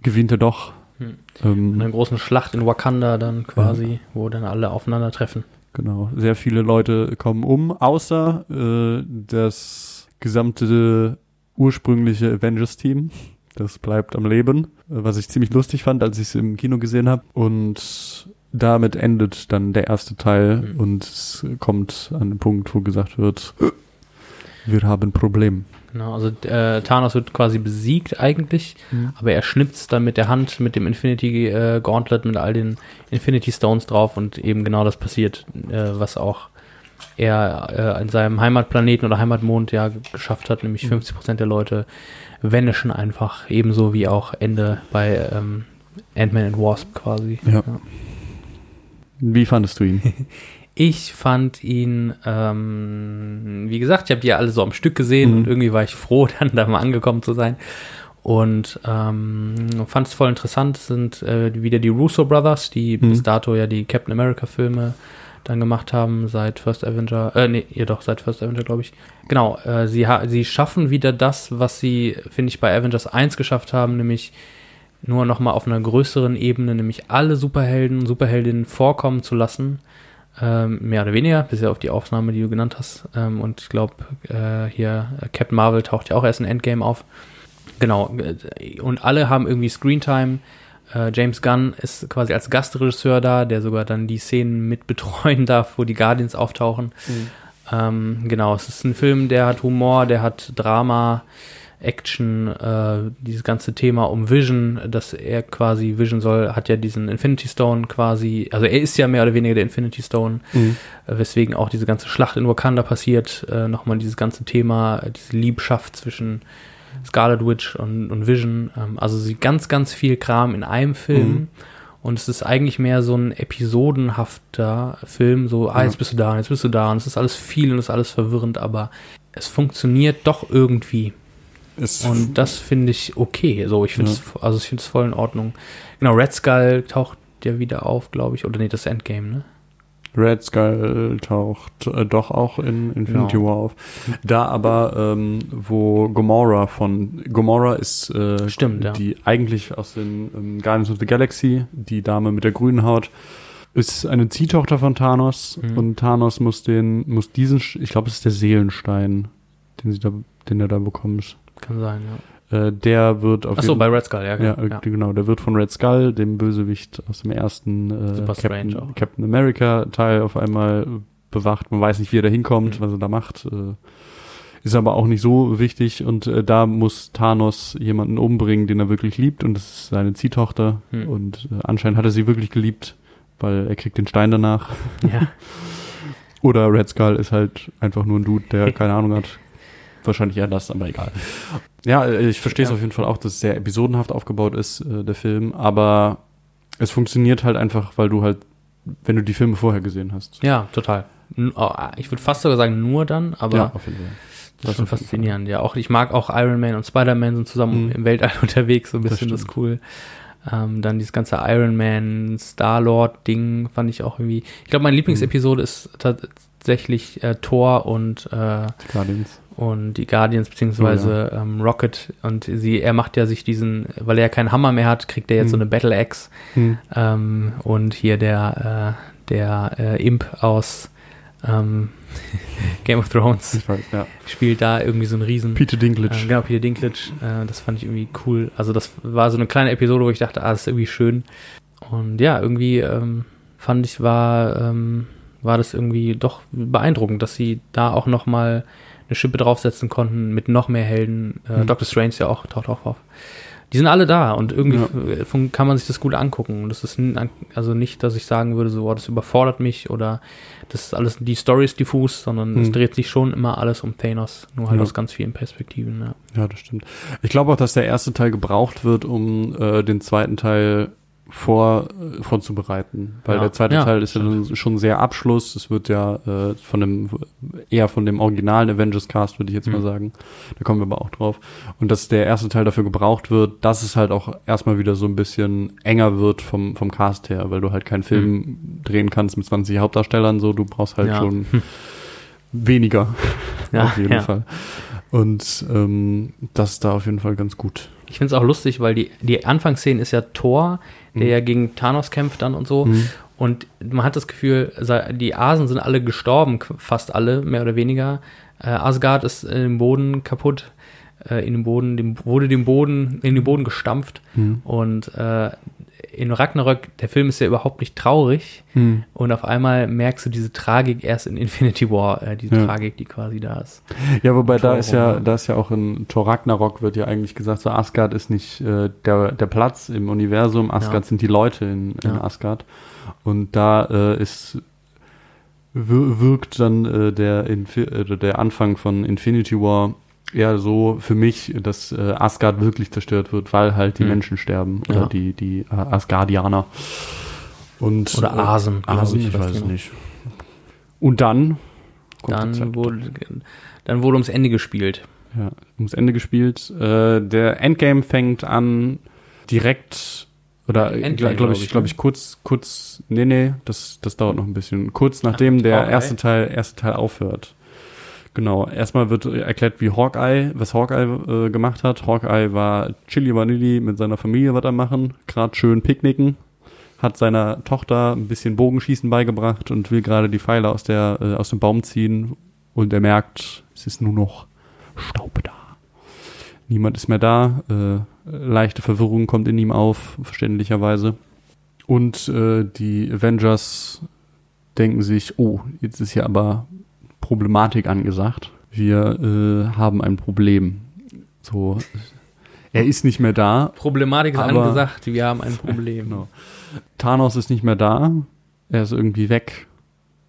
gewinnt er doch. Hm. Ähm, In einer großen Schlacht in Wakanda dann quasi, wo dann alle aufeinandertreffen. Genau, sehr viele Leute kommen um, außer äh, das gesamte ursprüngliche Avengers-Team. Das bleibt am Leben, äh, was ich ziemlich lustig fand, als ich es im Kino gesehen habe. Und damit endet dann der erste Teil Mhm. und es kommt an den Punkt, wo gesagt wird, wir haben ein Problem. Genau, also äh, Thanos wird quasi besiegt eigentlich, aber er schnipst dann mit der Hand mit dem Infinity äh, Gauntlet mit all den Infinity Stones drauf und eben genau das passiert, äh, was auch er äh, an seinem Heimatplaneten oder Heimatmond ja geschafft hat, nämlich 50% der Leute vanishen einfach, ebenso wie auch Ende bei ähm, Ant-Man and Wasp quasi. Ja. Wie fandest du ihn? Ich fand ihn, ähm, wie gesagt, ich habe die ja alle so am Stück gesehen Mhm. und irgendwie war ich froh, dann da mal angekommen zu sein. Und ähm, fand es voll interessant, es sind äh, wieder die Russo Brothers, die Mhm. bis dato ja die Captain America Filme dann gemacht haben, seit First Avenger, äh, nee, jedoch seit First Avenger, glaube ich. Genau, äh, sie, sie schaffen wieder das, was sie, finde ich, bei Avengers 1 geschafft haben, nämlich nur nochmal auf einer größeren Ebene, nämlich alle Superhelden und Superheldinnen vorkommen zu lassen. Ähm, mehr oder weniger, bis auf die Aufnahme, die du genannt hast. Ähm, und ich glaube, äh, hier äh, Captain Marvel taucht ja auch erst in Endgame auf. Genau, äh, und alle haben irgendwie Screentime. Äh, James Gunn ist quasi als Gastregisseur da, der sogar dann die Szenen mit betreuen darf, wo die Guardians auftauchen. Ähm, genau, es ist ein Film, der hat Humor, der hat Drama, Action, äh, dieses ganze Thema um Vision, dass er quasi Vision soll, hat ja diesen Infinity Stone quasi, also er ist ja mehr oder weniger der Infinity Stone, Mhm. äh, weswegen auch diese ganze Schlacht in Wakanda passiert, äh, nochmal dieses ganze Thema, diese Liebschaft zwischen Scarlet Witch und, und Vision, ähm, also sie ganz, ganz viel Kram in einem Film. Mhm. Und es ist eigentlich mehr so ein episodenhafter Film, so, ah, jetzt bist du da, jetzt bist du da, und es ist alles viel und es ist alles verwirrend, aber es funktioniert doch irgendwie. Es, Und das finde ich okay. So, ich finde es, also ich finde es voll in Ordnung. Genau, Red Skull taucht ja wieder auf, glaube ich. Oder nee, das ist Endgame, ne? Red Skull taucht äh, doch auch in Infinity Genau. War auf. Da aber, ähm, wo Gamora von Gamora ist äh, Stimmt, ja. die eigentlich aus den ähm, Guardians of the Galaxy, die Dame mit der grünen Haut, ist eine Ziehtochter von Thanos Mhm. und Thanos muss den, muss diesen, ich glaube, es ist der Seelenstein, den sie da, den er da bekommt. Kann sein, ja. Äh, der wird auf Achso, jeden bei Red Skull, ja, ja, genau. äh, genau, der wird von Red Skull, dem Bösewicht aus dem ersten äh, Captain. Captain America Teil auf einmal bewacht. Man weiß nicht, wie er da hinkommt, Mhm. was er da macht. Äh, ist aber auch nicht so wichtig und äh, da muss Thanos jemanden umbringen, den er wirklich liebt und das ist seine Ziehtochter Hm. und äh, anscheinend hat er sie wirklich geliebt, weil er kriegt den Stein danach. ja. Oder Red Skull ist halt einfach nur ein Dude, der keine Ahnung hat. Wahrscheinlich eher das, aber egal. Ja, äh, ich verstehe es Ja. auf jeden Fall auch, dass es sehr episodenhaft aufgebaut ist, äh, der Film, aber es funktioniert halt einfach, weil du halt, wenn du die Filme vorher gesehen hast. ja, total. Oh, Ich würde fast sogar sagen, nur dann, aber ja, auf jeden Fall. das ist schon faszinierend. Ja, auch ich mag auch Iron Man und Spider-Man sind zusammen Mhm. im Weltall unterwegs, so ein Das bisschen das, ist stimmt. cool. Ähm, dann dieses ganze Iron Man, Star-Lord-Ding fand ich auch irgendwie. Ich glaube, meine Lieblingsepisode ist tatsächlich äh, Thor und äh, Guardians. Und die Guardians beziehungsweise ähm, Rocket und sie, er macht ja sich diesen, weil er ja keinen Hammer mehr hat, kriegt er jetzt so Mhm. eine Battle Axe Hm. ähm, und hier der äh, der äh, Imp aus ähm, Game of Thrones weiß, ja. spielt da irgendwie so einen riesen Peter Dinklage. äh, genau, Peter Dinklage, äh, das fand ich irgendwie cool. Also das war so eine kleine Episode, wo ich dachte, ah, das ist irgendwie schön. Und ja, irgendwie ähm, fand ich, war, ähm, war das irgendwie doch beeindruckend, dass sie da auch noch mal eine Schippe draufsetzen konnten mit noch mehr Helden. Äh, Mhm. Doctor Strange ja auch, taucht auch auf. Die sind alle da und irgendwie Ja. fun- kann man sich das gut angucken. Und das ist also nicht, dass ich sagen würde, so, oh, das überfordert mich oder das ist alles, die Story ist diffus, sondern es Mhm. dreht sich schon immer alles um Thanos, nur halt Ja. aus ganz vielen Perspektiven. Ja. Ja, das stimmt. Ich glaube auch, dass der erste Teil gebraucht wird, um äh, den zweiten Teil vor, äh, vorzubereiten. Weil Ja. der zweite Ja, Teil ist ja dann schon sehr Abschluss. Es wird ja äh, von dem, eher von dem originalen Avengers Cast, würde ich jetzt mal Mhm. sagen. Da kommen wir aber auch drauf. Und dass der erste Teil dafür gebraucht wird, dass es halt auch erstmal wieder so ein bisschen enger wird vom, vom Cast her, weil du halt keinen Film drehen kannst mit 20 Hauptdarstellern, so du brauchst halt Ja. schon weniger. Ja, auf jeden. Fall. Und ähm, das ist da auf jeden Fall ganz gut. Ich finde es auch lustig, weil die, die Anfangsszene ist ja Thor, der Mhm. ja gegen Thanos kämpft dann und so. Und man hat das Gefühl, die Asen sind alle gestorben, fast alle, mehr oder weniger. Äh, Asgard ist im Boden kaputt, äh, in dem Boden, dem, wurde dem Boden, in den Boden gestampft. Mhm. Und äh, in Ragnarök, der Film ist ja überhaupt nicht traurig. Mhm. Und auf einmal merkst du diese Tragik erst in Infinity War, äh, diese Ja. Tragik, die quasi da ist. Ja, wobei da ist ja, da ist ja auch in Thor Ragnarok wird ja eigentlich gesagt, so Asgard ist nicht äh, der, der Platz im Universum, Asgard Ja. sind die Leute in, in Ja. Asgard. Und da äh, ist wir- wirkt dann äh, der, Infi äh, der Anfang von Infinity War eher so für mich, dass äh, Asgard wirklich zerstört wird, weil halt die Hm. Menschen sterben oder Ja. die, die äh, Asgardianer. Und, Oder äh, Asen. Asen, ich, weiß genau. nicht. Und dann Dann wurde, dann wurde ums Ende gespielt. Ja, ums Ende gespielt. Äh, der Endgame fängt an direkt oder glaube glaub ich, ich, glaube ne? ich kurz kurz nee, nee, das das dauert noch ein bisschen. Kurz nachdem der okay. erste Teil erste Teil aufhört. Genau, erstmal wird erklärt, wie Hawkeye, was Hawkeye äh, gemacht hat. Hawkeye war Chili Vanilli mit seiner Familie was er machen, gerade schön picknicken. hat seiner Tochter ein bisschen Bogenschießen beigebracht und will gerade die Pfeile aus, der, äh, aus dem Baum ziehen und er merkt, es ist nur noch Staub da. Niemand ist mehr da. Äh, leichte Verwirrung kommt in ihm auf, verständlicherweise. Und äh, die Avengers denken sich, oh, jetzt ist hier aber Problematik angesagt. Wir äh, haben ein Problem. So, er ist nicht mehr da. Problematik ist angesagt, wir haben ein Problem. Genau. Thanos ist nicht mehr da. Er ist irgendwie weg.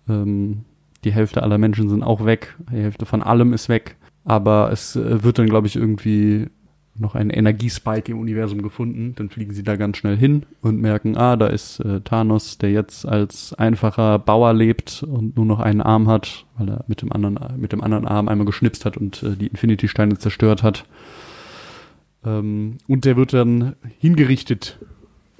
Ähm, die Hälfte aller Menschen sind auch weg. Die Hälfte von allem ist weg. Aber es äh, wird dann, glaube ich, irgendwie noch ein Energiespike im Universum gefunden. Dann fliegen sie da ganz schnell hin und merken, ah, da ist äh, Thanos, der jetzt als einfacher Bauer lebt und nur noch einen Arm hat, weil er mit dem anderen, mit dem anderen Arm einmal geschnipst hat und äh, die Infinity-Steine zerstört hat. Ähm, und der wird dann hingerichtet.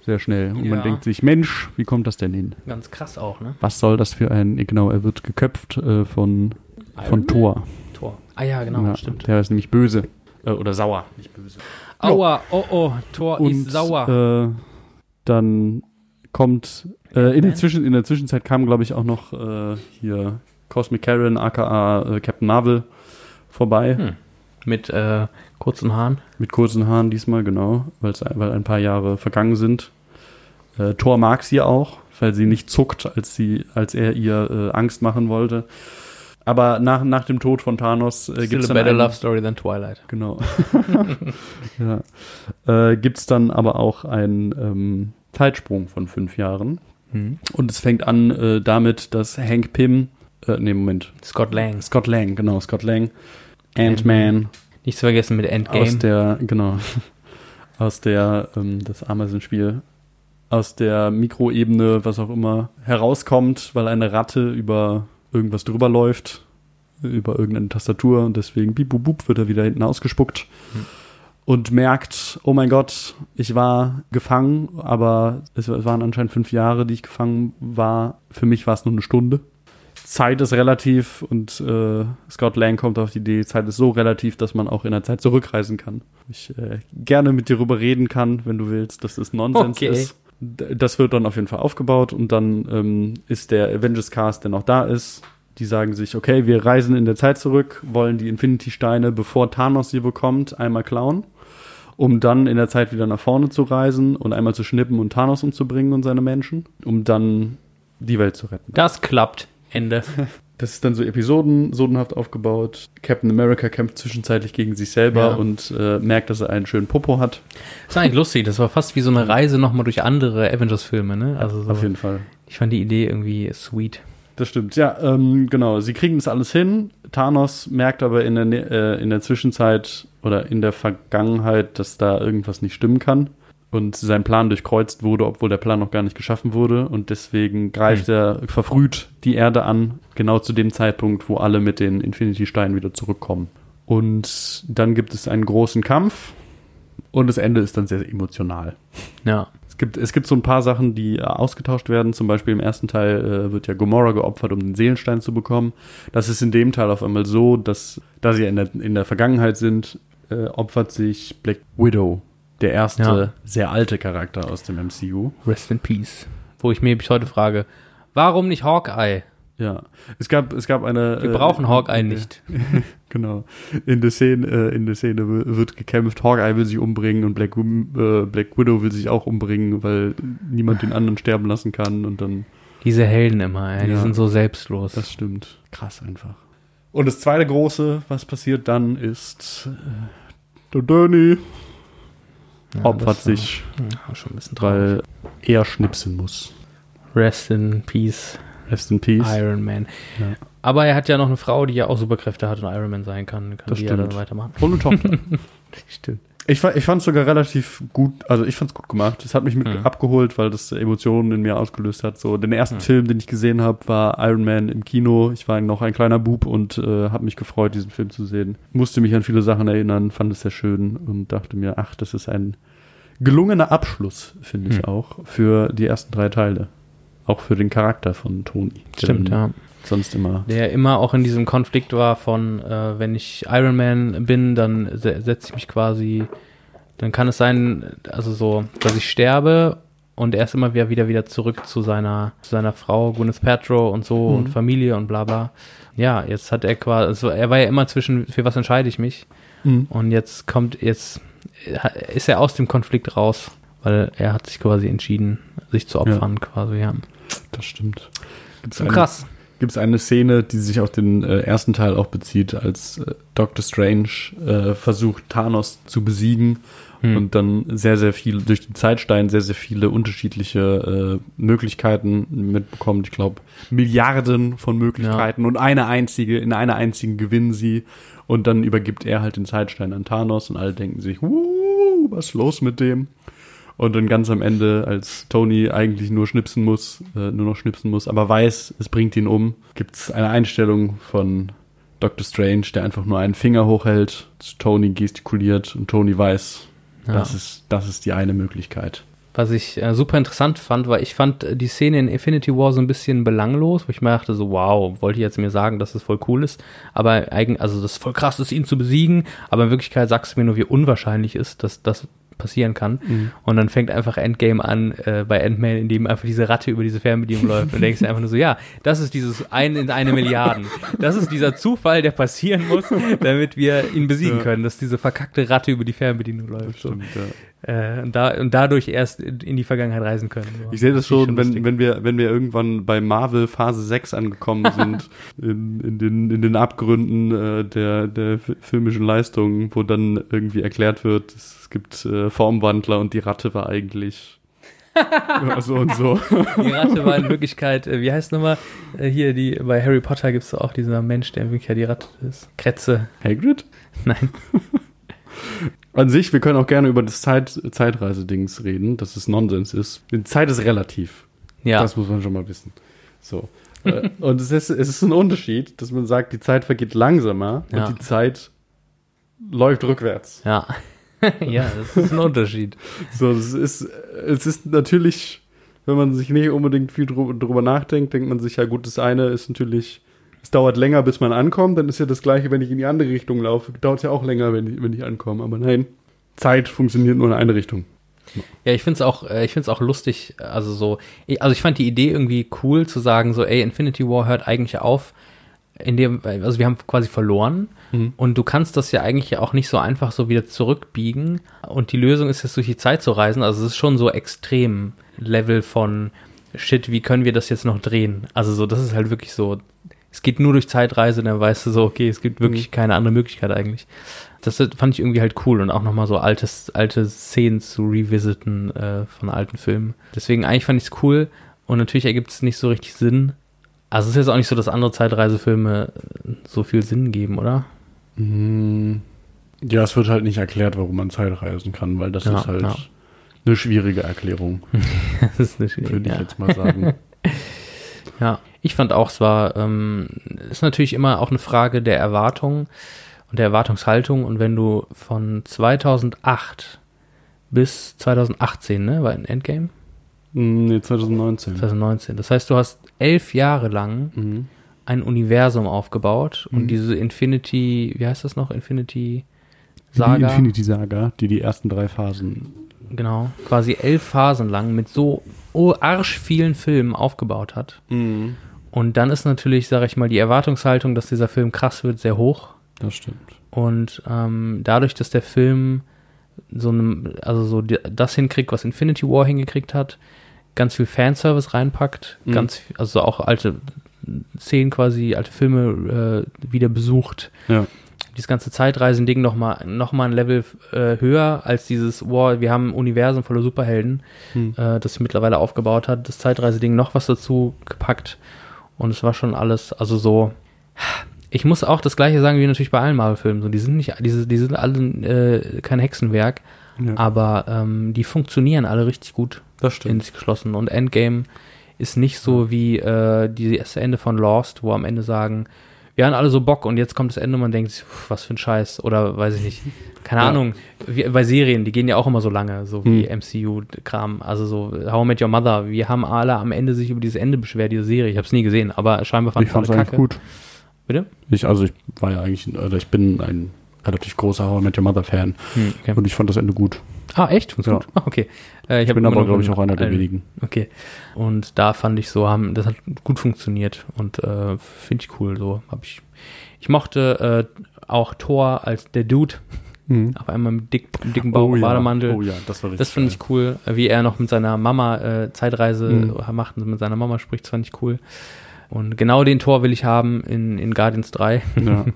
Sehr schnell. Und man Ja. denkt sich, Mensch, wie kommt das denn hin? Ganz krass auch, ne? Was soll das für ein, genau, er wird geköpft äh, von, Iron von Man? Thor. Tor. Ah ja, genau, Ja, stimmt. Der ist nämlich böse. Äh, oder sauer, nicht böse. Aua, oh oh, Tor ist sauer. Äh, dann kommt äh, in? Zwischen, in der Zwischenzeit kam, glaube ich, auch noch äh, hier Cosmic Karen, aka äh, Captain Marvel, vorbei. Hm. Mit äh, kurzen Haaren. Mit kurzen Haaren diesmal, genau, weil's, weil ein paar Jahre vergangen sind. Äh, Thor mag sie auch, weil sie nicht zuckt, als, sie, als er ihr äh, Angst machen wollte. Aber nach, nach dem Tod von Thanos äh, gibt es a dann better einen- love story than Twilight. Genau. ja. äh, Gibt es dann aber auch einen ähm, Zeitsprung von fünf Jahren. Hm. Und es fängt an äh, damit, dass Hank Pym, äh, nee, Moment, Scott Lang. Scott Lang, genau, Scott Lang, Ant-Man Nicht zu vergessen mit aus Endgame. der, genau, aus der, ähm, das Amazon-Spiel, aus der Mikroebene, was auch immer, herauskommt, weil eine Ratte über irgendwas drüber läuft, über irgendeine Tastatur und deswegen bip, bup, bup, wird er wieder hinten ausgespuckt Hm. und merkt, oh mein Gott, ich war gefangen, aber es waren anscheinend fünf Jahre, die ich gefangen war. Für mich war es nur eine Stunde. Zeit ist relativ und äh, Scott Lang kommt auf die Idee, Zeit ist so relativ, dass man auch in der Zeit zurückreisen kann. Ich äh, gerne mit dir darüber reden kann, wenn du willst, dass das Nonsens Okay. ist. Das wird dann auf jeden Fall aufgebaut und dann ähm, ist der Avengers Cast, der noch da ist. Die sagen sich, okay, wir reisen in der Zeit zurück, wollen die Infinity-Steine, bevor Thanos sie bekommt, einmal klauen, um dann in der Zeit wieder nach vorne zu reisen und einmal zu schnippen und Thanos umzubringen und seine Menschen, um dann die Welt zu retten. Das klappt. Ende. Das ist dann so Episoden, sodenhaft aufgebaut. Captain America kämpft zwischenzeitlich gegen sich selber Ja. und äh, merkt, dass er einen schönen Popo hat. Das war eigentlich lustig. Das war fast wie so eine Reise nochmal durch andere Avengers-Filme, ne? Also so, Auf jeden Fall. ich fand die Idee irgendwie sweet. Das stimmt. Ja, ähm, genau. Sie kriegen das alles hin. Thanos merkt aber in der, äh, in der Zwischenzeit oder in der Vergangenheit, dass da irgendwas nicht stimmen kann. Und sein Plan durchkreuzt wurde, obwohl der Plan noch gar nicht geschaffen wurde. Und deswegen greift er verfrüht die Erde an, genau zu dem Zeitpunkt, wo alle mit den Infinity-Steinen wieder zurückkommen. Und dann gibt es einen großen Kampf. Und das Ende ist dann sehr emotional. Ja. Es gibt, es gibt so ein paar Sachen, die äh, ausgetauscht werden. Zum Beispiel im ersten Teil äh, wird ja Gomorra geopfert, um den Seelenstein zu bekommen. Das ist in dem Teil auf einmal so, dass, da sie in der, in der Vergangenheit sind, äh, opfert sich Black Widow, der erste Ja. sehr alte Charakter aus dem MCU. Rest in Peace. Wo ich mir bis heute frage, warum nicht Hawkeye? Ja, es gab, es gab eine. Wir äh, brauchen Hawkeye nicht. Genau. In der Szene, äh, in der Szene wird gekämpft. Hawkeye will sich umbringen und Black, äh, Black Widow will sich auch umbringen, weil niemand den anderen sterben lassen kann und dann. Diese Helden immer, ja, die sind so selbstlos. Das stimmt. Krass einfach. Und das zweite große, was passiert dann, ist äh, der Danny Ja, opfert sich, Ja, schon ein bisschen weil er schnipsen muss. Rest in Peace, Rest in Peace. Iron Man. Ja. Aber er hat ja noch eine Frau, die ja auch Superkräfte hat und Iron Man sein kann. Kann Das die ja dann stimmt. weitermachen. Und eine Tochter. Stimmt. Ich ich fand es sogar relativ gut, also ich fand es gut gemacht. Es hat mich mit Mhm. abgeholt, weil das Emotionen in mir ausgelöst hat. So, den ersten Mhm. Film, den ich gesehen habe, war Iron Man im Kino. Ich war noch ein kleiner Bub und äh, habe mich gefreut, diesen Film zu sehen. Musste mich an viele Sachen erinnern, fand es sehr schön und dachte mir, ach, das ist ein gelungener Abschluss, finde ich Mhm. auch, für die ersten drei Teile. Auch für den Charakter von Tony. Stimmt, ja. Sonst immer. Der immer auch in diesem Konflikt war von, äh, wenn ich Iron Man bin, dann se setze ich mich quasi, dann kann es sein, also so, dass ich sterbe und er ist immer wieder wieder, wieder zurück zu seiner, zu seiner Frau, Gwyneth Paltrow und so Mhm. und Familie und bla bla. Ja, jetzt hat er quasi, also er war ja immer zwischen, für was entscheide ich mich? Mhm. Und jetzt kommt, jetzt äh, ist er aus dem Konflikt raus, weil er hat sich quasi entschieden, sich zu opfern, quasi, ja. Das stimmt. Gibt's So eine- krass. Gibt es eine Szene, die sich auf den äh, ersten Teil auch bezieht, als äh, Doctor Strange äh, versucht, Thanos zu besiegen Hm. und dann sehr, sehr viel durch den Zeitstein sehr, sehr viele unterschiedliche äh, Möglichkeiten mitbekommt. Ich glaube, Milliarden von Möglichkeiten und eine einzige, in einer einzigen gewinnen sie. Und dann übergibt er halt den Zeitstein an Thanos und alle denken sich, "Wuh, was ist los mit dem? Und dann ganz am Ende, als Tony eigentlich nur schnipsen muss, äh, nur noch schnipsen muss, aber weiß, es bringt ihn um, gibt es eine Einstellung von Doctor Strange, der einfach nur einen Finger hochhält, zu Tony gestikuliert und Tony weiß, Ja. das, ist, das ist die eine Möglichkeit. Was ich äh, super interessant fand, weil ich fand äh, die Szene in Infinity War so ein bisschen belanglos, wo ich mir dachte so, wow, wollte ich jetzt mir sagen, dass es voll cool ist, aber eigentlich, also das ist voll krass ist, ihn zu besiegen, aber in Wirklichkeit sagst du mir nur, wie unwahrscheinlich ist, dass das passieren kann. Und dann fängt einfach Endgame an äh, bei Endman, in dem einfach diese Ratte über diese Fernbedienung läuft und denkst einfach nur so, ja, das ist dieses ein in eine Milliarden. Das ist dieser Zufall, der passieren muss, damit wir ihn besiegen Ja. können, dass diese verkackte Ratte über die Fernbedienung läuft. So. Stimmt, ja. Äh, und, da, und dadurch erst in die Vergangenheit reisen können. So. Ich sehe das Finde ich schon, wenn, wenn, wir, wenn wir irgendwann bei Marvel Phase 6 angekommen sind, in, in, den, in den Abgründen äh, der, der fi- filmischen Leistungen, wo dann irgendwie erklärt wird, es gibt äh, Formwandler und die Ratte war eigentlich ja, so und so. Die Ratte war in Wirklichkeit, äh, wie heißt nochmal, äh, hier, die, bei Harry Potter gibt es auch dieser Mensch, der in Wirklichkeit die Ratte ist. Kretze. Hagrid? Nein. An sich, wir können auch gerne über das Zeit, Zeitreise-Dings reden, dass es Nonsens ist. Die Zeit ist relativ. Ja. Das muss man schon mal wissen. So. Äh, und es ist, es ist ein Unterschied, dass man sagt, die Zeit vergeht langsamer Ja. und die Zeit läuft rückwärts. ja. ja, das ist ein Unterschied. So, es ist, es ist natürlich, wenn man sich nicht unbedingt viel drü- drüber nachdenkt, denkt man sich, ja gut, das eine ist natürlich, es dauert länger, bis man ankommt, dann ist ja das gleiche, wenn ich in die andere Richtung laufe, dauert es ja auch länger, wenn ich, wenn ich ankomme. Aber nein, Zeit funktioniert nur in eine Richtung. Ja, ich find's auch, äh, ich find's auch lustig, also so, ich- also ich fand die Idee irgendwie cool zu sagen, so, ey, Infinity War hört eigentlich auf, in dem, also wir haben quasi verloren Mhm. und du kannst das ja eigentlich auch nicht so einfach so wieder zurückbiegen und die Lösung ist jetzt durch die Zeit zu reisen, also es ist schon so extrem Level von Shit, wie können wir das jetzt noch drehen? Also so, das ist halt wirklich so, es geht nur durch Zeitreise, dann weißt du so, okay, es gibt wirklich Mhm. keine andere Möglichkeit eigentlich. Das fand ich irgendwie halt cool und auch nochmal so altes, alte Szenen zu revisiten äh, von alten Filmen. Deswegen eigentlich fand ich es cool und natürlich ergibt es nicht so richtig Sinn. Also es ist jetzt auch nicht so, dass andere Zeitreisefilme äh, so viel Sinn geben, oder? Mhm. Ja, es wird halt nicht erklärt, warum man Zeit reisen kann, weil das Ja, ist halt ja. eine schwierige Erklärung, das ist eine schwierige, würde ich ja. jetzt mal sagen. Ja, ich fand auch, es war, ähm, ist natürlich immer auch eine Frage der Erwartung und der Erwartungshaltung. Und wenn du von 2008 bis 2018, ne, war ein Endgame? Mm, nee, 2019. 2019. Das heißt, du hast elf Jahre lang Mhm. ein Universum aufgebaut und Mhm. diese Infinity, wie heißt das noch? Infinity Die Saga. Infinity Saga, die die ersten drei Phasen. Genau, quasi elf Phasen lang mit so arsch vielen Filmen aufgebaut hat. Mhm. Und dann ist natürlich, sage ich mal, die Erwartungshaltung, dass dieser Film krass wird, sehr hoch. Das stimmt. Und ähm, dadurch, dass der Film so einem, also so das hinkriegt, was Infinity War hingekriegt hat, ganz viel Fanservice reinpackt, Mhm. ganz also auch alte Szenen quasi, alte Filme äh, wieder besucht. Ja. Dieses ganze Zeitreisen-Ding nochmal noch mal ein Level äh, höher als dieses, wow, wir haben ein Universum voller Superhelden, Mhm. äh, das sich mittlerweile aufgebaut hat. Das Zeitreise-Ding noch was dazu gepackt. Und es war schon alles, also so. Ich muss auch das gleiche sagen wie natürlich bei allen Marvel-Filmen. So, die sind nicht, diese, die sind alle äh, kein Hexenwerk, Ja. aber ähm, die funktionieren alle richtig gut das in stimmt. sich geschlossen. Und Endgame ist nicht so wie äh, die- das Ende von Lost, wo am Ende sagen, wir haben alle so Bock und jetzt kommt das Ende und man denkt, sich, "Pff, was für ein Scheiß. Oder weiß ich nicht. Keine Ja. Ahnung. Wie, bei Serien, die gehen ja auch immer so lange, so wie Hm. MCU-Kram. Also so How I Met Your Mother. Wir haben alle am Ende sich über dieses Ende beschwert, diese Serie. Ich habe es nie gesehen, aber scheinbar fand Ich alle eigentlich gut. Bitte? Ich, also ich war ja eigentlich, oder ich bin ein relativ großer How I Met Your Mother Fan Hm, okay. und ich fand das Ende gut. Ah, echt? Funktioniert? Ah, okay. Äh, Ich hab bin aber, glaube ich, auch einer der wenigen. Okay. Und da fand ich so, haben, das hat gut funktioniert und äh, finde ich cool. So habe ich. Ich mochte äh, auch Thor als der Dude Mhm. auf einmal mit dick, dicken Bauch, ja. Bademantel. Oh ja, das war richtig. Das finde ich cool, wie er noch mit seiner Mama äh, Zeitreise Mhm. macht und mit seiner Mama spricht, das fand ich cool. Und genau den Tor will ich haben in, in Guardians 3. Ja.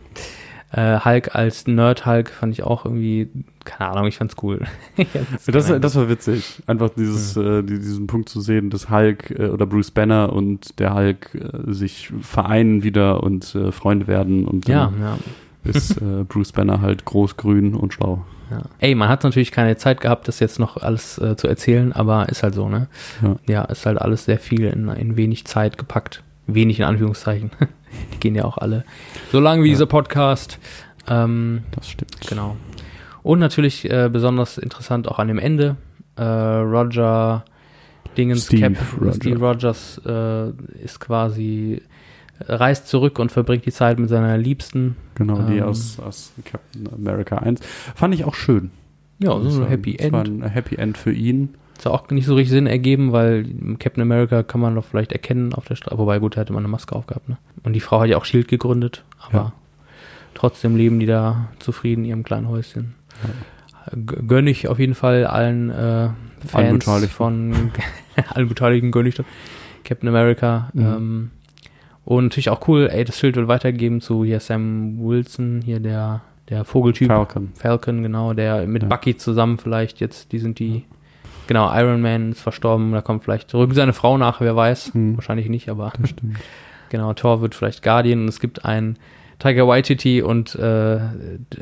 Äh, Hulk als Nerd-Hulk fand ich auch irgendwie, keine Ahnung, ich fand's cool. Das, das war witzig. Einfach dieses, äh, die- diesen Punkt zu sehen, dass Hulk äh, oder Bruce Banner und der Hulk äh, sich vereinen wieder und äh, Freunde werden und ja, ja, ist äh, Bruce Banner halt groß, grün und schlau. ja. Ey, man hat natürlich keine Zeit gehabt, das jetzt noch alles äh, zu erzählen, aber ist halt so, ne? Ja. Ja, ist halt alles sehr viel in, in wenig Zeit gepackt. Wenig in Anführungszeichen. Die gehen ja auch alle so lang wie Ja. dieser Podcast. Ähm, Das stimmt. Genau. Und natürlich äh, besonders interessant auch an dem Ende. Äh, Roger Dingens Steve Cap, Roger. Steve Rogers äh, ist quasi reist zurück und verbringt die Zeit mit seiner Liebsten. Genau, die Ähm. aus, aus Captain America 1. Fand ich auch schön. Ja, so ein. Happy Es war End. ein Happy End für ihn. Ist auch nicht so richtig Sinn ergeben, weil Captain America kann man doch vielleicht erkennen auf der Straße. Wobei, gut, da hätte man eine Maske aufgehabt, ne? Und die Frau hat ja auch Shield gegründet, aber Ja. trotzdem leben die da zufrieden in ihrem kleinen Häuschen. G- Gönn ich auf jeden Fall allen äh, Fans Beteiligten. von allen Beteiligten gönn ich das. Captain America. Mhm. Ähm, und natürlich auch cool, ey, das Schild wird weitergegeben zu hier Sam Wilson, hier der, der Vogeltyp. Falcon. Falcon, genau, der mit Ja. Bucky zusammen vielleicht jetzt, die sind die, genau, Iron Man ist verstorben, da kommt vielleicht rücken seine Frau nach, wer weiß, Hm. wahrscheinlich nicht, aber stimmt. genau, Thor wird vielleicht Guardian und es gibt ein Tiger Waititi und äh,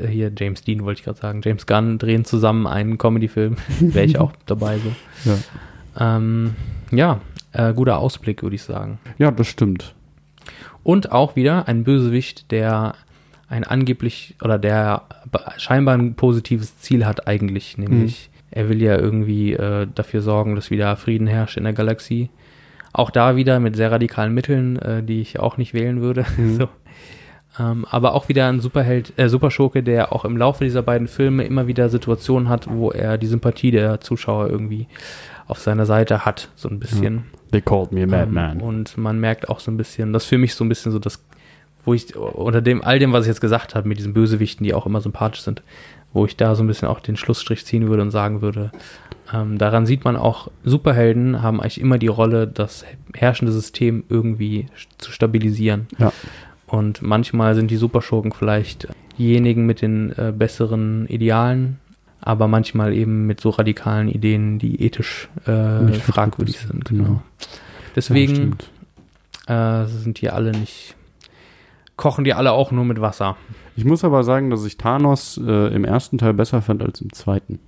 hier James Dean wollte ich gerade sagen, James Gunn drehen zusammen einen Comedy-Film, wäre ich auch dabei so. Ja. Ähm, ja, äh, guter Ausblick, würde ich sagen. ja, das stimmt. Und auch wieder ein Bösewicht, der ein angeblich oder der scheinbar ein positives Ziel hat eigentlich, nämlich er will ja irgendwie äh, dafür sorgen, dass wieder Frieden herrscht in der Galaxie. Auch da wieder mit sehr radikalen Mitteln, äh, die ich auch nicht wählen würde. so. ähm, aber auch wieder ein Superheld, äh, Superschurke, der auch im Laufe dieser beiden Filme immer wieder Situationen hat, wo er die Sympathie der Zuschauer irgendwie auf seiner Seite hat, so ein bisschen. They called me a Ähm, und man merkt auch so ein bisschen, das ist für mich so ein bisschen so das, wo ich unter dem, all dem, was ich jetzt gesagt habe, mit diesen Bösewichten, die auch immer sympathisch sind, wo ich da so ein bisschen auch den Schlussstrich ziehen würde und sagen würde, ähm, daran sieht man auch, Superhelden haben eigentlich immer die Rolle, das herrschende System irgendwie zu stabilisieren. Ja. Und manchmal sind die Superschurken vielleicht diejenigen mit den äh, besseren Idealen, aber manchmal eben mit so radikalen Ideen, die ethisch äh, fragwürdig sind. Genau. genau. Deswegen stimmt. äh, sind die alle nicht, kochen die alle auch nur mit Wasser. Ich muss aber sagen, dass ich Thanos äh, im ersten Teil besser fand als im zweiten.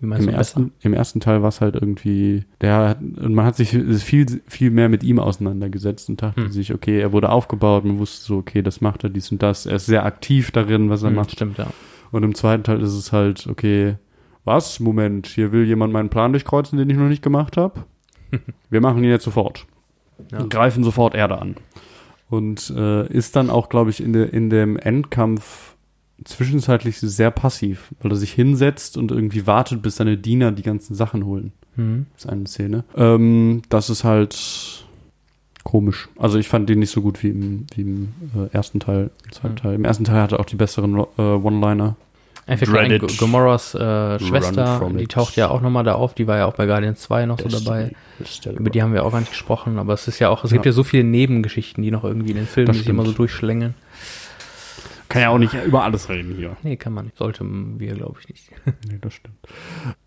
Wie meinst Im du ersten, Im ersten Teil war es halt irgendwie, der und man hat sich viel, viel mehr mit ihm auseinandergesetzt und dachte Hm. sich, okay, er wurde aufgebaut, man wusste so, okay, das macht er, dies und das. Er ist sehr aktiv darin, was er Hm, macht. Stimmt, ja. Und im zweiten Teil ist es halt, okay, was? Moment, hier will jemand meinen Plan durchkreuzen, den ich noch nicht gemacht habe. Wir machen ihn jetzt sofort. Ja. Und greifen sofort Erde an. Und äh, ist dann auch, glaube ich, in, der in dem Endkampf zwischenzeitlich sehr passiv, weil er sich hinsetzt und irgendwie wartet, bis seine Diener die ganzen Sachen holen. Hm. Das ist eine Szene. Ähm, das ist halt komisch. Also ich fand den nicht so gut wie im, wie im äh, ersten Teil, im zweiten Hm. Teil. Im ersten Teil hatte er auch die besseren äh, One-Liner. Dreaded. G- äh, Schwester, die taucht ja auch nochmal da auf, die war ja auch bei Guardians 2 noch so dabei. Über die haben wir auch gar nicht gesprochen, aber es ist ja auch, es gibt Ja. ja so viele Nebengeschichten, die noch irgendwie in den Filmen sich immer so durchschlängeln. Kann ja auch nicht über alles reden hier. Nee, kann man nicht. Sollten wir, glaube ich, nicht. Nee, das stimmt.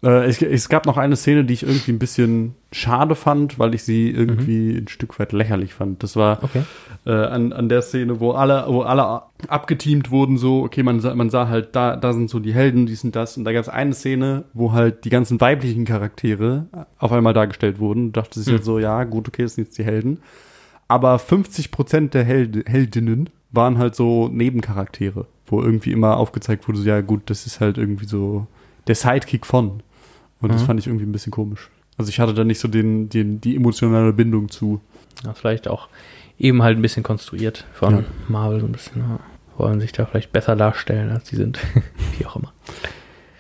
Äh, es, es gab noch eine Szene, die ich irgendwie ein bisschen schade fand, weil ich sie irgendwie ein Stück weit lächerlich fand. Das war Okay. äh, an, an der Szene, wo alle, wo alle abgeteamt wurden, so, okay, man sah, man sah halt, da, da sind so die Helden, die sind das. Und da gab es eine Szene, wo halt die ganzen weiblichen Charaktere auf einmal dargestellt wurden. Da dachte sich Hm. halt so, ja, gut, okay, das sind jetzt die Helden. Aber 50 Prozent der Held, Heldinnen waren halt so Nebencharaktere, wo irgendwie immer aufgezeigt wurde, so, ja, gut, das ist halt irgendwie so der Sidekick von. Und das Mhm. fand ich irgendwie ein bisschen komisch. Also ich hatte da nicht so den, den, die emotionale Bindung zu. Ja, vielleicht auch eben halt ein bisschen konstruiert von Ja. Marvel so ein bisschen. Ja. Wollen sich da vielleicht besser darstellen, als die sind. Wie auch immer.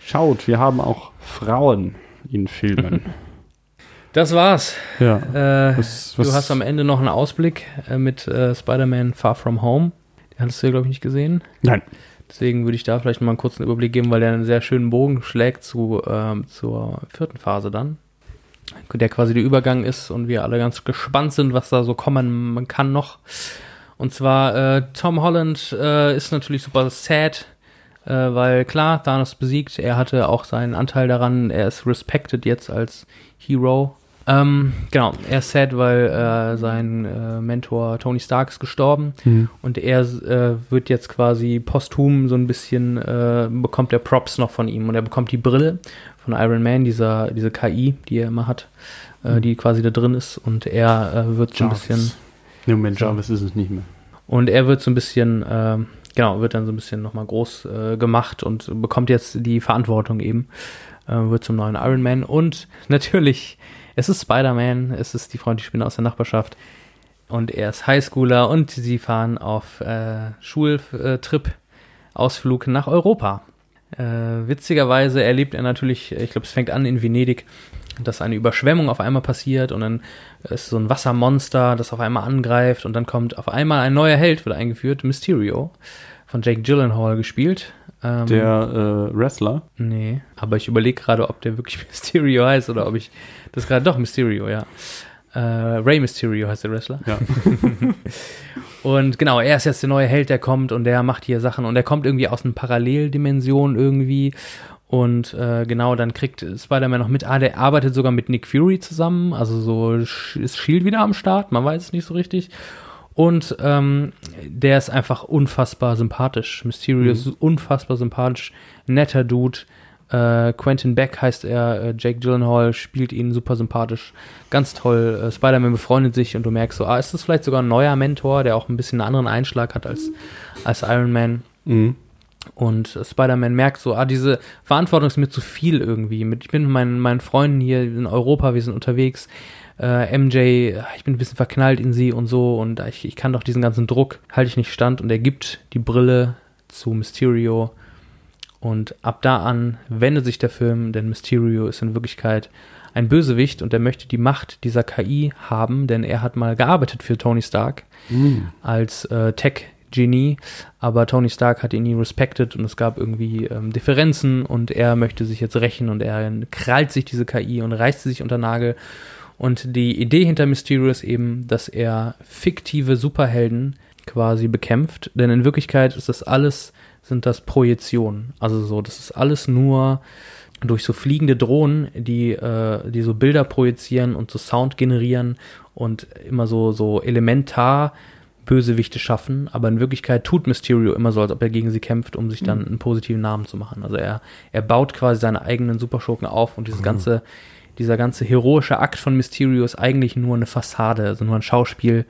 Schaut, wir haben auch Frauen in Filmen. Das war's. ja. Äh, Was- du was- hast am Ende noch einen Ausblick äh, mit äh, Spider-Man Far From Home. Hattest du ja, glaube ich, nicht gesehen. Nein. Deswegen würde ich da vielleicht mal einen kurzen Überblick geben, weil der einen sehr schönen Bogen schlägt zu, ähm, zur vierten Phase dann. Der quasi der Übergang ist und wir alle ganz gespannt sind, was da so kommen kann noch. Und zwar, äh, Tom Holland äh, ist natürlich super sad, äh, weil klar, Thanos besiegt, er hatte auch seinen Anteil daran, er ist respected jetzt als Hero. Ähm, genau, er ist sad, weil äh, sein äh, Mentor Tony Stark ist gestorben Mhm. und er äh, wird jetzt quasi posthum so ein bisschen, äh, bekommt er Props noch von ihm und er bekommt die Brille von Iron Man, dieser, diese KI, die er immer hat, äh, die quasi da drin ist und er äh, wird so ein bisschen Nee, Moment, Jarvis ist es nicht mehr. und er wird so ein bisschen, ähm, genau, wird dann so ein bisschen nochmal groß gemacht und bekommt jetzt die Verantwortung eben, wird zum neuen Iron Man. Und natürlich, es ist Spider-Man, es ist die freundliche Spinne aus der Nachbarschaft. Und er ist Highschooler und sie fahren auf äh, Schultrip, Ausflug nach Europa. Äh, witzigerweise erlebt er natürlich, ich glaube, es fängt an in Venedig, dass eine Überschwemmung auf einmal passiert und dann ist so ein Wassermonster, das auf einmal angreift und dann kommt auf einmal ein neuer Held, wird eingeführt, Mysterio, von Jake Gyllenhaal gespielt. Ähm, Der äh, Wrestler. Nee, aber ich überlege gerade, ob der wirklich Mysterio heißt oder ob ich das gerade doch Mysterio, ja. Äh, Ray Mysterio heißt der Wrestler. Ja. Und genau, er ist jetzt der neue Held, der kommt und der macht hier Sachen und er kommt irgendwie aus einer Paralleldimension irgendwie. Und äh, genau, dann kriegt Spider-Man noch mit, ah, der arbeitet sogar mit Nick Fury zusammen, also so ist Shield wieder am Start, man weiß es nicht so richtig. Und ähm, der ist einfach unfassbar sympathisch. Mysterio ist unfassbar sympathisch, netter Dude. Äh, Quentin Beck heißt er, äh, Jake Gyllenhaal spielt ihn super sympathisch, ganz toll. Äh, Spider-Man befreundet sich und du merkst so, ah, ist das vielleicht sogar ein neuer Mentor, der auch ein bisschen einen anderen Einschlag hat als, als Iron Man. Mhm. Und äh, Spider-Man merkt so, ah, diese Verantwortung ist mir zu viel irgendwie. Mit, ich bin mit meinen, meinen Freunden hier in Europa, wir sind unterwegs. Äh, MJ, ich bin ein bisschen verknallt in sie und so und ich, ich kann doch diesen ganzen Druck, halte ich nicht stand und er gibt die Brille zu Mysterio und ab da an wendet sich der Film, denn Mysterio ist in Wirklichkeit ein Bösewicht und er möchte die Macht dieser KI haben, denn er hat mal gearbeitet für Tony Stark Mhm. als äh, Tech-Genie, aber Tony Stark hat ihn nie respected und es gab irgendwie ähm, Differenzen und er möchte sich jetzt rächen und er krallt sich diese KI und reißt sie sich unter Nagel. Und die Idee hinter Mysterio ist eben, dass er fiktive Superhelden quasi bekämpft, denn in Wirklichkeit ist das alles, sind das Projektionen. Also so, das ist alles nur durch so fliegende Drohnen, die, äh, die so Bilder projizieren und so Sound generieren und immer so, so elementar Bösewichte schaffen, aber in Wirklichkeit tut Mysterio immer so, als ob er gegen sie kämpft, um sich dann einen positiven Namen zu machen. Also er, er baut quasi seine eigenen Superschurken auf und dieses ganze, dieser ganze heroische Akt von Mysterio ist eigentlich nur eine Fassade, also nur ein Schauspiel,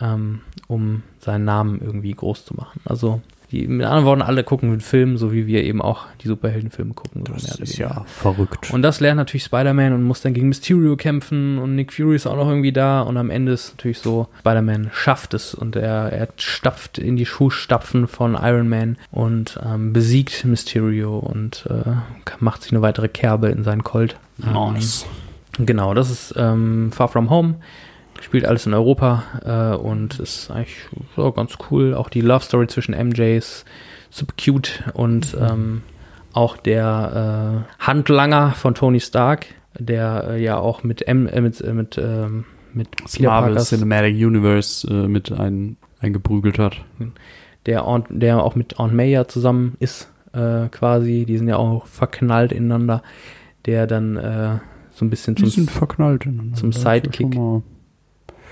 ähm, um seinen Namen irgendwie groß zu machen. Also die, mit anderen Worten, alle gucken den Film, so wie wir eben auch die Superheldenfilme gucken. So Das oder ist ja verrückt. Und das lernt natürlich Spider-Man und muss dann gegen Mysterio kämpfen und Nick Fury ist auch noch irgendwie da und am Ende ist natürlich so, Spider-Man schafft es und er, er stapft in die Fußstapfen von Iron Man und ähm, besiegt Mysterio und äh, macht sich eine weitere Kerbe in seinen Colt. nice. Genau, das ist ähm, Far From Home. Spielt alles in Europa äh, und ist eigentlich so ganz cool. Auch die Love Story zwischen MJ ist super cute und ähm, auch der äh, Handlanger von Tony Stark, der äh, ja auch mit M äh, mit äh, mit ähm, mit Peter Marvel Parkers, Cinematic Universe äh, mit ein, eingeprügelt hat. der Aunt, der auch mit Aunt May ja zusammen ist äh, quasi. Die sind ja auch verknallt ineinander. Der dann äh, so ein bisschen Die zum verknallt. ineinander. zum Sidekick.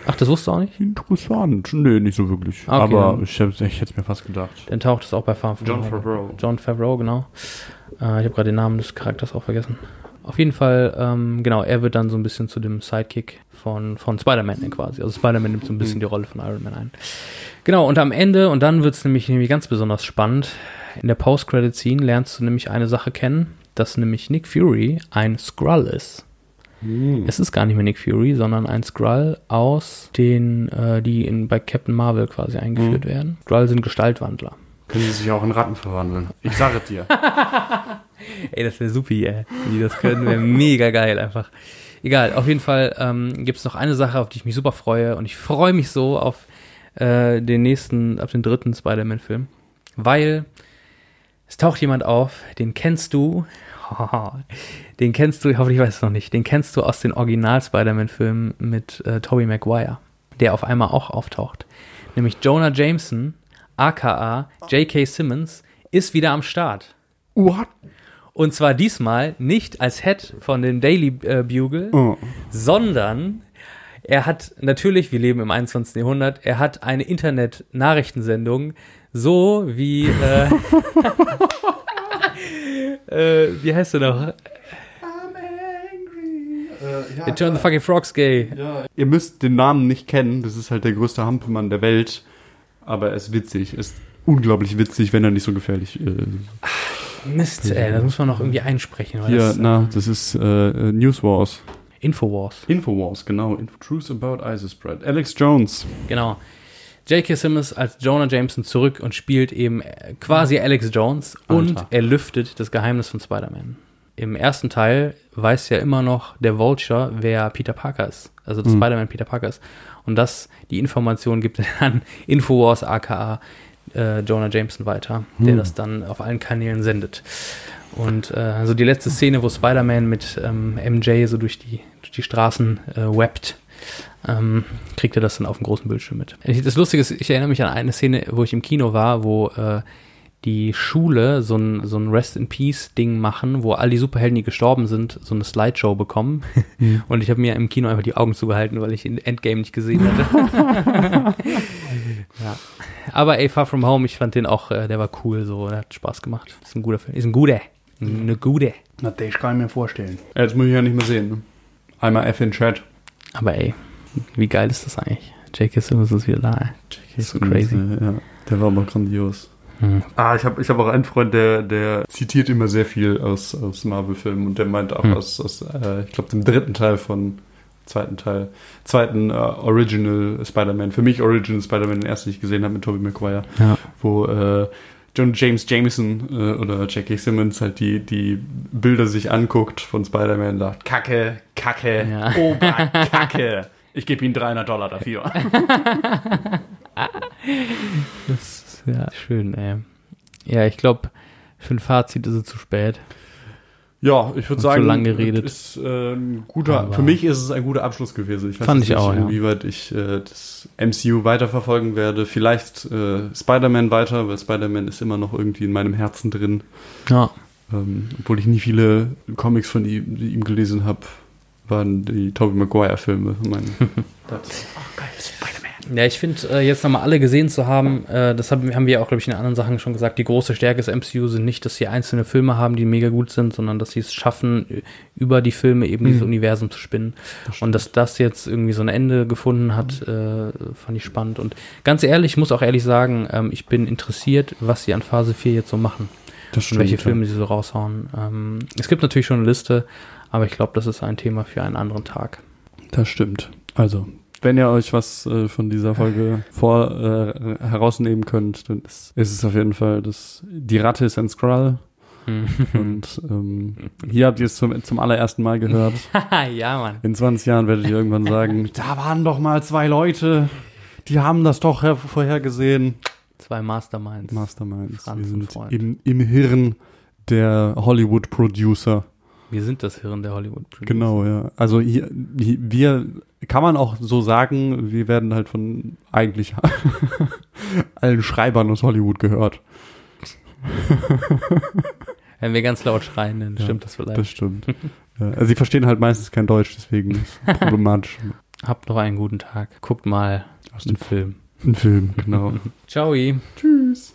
Ach, das wusstest du auch nicht? Interessant. Nee, nicht so wirklich. Okay, Aber ich, ich hätte es mir fast gedacht. Dann taucht es auch bei Far From John. Favreau. John Favreau, genau. Äh, ich habe gerade den Namen des Charakters auch vergessen. Auf jeden Fall, ähm, genau, er wird dann so ein bisschen zu dem Sidekick von, von Spider-Man quasi. Also Spider-Man nimmt so ein bisschen Mhm. die Rolle von Iron Man ein. Genau, und am Ende, und dann wird es nämlich, nämlich ganz besonders spannend, in der Post-Credit-Scene lernst du nämlich eine Sache kennen, dass nämlich Nick Fury ein Skrull ist. Hm. Es ist gar nicht mehr Nick Fury, sondern ein Skrull aus den, äh, die in, bei Captain Marvel quasi eingeführt Mhm. werden. Skrull sind Gestaltwandler. Können sie sich auch in Ratten verwandeln? Ich sage es dir. Ey, das wäre supi, ey. Die das können, wäre mega geil einfach. Egal, auf jeden Fall ähm, gibt es noch eine Sache, auf die ich mich super freue. Und ich freue mich so auf äh, den nächsten, auf den dritten Spider-Man-Film. Weil es taucht jemand auf, den kennst du. Den kennst du, ich hoffe, ich weiß es noch nicht. Den kennst du aus den Original-Spider-Man-Filmen mit äh, Tobey Maguire, der auf einmal auch auftaucht. Nämlich Jonah Jameson, aka J.K. Simmons, ist wieder am Start. What? Und zwar diesmal nicht als Head von dem Daily äh, Bugle, Oh. sondern er hat natürlich, wir leben im 21. Jahrhundert, er hat eine Internet-Nachrichtensendung, so wie, äh, äh, wie heißt er noch? Äh, Turn the fucking frogs gay. Ja, ihr müsst den Namen nicht kennen. Das ist halt der größte Hampelmann der Welt. Aber er ist witzig. Er ist unglaublich witzig, wenn er nicht so gefährlich äh, Mist, ey, das muss man noch irgendwie einsprechen. Weil Hier, das, na, das ist äh, News Wars. Infowars. Infowars, genau. Info Truth about ISIS Spread. Alex Jones. Genau. J.K. Simmons als Jonah Jameson zurück und spielt eben äh, quasi Alex Jones und Alter. er lüftet das Geheimnis von Spider-Man. Im ersten Teil weiß ja immer noch der Vulture, wer Peter Parker ist. Also das Mhm. Spider-Man Peter Parker ist. Und das, die Information gibt er an Infowars aka äh, Jonah Jameson weiter, der Mhm. das dann auf allen Kanälen sendet. Und äh, also die letzte Szene, wo Spider-Man mit ähm, MJ so durch die, durch die Straßen äh, webt, ähm, kriegt er das dann auf dem großen Bildschirm mit. Das Lustige ist, ich erinnere mich an eine Szene, wo ich im Kino war, wo äh, die Schule so ein, so ein Rest in Peace Ding machen, wo all die Superhelden, die gestorben sind, so eine Slideshow bekommen. Und ich habe mir im Kino einfach die Augen zugehalten, weil ich Endgame nicht gesehen hatte. ja. Aber ey, Far From Home, ich fand den auch, äh, der war cool, so, der hat Spaß gemacht. Ist ein guter Film. Ist ein guter. Eine gute. Na, das kann ich mir vorstellen. Ja, jetzt muss ich ja nicht mehr sehen. Ne? Einmal F in Chat. Aber ey, wie geil ist das eigentlich? J.K. Simmons ist wieder da. Das ist so crazy. Ja, der war aber grandios. Hm. Ah, ich habe ich hab auch einen Freund, der, der zitiert immer sehr viel aus, aus Marvel-Filmen und der meint auch Hm. aus, aus äh, ich glaube, dem dritten Teil von zweiten Teil, zweiten äh, Original Spider-Man, für mich Original Spider-Man, den ersten, den ich gesehen habe mit Tobey Maguire, Ja. wo äh, John James Jameson äh, oder J.K. Simmons halt die, die Bilder sich anguckt von Spider-Man und sagt, Kacke, Kacke, Ja. Oberkacke. Ich gebe Ihnen 300 Dollar dafür. Das ist ja schön, ey. Ja, ich glaube, für ein Fazit ist es zu spät. Ja, ich würde sagen, zu lang geredet. Ist, äh, ein guter, Aber- für mich ist es ein guter Abschluss gewesen. Ich weiß Fand nicht, auch, ja. inwieweit ich äh, das MCU weiterverfolgen werde. Vielleicht äh, Spider-Man weiter, weil Spider-Man ist immer noch irgendwie in meinem Herzen drin. Ja. Ähm, obwohl ich nie viele Comics von ihm, die ihm gelesen habe, waren die Tobey Maguire-Filme. Mein, oh, geil, Spider-Man. Ja, ich finde, äh, jetzt nochmal alle gesehen zu haben, äh, das haben, haben wir auch, glaube ich, in anderen Sachen schon gesagt, die große Stärke des MCU sind nicht, dass sie einzelne Filme haben, die mega gut sind, sondern dass sie es schaffen, über die Filme eben dieses Mhm. Universum zu spinnen. Und dass das jetzt irgendwie so ein Ende gefunden hat, äh, fand ich spannend. Und ganz ehrlich, ich muss auch ehrlich sagen, ähm, ich bin interessiert, was sie an Phase 4 jetzt so machen. Das und welche Filme sie so raushauen. Ähm, es gibt natürlich schon eine Liste, aber ich glaube, das ist ein Thema für einen anderen Tag. Das stimmt. Also, wenn ihr euch was äh, von dieser Folge vor äh, herausnehmen könnt, dann ist, ist es auf jeden Fall das Die Ratte ist ein Skrull. Und ähm, hier habt ihr es zum, zum allerersten Mal gehört. ja, Mann. In 20 Jahren werdet ihr irgendwann sagen, da waren doch mal zwei Leute, die haben das doch her- vorhergesehen. Zwei Masterminds. Masterminds. Franz Wir sind im, im Hirn der Hollywood-Producer. Wir sind das Hirn der Hollywood. Producer. Genau, ja. Also hier, hier, wir, kann man auch so sagen, wir werden halt von eigentlich allen Schreibern aus Hollywood gehört. Wenn wir ganz laut schreien, dann Ja, stimmt das vielleicht. Das stimmt. ja, also sie verstehen halt meistens kein Deutsch, deswegen ist es problematisch. Habt noch einen guten Tag. Guckt mal Aus dem Film. Ein Film, genau. Ciao. Tschüss.